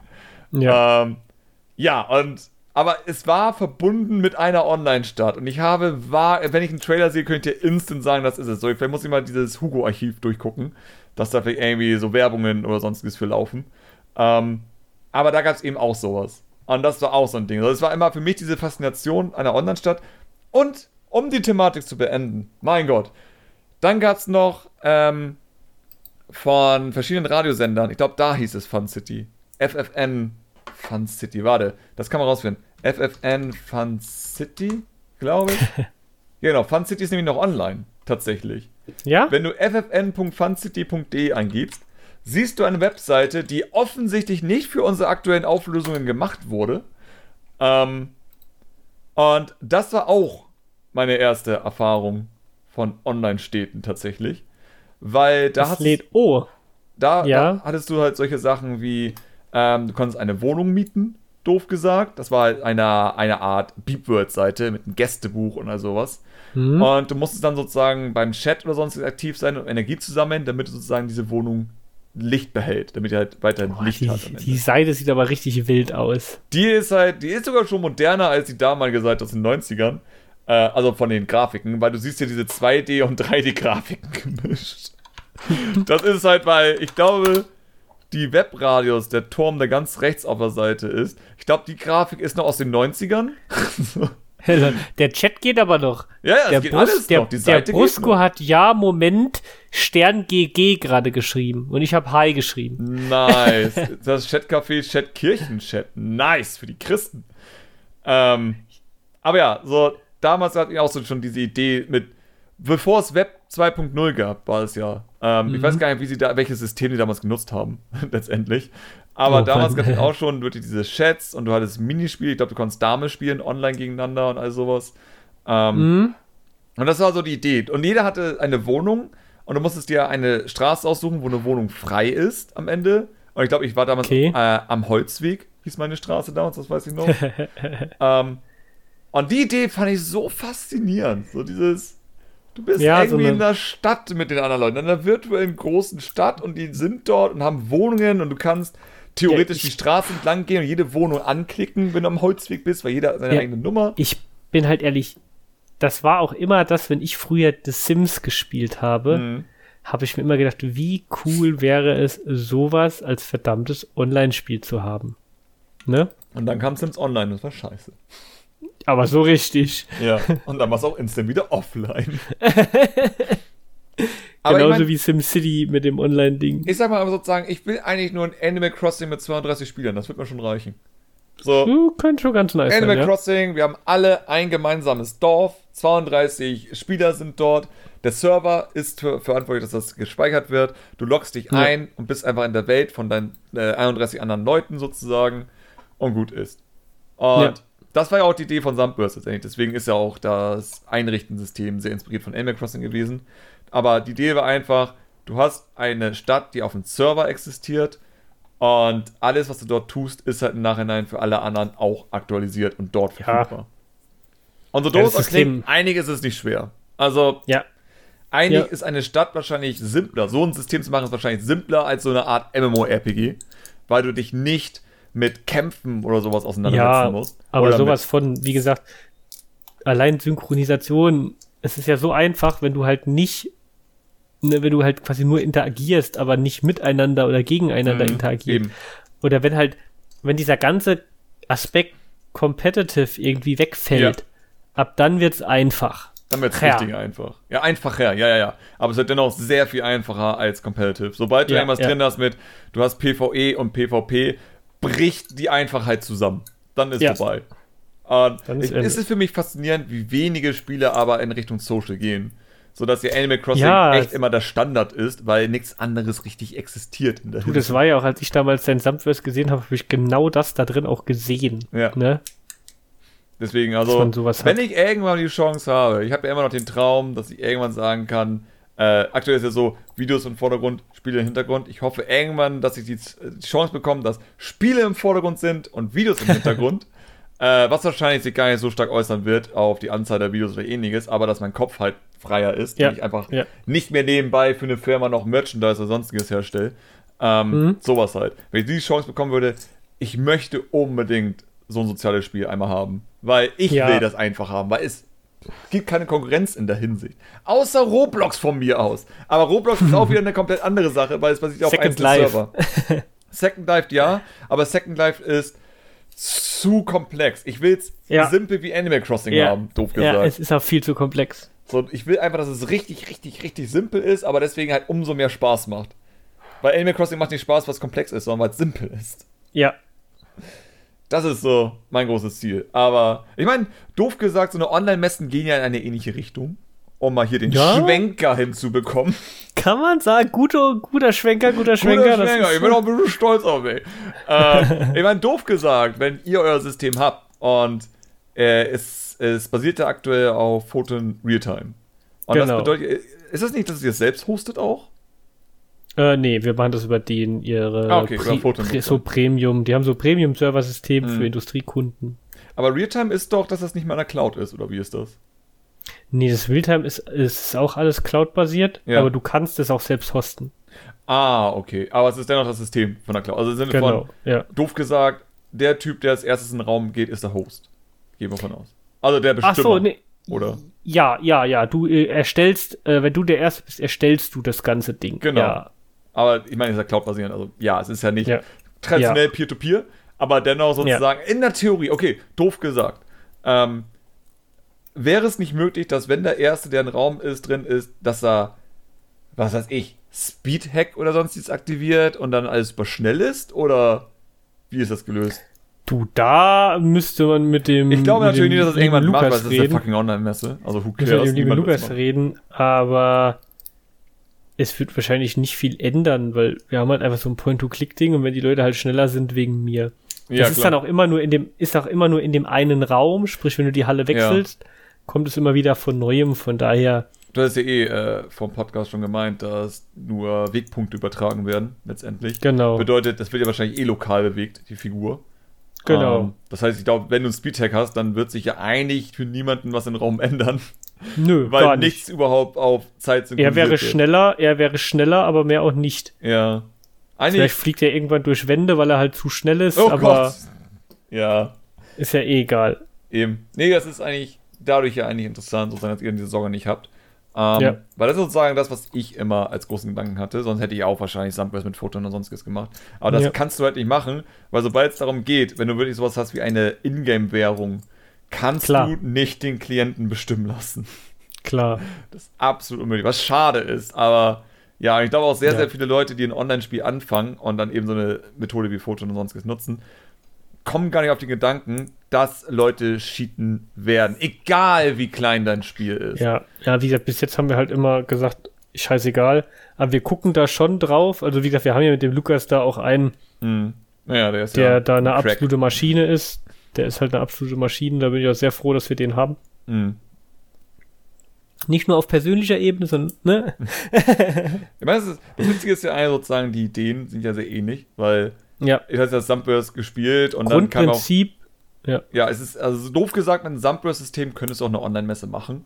B: Ja.
A: Ähm, ja, und aber es war verbunden mit einer Online-Stadt. Und ich habe, war, wenn ich einen Trailer sehe, könnt ihr instant sagen, das ist es. So, vielleicht muss ich mal dieses Hugo-Archiv durchgucken, dass da vielleicht irgendwie so Werbungen oder sonstiges für laufen. Ähm, aber da gab es eben auch sowas. Und das war auch so ein Ding. Also es war immer für mich diese Faszination einer Online-Stadt. Und um die Thematik zu beenden, mein Gott, dann gab es noch ähm, von verschiedenen Radiosendern, ich glaube, da hieß es Fun City. FFN Fun City, warte, das kann man rausfinden. FFN Fun City, glaube ich. genau, Fun City ist nämlich noch online, tatsächlich.
B: ja?
A: Wenn du ffn.funcity.de eingibst, siehst du eine Webseite, die offensichtlich nicht für unsere aktuellen Auflösungen gemacht wurde. Ähm, und das war auch meine erste Erfahrung von Online-Städten tatsächlich. Weil da,
B: das lädt. Oh.
A: da,
B: Ja.
A: da hattest du halt solche Sachen wie, ähm, du konntest eine Wohnung mieten, doof gesagt. Das war halt eine, eine Art Beepword-Seite mit einem Gästebuch und all sowas.
B: Mhm.
A: Und du musstest dann sozusagen beim Chat oder sonst aktiv sein und Energie zu sammeln, damit sozusagen diese Wohnung Licht behält, damit ihr halt weiterhin
B: Boah,
A: Licht
B: die,
A: hat.
B: Die Seite sieht aber richtig wild aus.
A: Die ist halt, die ist sogar schon moderner als die damalige Seite aus den 90ern. Äh, also von den Grafiken, weil du siehst ja diese 2D- und 3D-Grafiken gemischt. das ist halt, weil ich glaube, die Webradios, der Turm, der ganz rechts auf der Seite ist, ich glaube, die Grafik ist noch aus den 90ern.
B: Der Chat geht aber noch.
A: ja, ja,
B: der
A: es geht
B: Brus-
A: alles
B: der,
A: noch. Die
B: der
A: Seite geht
B: Brusco hat ja, Moment, Stern GG gerade geschrieben. Und ich habe Hi geschrieben.
A: Nice. Das Chatcafé Chatkirchen-Chat. Nice für die Christen. Ähm, aber ja, so damals hatten wir auch so schon diese Idee mit, bevor es Web 2.0 gab, war es ja. Ähm, Ich weiß gar nicht, wie sie da, welches System die damals genutzt haben, letztendlich. Aber
B: Oh,
A: damals gab es auch schon wirklich diese Chats und du hattest Minispiele. Ich glaube, du konntest Dame spielen, online gegeneinander und all sowas. Ähm,
B: Mhm.
A: und das war so die Idee. Und jeder hatte eine Wohnung und du musstest dir eine Straße aussuchen, wo eine Wohnung frei ist am Ende. Und ich glaube, ich war damals
B: Okay.
A: äh, am Holzweg, hieß meine Straße damals, das weiß ich noch. ähm, und die Idee fand ich so faszinierend. So dieses, du bist
B: Ja, so
A: irgendwie
B: eine-
A: in der Stadt mit den anderen Leuten, in einer virtuellen großen Stadt und die sind dort und haben Wohnungen und du kannst theoretisch
B: Ja,
A: die Straße entlang gehen und jede Wohnung anklicken, wenn du am Holzweg bist, weil jeder hat seine
B: Ja.
A: eigene Nummer.
B: Ich bin halt ehrlich, das war auch immer das, wenn ich früher The Sims gespielt habe,
A: Mhm.
B: habe ich mir immer gedacht, wie cool wäre es, sowas als verdammtes Online-Spiel zu haben. Ne?
A: Und dann kam Sims Online, das war scheiße.
B: Aber so richtig.
A: Ja, und dann war es auch instant wieder offline. Aber ich
B: Genauso
A: mein-
B: wie SimCity mit dem Online-Ding.
A: Ich sag mal aber sozusagen, ich will eigentlich nur ein Animal Crossing mit 32 Spielern, das wird mir schon reichen. So,
B: Uh, könnte schon ganz nice
A: Animal
B: sein, ja.
A: Crossing, wir haben alle ein gemeinsames Dorf, 32 Spieler sind dort, der Server ist für, verantwortlich, dass das gespeichert wird, du loggst dich
B: Ja.
A: ein und bist einfach in der Welt von deinen äh, 31 anderen Leuten sozusagen und gut ist. Und
B: Ja.
A: Das war ja auch die Idee von Sandburst letztendlich, deswegen ist ja auch das Einrichtensystem sehr inspiriert von Animal Crossing gewesen. Aber die Idee war einfach, du hast eine Stadt, die auf einem Server existiert und alles, was du dort tust, ist halt im Nachhinein für alle anderen auch aktualisiert und dort
B: Ja.
A: verfügbar. Und so
B: Ja,
A: doof es klingt, einiges ist nicht schwer. Also,
B: Ja,
A: eigentlich
B: Ja.
A: ist eine Stadt wahrscheinlich simpler. So ein System zu machen ist wahrscheinlich simpler als so eine Art MMORPG, weil du dich nicht mit Kämpfen oder sowas auseinandersetzen
B: ja
A: musst.
B: aber sowas von, wie gesagt, allein Synchronisation, es ist ja so einfach, wenn du halt nicht, ne, wenn du halt quasi nur interagierst, aber nicht miteinander oder gegeneinander
A: Mhm,
B: interagiert.
A: eben.
B: Oder wenn halt, wenn dieser ganze Aspekt competitive irgendwie wegfällt,
A: Ja.
B: ab dann wird's einfach.
A: Dann wird es
B: Ja.
A: richtig einfach. Ja, einfacher, ja, ja, ja. Aber es wird dennoch sehr viel einfacher als Competitive. Sobald du
B: Ja,
A: irgendwas
B: ja.
A: drin hast mit, du hast PvE und PvP, bricht die Einfachheit zusammen. Dann ist
B: Ja.
A: vorbei. Und
B: Dann ist
A: es ist für mich faszinierend, wie wenige Spiele aber in Richtung Social gehen. Sodass ja Animal Crossing
B: Ja,
A: echt immer der Standard ist, weil nichts anderes richtig existiert in der
B: Du, das war ja auch, als ich damals dein Samtverse gesehen habe, habe ich genau das da drin auch gesehen.
A: Ja.
B: Ne?
A: Deswegen,
B: Dass
A: also, wenn
B: hat.
A: ich irgendwann die Chance habe, ich habe ja immer noch den Traum, dass ich irgendwann sagen kann, äh, aktuell ist ja so, Videos im Vordergrund, Spiele im Hintergrund. Ich hoffe irgendwann, dass ich die, die Chance bekomme, dass Spiele im Vordergrund sind und Videos im Hintergrund. äh, was wahrscheinlich sich gar nicht so stark äußern wird auf die Anzahl der Videos oder ähnliches, aber dass mein Kopf halt freier ist
B: Ja,
A: und ich einfach
B: ja.
A: nicht mehr nebenbei für eine Firma noch Merchandise oder sonstiges herstelle. Ähm,
B: Mhm.
A: Sowas halt. Wenn ich diese Chance bekommen würde, ich möchte unbedingt so ein soziales Spiel einmal haben. Weil ich
B: Ja.
A: will das einfach haben, weil es gibt keine Konkurrenz in der Hinsicht. Außer Roblox von mir aus. Aber Roblox ist auch wieder eine komplett andere Sache, weil es basiert auf
B: Life.
A: Server. Second Life ja, aber Second Life ist zu komplex. Ich will es
B: Ja.
A: simpel wie Animal Crossing
B: Ja.
A: haben, doof
B: Ja,
A: gesagt.
B: es ist auch viel zu komplex.
A: So, ich will einfach, dass es richtig, richtig, richtig simpel ist, aber deswegen halt umso mehr Spaß macht. Weil Animal Crossing macht nicht Spaß, was komplex ist, sondern weil es simpel ist.
B: Ja,
A: Das ist so mein großes Ziel. Aber ich meine, doof gesagt, so eine Online-Messen gehen ja in eine ähnliche Richtung. Um mal hier den
B: Ja?
A: Schwenker hinzubekommen.
B: kann man sagen, guter, guter Schwenker, guter Schwenker.
A: Guter
B: das
A: Schwenker, ich bin auch ein bisschen stolz auf mich. äh, ich meine, doof gesagt, wenn ihr euer System habt und äh, es, es basiert ja aktuell auf Photon Realtime. Und das
B: Genau.
A: bedeutet, ist das nicht, dass ihr es selbst hostet auch?
B: Äh, nee, wir machen das über den, ihre
A: Ah, okay,
B: Pre-. Pre- so Premium, die haben so Premium-Server-System
A: Mhm.
B: für Industriekunden.
A: Aber Realtime ist doch, dass das nicht mal in der Cloud ist, oder wie ist das?
B: Nee, das Realtime ist, ist auch alles Cloud-basiert,
A: Ja.
B: aber du kannst es auch selbst hosten.
A: Ah, okay. Aber es ist dennoch das System von der Cloud. Also im Sinne
B: Genau,
A: von,
B: ja.
A: doof gesagt, der Typ, der als erstes in den Raum geht, ist der Host. Gehen wir von aus. Also der Bestimmer.
B: Ach so, nee.
A: Oder?
B: Ja, ja, ja, du äh, erstellst, äh, wenn du der Erste bist, erstellst du das ganze Ding.
A: Genau.
B: Ja,
A: Aber ich meine, es ist ja Cloud-basierend. Also ja, es ist ja nicht
B: Ja.
A: traditionell Peer-to-Peer, aber dennoch sozusagen in der Theorie, okay, doof gesagt. Ähm, wäre es nicht möglich, dass wenn der Erste, der im Raum ist, drin ist, dass er, was weiß ich, Speedhack oder sonstiges aktiviert und dann alles super schnell ist? Oder wie ist das gelöst?
B: Du, da müsste man mit dem.
A: Ich glaube
B: mit
A: natürlich nicht, dass das irgendwann macht, weil
B: Lukas
A: es ist eine fucking Online-Messe. Also who cares?
B: mit
A: Niemand wird's
B: Lukas reden, aber es wird wahrscheinlich nicht viel ändern, weil wir haben halt einfach so ein Point-to-Click-Ding und wenn die Leute halt schneller sind wegen mir. Das
A: Ja,
B: ist
A: klar.
B: dann auch immer nur in dem, ist auch immer nur in dem einen Raum, sprich, wenn du die Halle wechselst, kommt es immer wieder von neuem, von daher,
A: Du hast ja eh äh, vom Podcast schon gemeint, dass nur Wegpunkte übertragen werden, letztendlich.
B: genau.
A: Bedeutet, das wird ja wahrscheinlich eh lokal bewegt, die Figur.
B: Genau.
A: Ähm, das heißt, ich glaube, wenn du einen Speedhack hast, dann wird sich ja eigentlich für niemanden was im Raum ändern,
B: Nö,
A: weil
B: gar
A: nichts
B: nicht.
A: überhaupt auf Zeit
B: Er wäre
A: wird.
B: schneller, er wäre schneller, aber mehr auch nicht.
A: Ja.
B: Vielleicht
A: Eigentlich.
B: fliegt er irgendwann durch Wände, weil er halt zu schnell ist,
A: Oh
B: aber
A: Gott. Ja,
B: ist ja eh egal.
A: eben. Nee, das ist eigentlich dadurch ja eigentlich interessant, sozusagen, dass ihr diese Sorge nicht habt. Ähm,
B: Ja.
A: Weil das ist sozusagen das, was ich immer als großen Gedanken hatte. Sonst hätte ich auch wahrscheinlich Sandbox mit Fotos und sonstiges gemacht. Aber das
B: Ja.
A: kannst du halt nicht machen, weil sobald es darum geht, wenn du wirklich sowas hast wie eine Ingame-Währung, kannst
B: Klar.
A: du nicht den Klienten bestimmen lassen.
B: Klar.
A: Das ist absolut unmöglich, was schade ist, aber ja, ich glaube auch sehr, ja. sehr viele Leute, die ein Online-Spiel anfangen und dann eben so eine Methode wie Foto und sonstiges nutzen, kommen gar nicht auf den Gedanken, dass Leute cheaten werden, egal wie klein dein Spiel ist.
B: Ja, ja, wie gesagt, bis jetzt haben wir halt immer gesagt, scheißegal, aber wir gucken da schon drauf. Also wie gesagt, wir haben ja mit dem Lukas da auch einen,
A: hm. naja, der,
B: der ja da eine Crack. absolute Maschine ist. Der ist halt eine absolute Maschine, da bin ich auch sehr froh, dass wir den haben.
A: Hm.
B: Nicht nur auf persönlicher Ebene, sondern, ne?
A: ich meine, das, ist, das Witzige ist ja sozusagen, die Ideen sind ja sehr ähnlich, weil
B: ja.
A: ich hatte das Sunburst gespielt und
B: dann kam auch.
A: Ja. ja, es ist, also doof gesagt, mit einem Sunburst-System könntest du auch eine Online-Messe machen,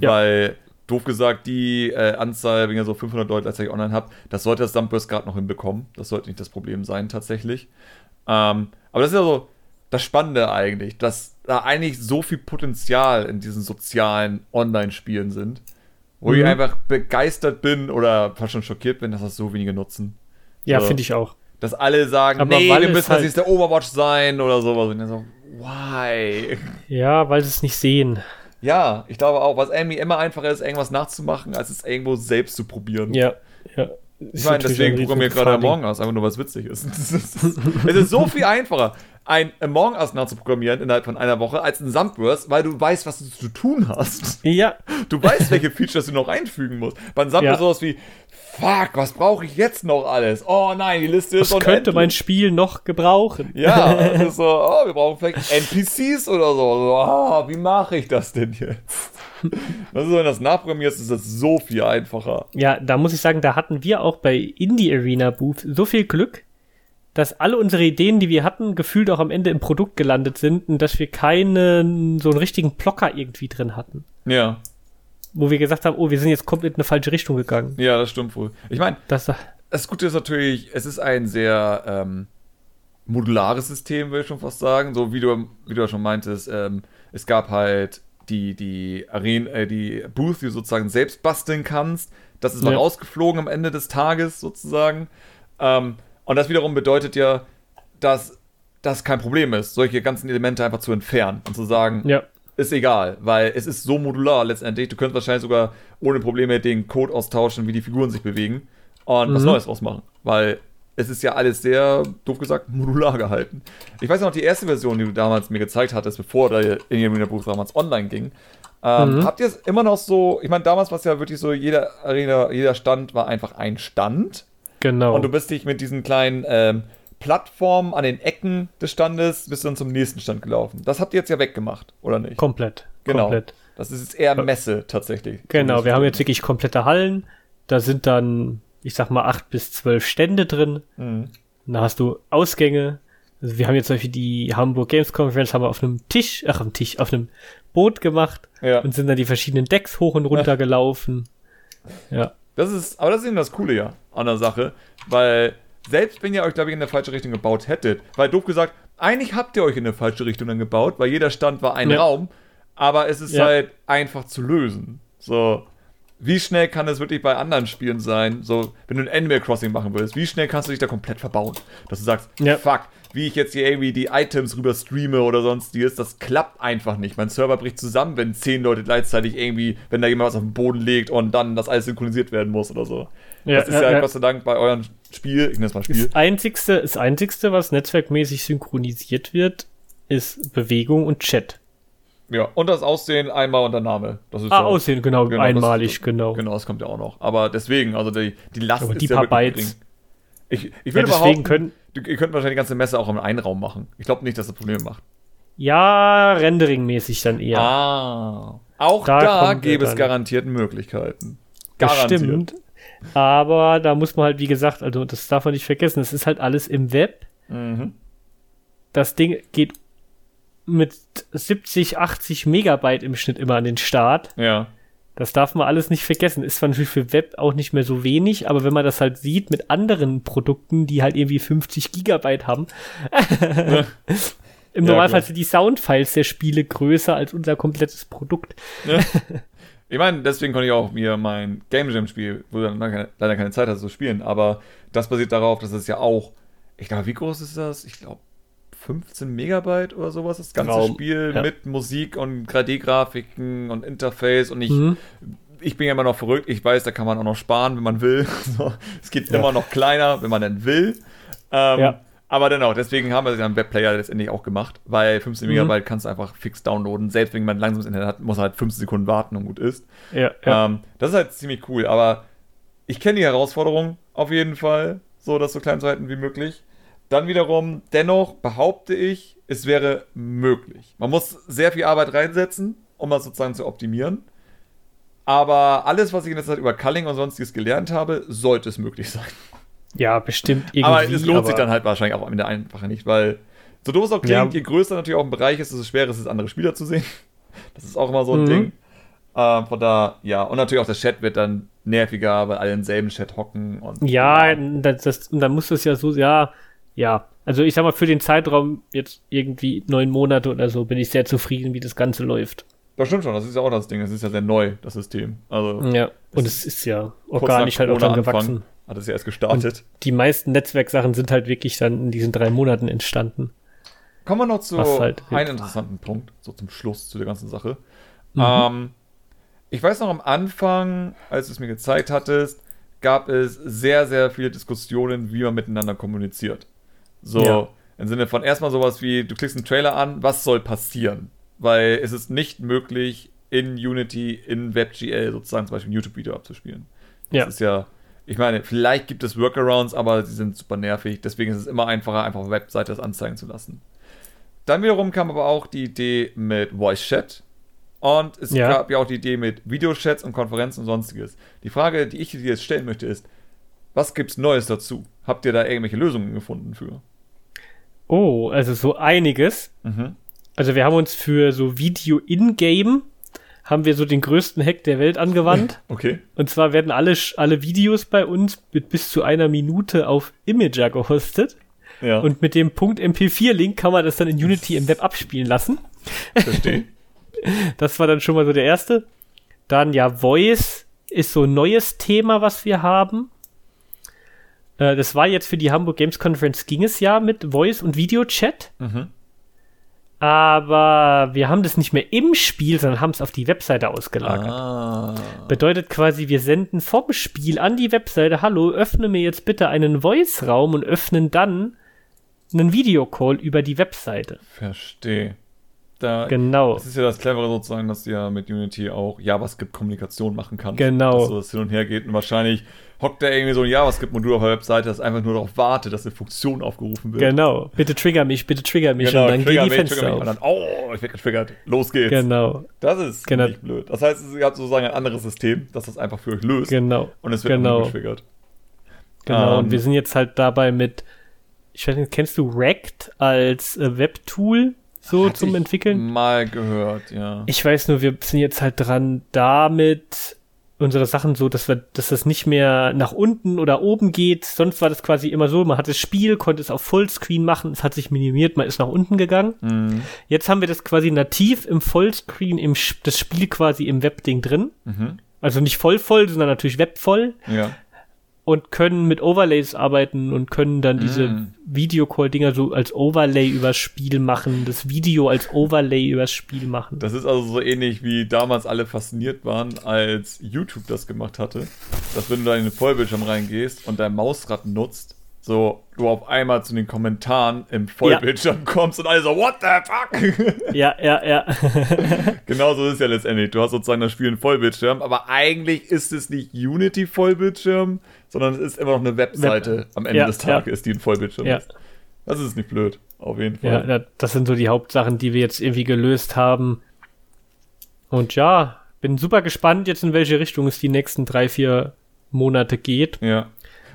A: ja. weil, doof gesagt, die äh, Anzahl, wenn ihr so 500 Leute als ich online habt, das sollte das Sunburst gerade noch hinbekommen. Das sollte nicht das Problem sein, tatsächlich. Ähm, aber das ist ja so das Spannende eigentlich, dass da eigentlich so viel Potenzial in diesen sozialen Online-Spielen sind, wo mhm. ich einfach begeistert bin oder fast schon schockiert bin, dass das so wenige nutzen.
B: Ja, so, finde ich auch.
A: Dass alle sagen,
B: Aber
A: nee, wir müssen
B: halt
A: das nächste Overwatch sein oder sowas. Und dann so, why?
B: Ja, weil sie es nicht sehen.
A: Ja, ich glaube auch, was irgendwie immer einfacher ist, irgendwas nachzumachen, als es irgendwo selbst zu probieren.
B: Ja, ja.
A: Ich meine, deswegen programmiere ich gerade Among Us, einfach nur was witzig ist. es ist so viel einfacher ein Among Us nachzuprogrammieren innerhalb von einer Woche als ein Sunburst, weil du weißt, was du zu tun hast.
B: Ja.
A: Du weißt, welche Features du noch einfügen musst. Bei einem Sunburst ja. sowas wie, fuck, was brauche ich jetzt noch alles? Oh nein, die Liste ist
B: Was könnte mein Spiel noch gebrauchen?
A: Ja, das ist so, oh, wir brauchen vielleicht NPCs oder so. Oh, wie mache ich das denn jetzt? Das ist, wenn du das nachprogrammierst, ist das so viel einfacher.
B: Ja, da muss ich sagen, da hatten wir auch bei Indie Arena Booth so viel Glück, dass alle unsere Ideen, die wir hatten, gefühlt auch am Ende im Produkt gelandet sind und dass wir keinen so einen richtigen Blocker irgendwie drin hatten.
A: Ja.
B: Wo wir gesagt haben, oh, wir sind jetzt komplett in eine falsche Richtung gegangen.
A: Ja, das stimmt wohl. Ich meine, das, das Gute ist natürlich, es ist ein sehr ähm, modulares System, würde ich schon fast sagen. So wie du, wie du ja schon meintest, ähm, es gab halt die, die Arena, äh, die Booth, die du sozusagen selbst basteln kannst. Das ist mal ja. rausgeflogen am Ende des Tages sozusagen. Ähm, und das wiederum bedeutet ja, dass das kein Problem ist, solche ganzen Elemente einfach zu entfernen und zu sagen,
B: ja.
A: Ist egal, weil es ist so modular letztendlich. Du könntest wahrscheinlich sogar ohne Probleme den Code austauschen, wie die Figuren sich bewegen und mhm. was Neues draus machen, weil es ist ja alles sehr, doof gesagt, modular gehalten. Ich weiß noch, die erste Version, die du damals mir gezeigt hattest, bevor der Arena Buch damals online ging, ähm, mhm. habt ihr es immer noch so, ich meine, damals war es ja wirklich so, jeder Arena, jeder Stand war einfach ein Stand
B: Genau.
A: Und du bist dich mit diesen kleinen ähm, Plattformen an den Ecken des Standes bist dann zum nächsten Stand gelaufen. Das habt ihr jetzt ja weggemacht, oder nicht?
B: Komplett.
A: Genau.
B: Komplett.
A: Das ist jetzt eher Messe tatsächlich.
B: Genau, wir haben jetzt wirklich komplette Hallen. Da sind dann, ich sag mal, acht bis zwölf Stände drin. Mhm. Da hast du Ausgänge. Also wir haben jetzt zum Beispiel die Hamburg Games Conference haben wir auf einem Tisch, ach, am Tisch, auf einem Boot gemacht
A: ja.
B: und sind dann die verschiedenen Decks hoch und runter gelaufen. Ja.
A: Das ist, aber das ist eben das Coole ja an der Sache, weil selbst wenn ihr euch, glaube ich, in der falsche Richtung gebaut hättet, weil doof gesagt, eigentlich habt ihr euch in eine falsche Richtung dann gebaut, weil jeder Stand war ein ja. Raum, aber es ist ja. halt einfach zu lösen. So, wie schnell kann es wirklich bei anderen Spielen sein, so, wenn du ein Animal Crossing machen willst, wie schnell kannst du dich da komplett verbauen? Dass du sagst,
B: ja.
A: fuck, wie ich jetzt hier irgendwie die Items rüber streame oder sonstiges, das klappt einfach nicht. Mein Server bricht zusammen, wenn zehn Leute gleichzeitig irgendwie, wenn da jemand was auf den Boden legt und dann das alles synchronisiert werden muss oder so. Ja, das ist ja, ja, Gott sei Dank bei eurem Spiel, ich nenne es mal Spiel.
B: Das einzigste, das einzigste, was netzwerkmäßig synchronisiert wird, ist Bewegung und Chat.
A: Ja, und das Aussehen einmal und der Name. Das
B: ist ah, so, Aussehen, genau, genau einmalig,
A: das,
B: genau.
A: Genau, das kommt ja auch noch. Aber deswegen, also die, die Last
B: Aber ist die ja paar Bytes.
A: Ich, ich würde
B: ja, deswegen können,
A: ihr könnt wahrscheinlich die ganze Messe auch im einen Raum machen. Ich glaube nicht, dass das Probleme macht.
B: Ja, Rendering-mäßig dann eher.
A: Ah. Auch da, da gäbe es garantiert Möglichkeiten.
B: Garantiert. Stimmt. Aber da muss man halt, wie gesagt, also das darf man nicht vergessen, es ist halt alles im Web.
A: Mhm.
B: Das Ding geht mit 70, 80 Megabyte im Schnitt immer an den Start.
A: Ja.
B: Das darf man alles nicht vergessen. Ist zwar natürlich für Web auch nicht mehr so wenig, aber wenn man das halt sieht mit anderen Produkten, die halt irgendwie 50 Gigabyte haben, ja. im Normalfall ja, sind die Soundfiles der Spiele größer als unser komplettes Produkt.
A: Ja. Ich meine, deswegen konnte ich auch mir mein Game Jam Spiel, wo du dann leider keine Zeit hast zu spielen, aber das basiert darauf, dass es ja auch, ich glaube, wie groß ist das? Ich glaube 15 Megabyte oder sowas, das ganze
B: Traum,
A: Spiel
B: ja.
A: mit Musik und 3D-Grafiken und Interface und ich, ich bin ja immer noch verrückt, ich weiß, da kann man auch noch sparen, wenn man will. So, es geht
B: Ja.
A: immer noch kleiner, wenn man denn will. Ähm,
B: Ja.
A: Aber dennoch, deswegen haben wir es ja im Webplayer letztendlich auch gemacht, weil 15
B: Mhm.
A: Megabyte kannst du einfach fix downloaden. Selbst wenn man langsames Internet hat, muss er halt 15 Sekunden warten und gut ist.
B: Ja, ja.
A: Ähm, das ist halt ziemlich cool, aber ich kenne die Herausforderung auf jeden Fall, so das so klein zu halten wie möglich. Dann wiederum, dennoch behaupte ich, es wäre möglich. Man muss sehr viel Arbeit reinsetzen, um das sozusagen zu optimieren. Aber alles, was ich in der Zeit über Culling und sonstiges gelernt habe, sollte es möglich sein.
B: ja, bestimmt irgendwie.
A: aber es lohnt sich
B: aber-
A: dann halt wahrscheinlich auch am Ende einfach nicht, weil so doof es auch klingt,
B: Ja.
A: je größer natürlich auch ein Bereich ist, desto schwerer ist es, andere Spieler zu sehen. Das ist auch immer so ein
B: Mhm.
A: Ding. Ähm, von da, ja, und natürlich auch der Chat wird dann nerviger, weil alle im selben Chat hocken und
B: Ja, das, das, und dann muss das ja so, ja, ja. Also ich sag mal, für den Zeitraum jetzt irgendwie neun Monate oder so bin ich sehr zufrieden, wie das Ganze läuft.
A: Das stimmt schon, das ist ja auch das Ding, das ist ja sehr neu, das System. Also
B: Ja. Und
A: Es
B: es ist ja organisch halt auch dann gewachsen.
A: Hat es ja erst gestartet.
B: Die meisten Netzwerksachen sind halt wirklich dann in diesen drei Monaten entstanden.
A: Kommen wir noch zu
B: halt
A: einem interessanten Punkt, so zum Schluss zu der ganzen Sache.
B: Mhm.
A: Ähm, ich weiß noch am Anfang, als du es mir gezeigt hattest, gab es sehr, sehr viele Diskussionen, wie man miteinander kommuniziert. So,
B: Ja.
A: im Sinne von erstmal sowas wie, du klickst einen Trailer an, was soll passieren? Weil es ist nicht möglich, in Unity, in WebGL sozusagen zum Beispiel ein YouTube-Video abzuspielen. Das
B: Ja.
A: ist ja, ich meine, vielleicht gibt es Workarounds, aber sie sind super nervig. Deswegen ist es immer einfacher, einfach auf der Webseite das anzeigen zu lassen. Dann wiederum kam aber auch die Idee mit Voice Chat. Und es
B: Ja.
A: gab ja auch die Idee mit Videochats und Konferenzen und sonstiges. Die Frage, die ich dir jetzt stellen möchte, ist, was gibt's Neues dazu? Habt ihr da irgendwelche Lösungen gefunden für?
B: Oh, also so einiges.
A: Mhm.
B: Also wir haben uns für so Video in-game haben wir so den größten Hack der Welt angewandt.
A: Okay.
B: Und zwar werden alle, alle Videos bei uns mit bis zu einer Minute auf Imager gehostet.
A: Ja,
B: Und mit dem Punkt MP4-Link kann man das dann in Unity im Web abspielen lassen.
A: verstehe.
B: Das war dann schon mal so der erste. Dann ja, Voice ist so ein neues Thema, was wir haben. Äh, das war jetzt für die Hamburg Games Conference ging es ja mit Voice und Video-Chat.
A: mhm.
B: Aber wir haben das nicht mehr im Spiel, sondern haben es auf die Webseite ausgelagert.
A: Ah.
B: Bedeutet quasi, wir senden vom Spiel an die Webseite, hallo, öffne mir jetzt bitte einen Voice-Raum und öffnen dann einen Videocall über die Webseite.
A: Verstehe. Da,
B: Genau.
A: Das ist ja das Clevere sozusagen, dass ja mit Unity auch JavaScript-Kommunikation machen kannst.
B: Genau.
A: Dass so das hin und her geht und wahrscheinlich hockt da irgendwie so ein JavaScript-Modul auf der Webseite, das einfach nur darauf wartet, dass eine Funktion aufgerufen wird.
B: Genau. Bitte trigger mich, bitte trigger mich
A: Genau,
B: und dann
A: trigger
B: gehen die
A: mich,
B: Fenster
A: mich und
B: auf.
A: dann, oh, ich werde getriggert. Los geht's.
B: Genau,
A: Das ist
B: Genau.
A: nicht blöd. Das heißt, ihr habt sozusagen ein anderes System, das das einfach für euch löst.
B: genau,
A: Und es wird
B: genau.
A: getriggert.
B: genau.
A: Ähm,
B: und wir sind jetzt halt dabei mit, ich weiß nicht, kennst du Rect als äh, Webtool so
A: Hatte
B: zum Entwickeln?
A: Mal gehört, ja.
B: Ich weiß nur, wir sind jetzt halt dran, damit unsere Sachen so, dass wir, dass das nicht mehr nach unten oder oben geht. Sonst war das quasi immer so, man hat das Spiel, konnte es auf Fullscreen machen, es hat sich minimiert, man ist nach unten gegangen.
A: Mhm.
B: Jetzt haben wir das quasi nativ im Fullscreen, im das Spiel quasi im Webding drin.
A: Mhm.
B: Also nicht voll voll, sondern natürlich webvoll
A: Ja.
B: Und können mit Overlays arbeiten und können dann diese
A: Mm.
B: Videocall-Dinger so als Overlay übers Spiel machen, das Video als Overlay übers Spiel machen.
A: Das ist also so ähnlich wie damals alle fasziniert waren, als YouTube das gemacht hatte. Dass wenn du da in den Vollbildschirm reingehst und dein Mausrad nutzt, so du auf einmal zu den Kommentaren im Vollbildschirm kommst und alle so, what the fuck?
B: ja, ja, ja.
A: genau so ist es ja letztendlich. Du hast sozusagen das Spiel in Vollbildschirm, aber eigentlich ist es nicht Unity Vollbildschirm, sondern es ist immer noch eine Webseite
B: Web.
A: am Ende
B: Ja,
A: des
B: ja.
A: Tages, die ein Vollbildschirm
B: Ja.
A: ist. Das ist nicht blöd, auf jeden Fall.
B: Ja, da- das sind so die Hauptsachen, die wir jetzt irgendwie gelöst haben. Und ja, bin super gespannt jetzt, in welche Richtung es die nächsten drei, vier Monate geht.
A: Ja.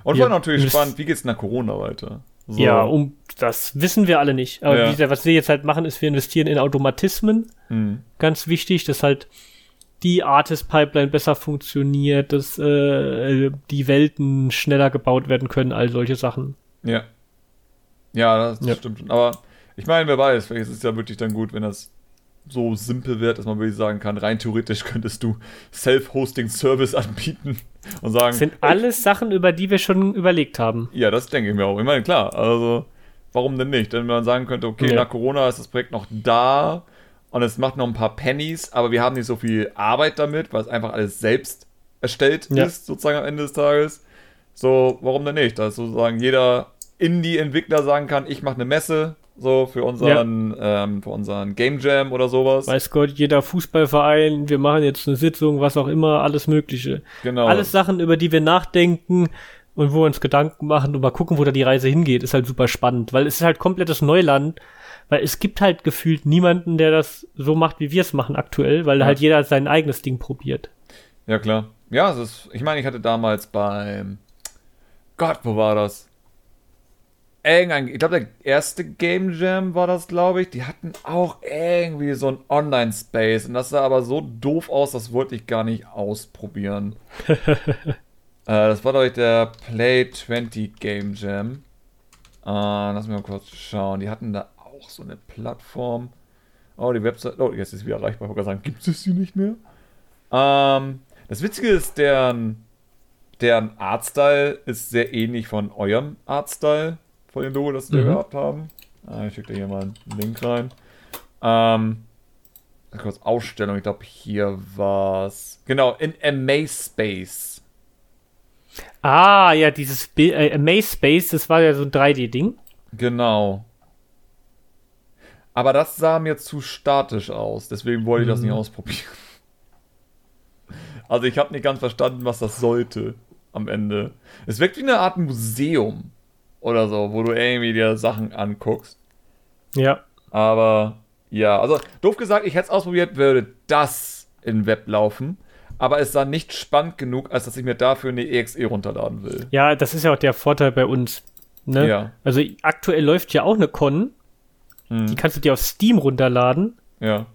A: Und war natürlich spannend, wie geht's nach Corona weiter? So.
B: Ja, um das wissen wir alle nicht. Aber
A: Ja.
B: gesagt, was wir jetzt halt machen, ist, wir investieren in Automatismen.
A: Hm.
B: Ganz wichtig, dass halt die Artist-Pipeline besser funktioniert, dass äh, die Welten schneller gebaut werden können, all solche Sachen.
A: Ja. Ja, das
B: Ja.
A: stimmt schon. Aber ich meine, wer weiß, vielleicht ist es ja wirklich dann gut, wenn das so simpel wird, dass man wirklich sagen kann, rein theoretisch könntest du Self-Hosting-Service anbieten und sagen,
B: Das sind alles Sachen, über die wir schon überlegt haben.
A: ja, das denke ich mir auch. Ich meine, klar, also warum denn nicht? Wenn man sagen könnte, okay,
B: Ja.
A: nach Corona ist das Projekt noch da und es macht noch ein paar Pennies, aber wir haben nicht so viel Arbeit damit, weil es einfach alles selbst erstellt
B: Ja.
A: ist, sozusagen am Ende des Tages. So, warum denn nicht? Dass sozusagen jeder Indie-Entwickler sagen kann, ich mache eine Messe, so für unseren, ähm, für unseren Game Jam oder sowas.
B: Weiß Gott, jeder Fußballverein, wir machen jetzt eine Sitzung, was auch immer, alles Mögliche.
A: genau.
B: Alles Sachen, über die wir nachdenken und wo wir uns Gedanken machen und mal gucken, wo da die Reise hingeht, ist halt super spannend, weil es ist halt komplettes Neuland, weil es gibt halt gefühlt niemanden, der das so macht, wie wir es machen aktuell, weil
A: Ja.
B: halt jeder sein eigenes Ding probiert.
A: Ja, klar. Ja, es ist, ich meine, ich hatte damals beim, Gott, wo war das? Irgendein, ich glaube, der erste Game Jam war das, glaube ich. Die hatten auch irgendwie so ein Online-Space. Und das sah aber so doof aus, das wollte ich gar nicht ausprobieren. äh, das war, glaube ich, der Play 20 Game Jam. Äh, lass mich mal kurz schauen. Die hatten da auch so eine Plattform. Oh, die Website. Oh, jetzt ist sie wieder erreichbar. Ich wollte gerade sagen, gibt es sie nicht mehr? Ähm, das Witzige ist, deren, deren Artstyle ist sehr ähnlich von eurem Artstyle, von dem Logo, das wir
B: Mhm.
A: gehabt haben. Ah, ich schicke dir hier mal einen Link rein. Ähm, kurz Ausstellung, ich glaube, hier war's. Genau, in Amaze
B: Ah, ja, dieses Bi- äh, Amaze Space, das war ja so ein 3D-Ding.
A: Genau. Aber das sah mir zu statisch aus, deswegen wollte ich das nicht
B: Mhm.
A: ausprobieren. Also ich habe nicht ganz verstanden, was das sollte am Ende. Es wirkt wie eine Art Museum oder so, wo du irgendwie dir Sachen anguckst.
B: Ja.
A: Aber ja, also doof gesagt, ich hätte es ausprobiert, würde das in Web laufen. Aber es sah nicht spannend genug, als dass ich mir dafür eine EXE runterladen will.
B: Ja, das ist ja auch der Vorteil bei uns. Ne?
A: Ja.
B: Also aktuell läuft ja auch eine Con,
A: Hm,
B: die kannst du dir auf Steam runterladen.
A: ja.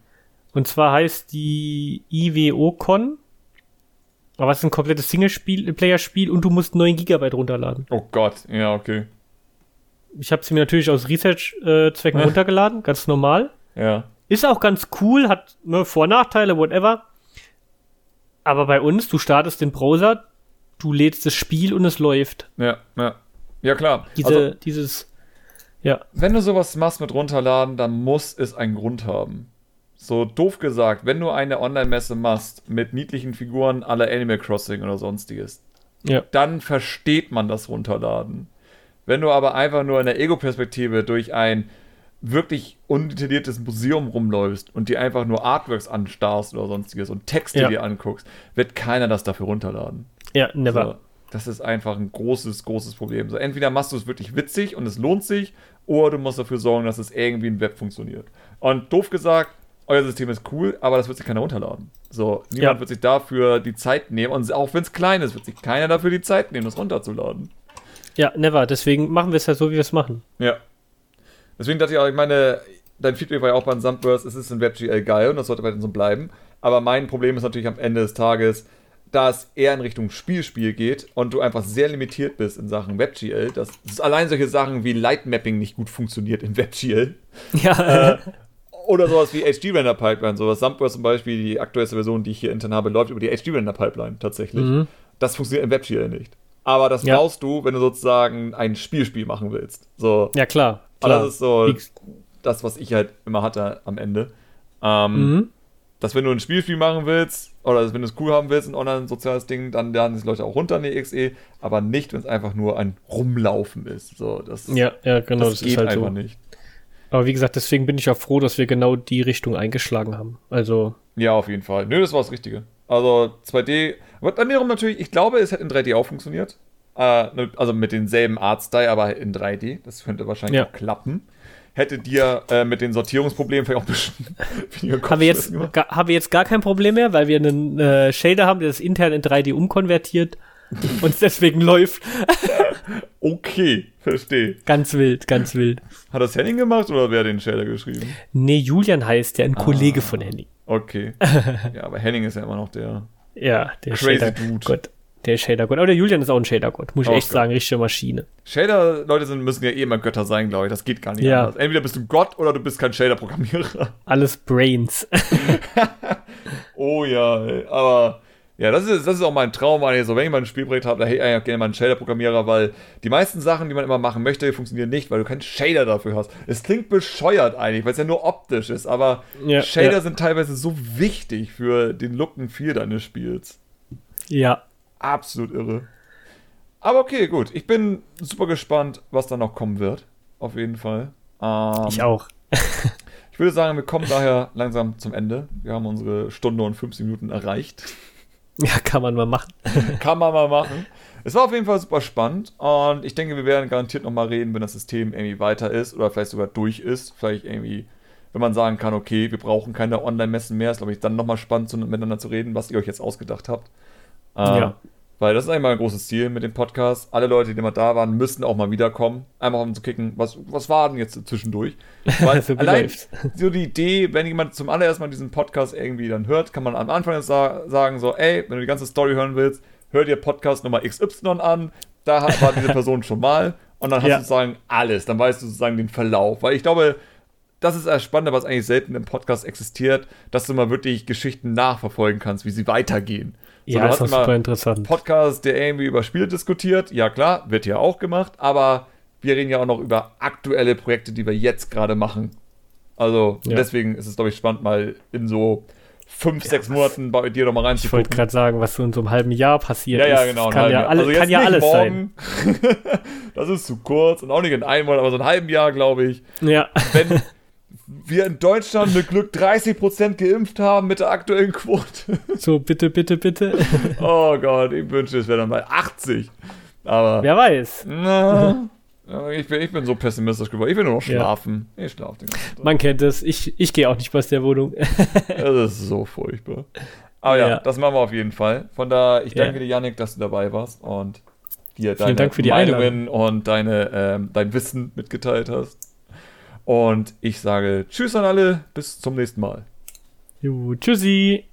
B: Und zwar heißt die IWO-Con. Aber es ist ein komplettes Single-Player-Spiel und du musst 9 Gigabyte runterladen.
A: Oh Gott, ja, okay.
B: Ich habe sie mir natürlich aus Research-Zwecken
A: Ja.
B: runtergeladen, ganz normal.
A: Ja.
B: Ist auch ganz cool, hat ne, Vor- und Nachteile, whatever. Aber bei uns, du startest den Browser, du lädst das Spiel und es läuft.
A: Ja, ja. Ja, klar.
B: Diese,
A: also,
B: dieses, ja,
A: wenn du sowas machst mit runterladen, dann muss es einen Grund haben. So doof gesagt, wenn du eine Online-Messe machst mit niedlichen Figuren aller Animal Crossing oder sonstiges,
B: ja,
A: dann versteht man das Runterladen. Wenn du aber einfach nur in der Ego-Perspektive durch ein wirklich undetailliertes Museum rumläufst und dir einfach nur Artworks anstarrst oder sonstiges und Texte
B: Ja.
A: dir anguckst, wird keiner das dafür runterladen.
B: ja, never.
A: So, das ist einfach ein großes, großes Problem. So, entweder machst du es wirklich witzig und es lohnt sich, oder du musst dafür sorgen, dass es irgendwie im Web funktioniert. Und doof gesagt, euer System ist cool, aber das wird sich keiner runterladen. So, niemand
B: Ja.
A: wird sich dafür die Zeit nehmen. Und auch wenn es klein ist, wird sich keiner dafür die Zeit nehmen, das runterzuladen.
B: Ja, never. Deswegen machen wir es ja so, wie wir es machen.
A: Ja. Deswegen dachte ich auch, ich meine, dein Feedback war ja auch beim Sunburst, es ist in WebGL geil und das sollte weiterhin so bleiben. Aber mein Problem ist natürlich am Ende des Tages, da es eher in Richtung Spielspiel geht und du einfach sehr limitiert bist in Sachen WebGL, dass, allein solche Sachen wie Lightmapping nicht gut funktioniert in WebGL.
B: Ja,
A: Äh, oder sowas wie HD-Render-Pipeline, sowas. Sunburst zum Beispiel, die aktuellste Version, die ich hier intern habe, läuft über die HD-Render-Pipeline tatsächlich.
B: Mhm.
A: Das funktioniert in WebGL nicht. Aber das
B: Ja.
A: brauchst du, wenn du sozusagen ein Spielspiel machen willst. So,
B: ja klar.
A: aber
B: klar.
A: das ist so
B: Wie-
A: das, was ich halt immer hatte am Ende. Ähm,
B: Mhm.
A: Dass wenn du ein Spielspiel machen willst, oder wenn du es cool haben willst, ein online-soziales Ding, dann laden sich Leute auch runter in die EXE, aber nicht, wenn es einfach nur ein Rumlaufen ist. So, das,
B: Ja, ja, genau,
A: das,
B: das,
A: geht
B: ist halt
A: einfach
B: so.
A: nicht.
B: Aber wie gesagt, deswegen bin ich auch froh, dass wir genau die Richtung eingeschlagen haben. Also,
A: Ja, auf jeden Fall. Nö, das war das Richtige. Also 2D, aber dann wiederum natürlich, ich glaube, es hätte in 3D auch funktioniert. Äh, ne, also mit denselben Artstyle, aber in 3D. Das könnte wahrscheinlich
B: Ja.
A: auch klappen. Hätte dir äh, mit den Sortierungsproblemen vielleicht auch ein bisschen
B: haben wir, jetzt, ga, haben wir jetzt gar kein Problem mehr, weil wir einen äh, Shader haben, der das intern in 3D umkonvertiert und es deswegen läuft.
A: Okay, verstehe.
B: Ganz wild, ganz wild.
A: Hat das Henning gemacht oder wer hat den Shader geschrieben?
B: Nee, Julian heißt der, ein
A: Ah.
B: Kollege von Henning.
A: Okay. ja, aber Henning ist ja immer noch der.
B: Ja, der
A: Crazy
B: Shader
A: Dude.
B: Gott. Der Shader Gott. Aber der Julian ist auch ein Shader Gott, muss ich
A: Okay.
B: echt sagen, richtige Maschine.
A: Shader-Leute sind, müssen ja eh immer Götter sein, glaube ich. Das geht gar nicht
B: Ja.
A: anders. Entweder bist du Gott oder du bist kein Shader-Programmierer.
B: Alles Brains.
A: Oh ja, ey. aber Ja, das ist, das ist auch mein Traum, eigentlich. So, wenn ich mal ein Spielprojekt habe, da hätte ich eigentlich gerne mal einen Shader-Programmierer, weil die meisten Sachen, die man immer machen möchte, funktionieren nicht, weil du keinen Shader dafür hast. Es klingt bescheuert eigentlich, weil es ja nur optisch ist, aber ja, Shader ja. sind teilweise so wichtig für den Look and Feel deines Spiels.
B: Ja.
A: Absolut irre. Aber okay, gut. Ich bin super gespannt, was da noch kommen wird. Auf jeden Fall.
B: Ähm, ich auch.
A: ich würde sagen, wir kommen daher langsam zum Ende. Wir haben unsere Stunde und 15 Minuten erreicht.
B: Ja, kann man mal machen.
A: kann man mal machen. Es war auf jeden Fall super spannend und ich denke, wir werden garantiert nochmal reden, wenn das System irgendwie weiter ist oder vielleicht sogar durch ist. Vielleicht irgendwie, wenn man sagen kann, okay, wir brauchen keine Online-Messen mehr, ist glaube ich dann nochmal spannend miteinander zu reden, was ihr euch jetzt ausgedacht habt. Ähm, ja. Weil das ist eigentlich mal ein großes Ziel mit dem Podcast. Alle Leute, die mal da waren, müssen auch mal wiederkommen. Einfach um zu kicken, was, was war denn jetzt zwischendurch? Weil allein so die Idee, wenn jemand zum allerersten Mal diesen Podcast irgendwie dann hört, kann man am Anfang sagen so, ey, wenn du die ganze Story hören willst, hör dir Podcast Nummer XY an. Da war diese Person schon mal. Und dann hast ja. du sozusagen alles. Dann weißt du sozusagen den Verlauf. Weil ich glaube, das ist das Spannende, was eigentlich selten im Podcast existiert, dass du mal wirklich Geschichten nachverfolgen kannst, wie sie weitergehen.
B: So, ja, ist super interessant.
A: Podcast, der irgendwie über Spiele diskutiert. Ja, klar, wird ja auch gemacht, aber wir reden ja auch noch über aktuelle Projekte, die wir jetzt gerade machen. Also ja. deswegen ist es, glaube ich, spannend, mal in so fünf, ja, sechs Monaten bei dir nochmal reinzugucken.
B: Ich wollte gerade sagen, was so in so einem halben Jahr passiert
A: ja, ja, genau,
B: ist. Kann ja, alle,
A: also
B: kann ja alles morgen.
A: sein. das ist zu kurz und auch nicht in einem Monat, aber so ein halben Jahr, glaube ich.
B: Ja.
A: Wenn, wir in Deutschland mit Glück 30% geimpft haben mit der aktuellen Quote.
B: So, bitte, bitte, bitte.
A: Oh Gott, ich wünschte, es wäre dann bei 80. Aber.
B: Wer weiß.
A: Na, ich, bin, ich bin so pessimistisch geworden. Ich will nur noch schlafen. Ja. Ich schlafe den
B: ganzen Tag. Man kennt es. Ich, ich gehe auch nicht aus der Wohnung.
A: das ist so furchtbar. Aber ja, ja, das machen wir auf jeden Fall. Von daher, ich danke ja. dir, Yannick, dass du dabei warst und dir deine
B: Dank für die
A: Meinungen und deine, ähm, dein Wissen mitgeteilt hast. Und ich sage Tschüss an alle, bis zum nächsten Mal.
B: Jo, tschüssi.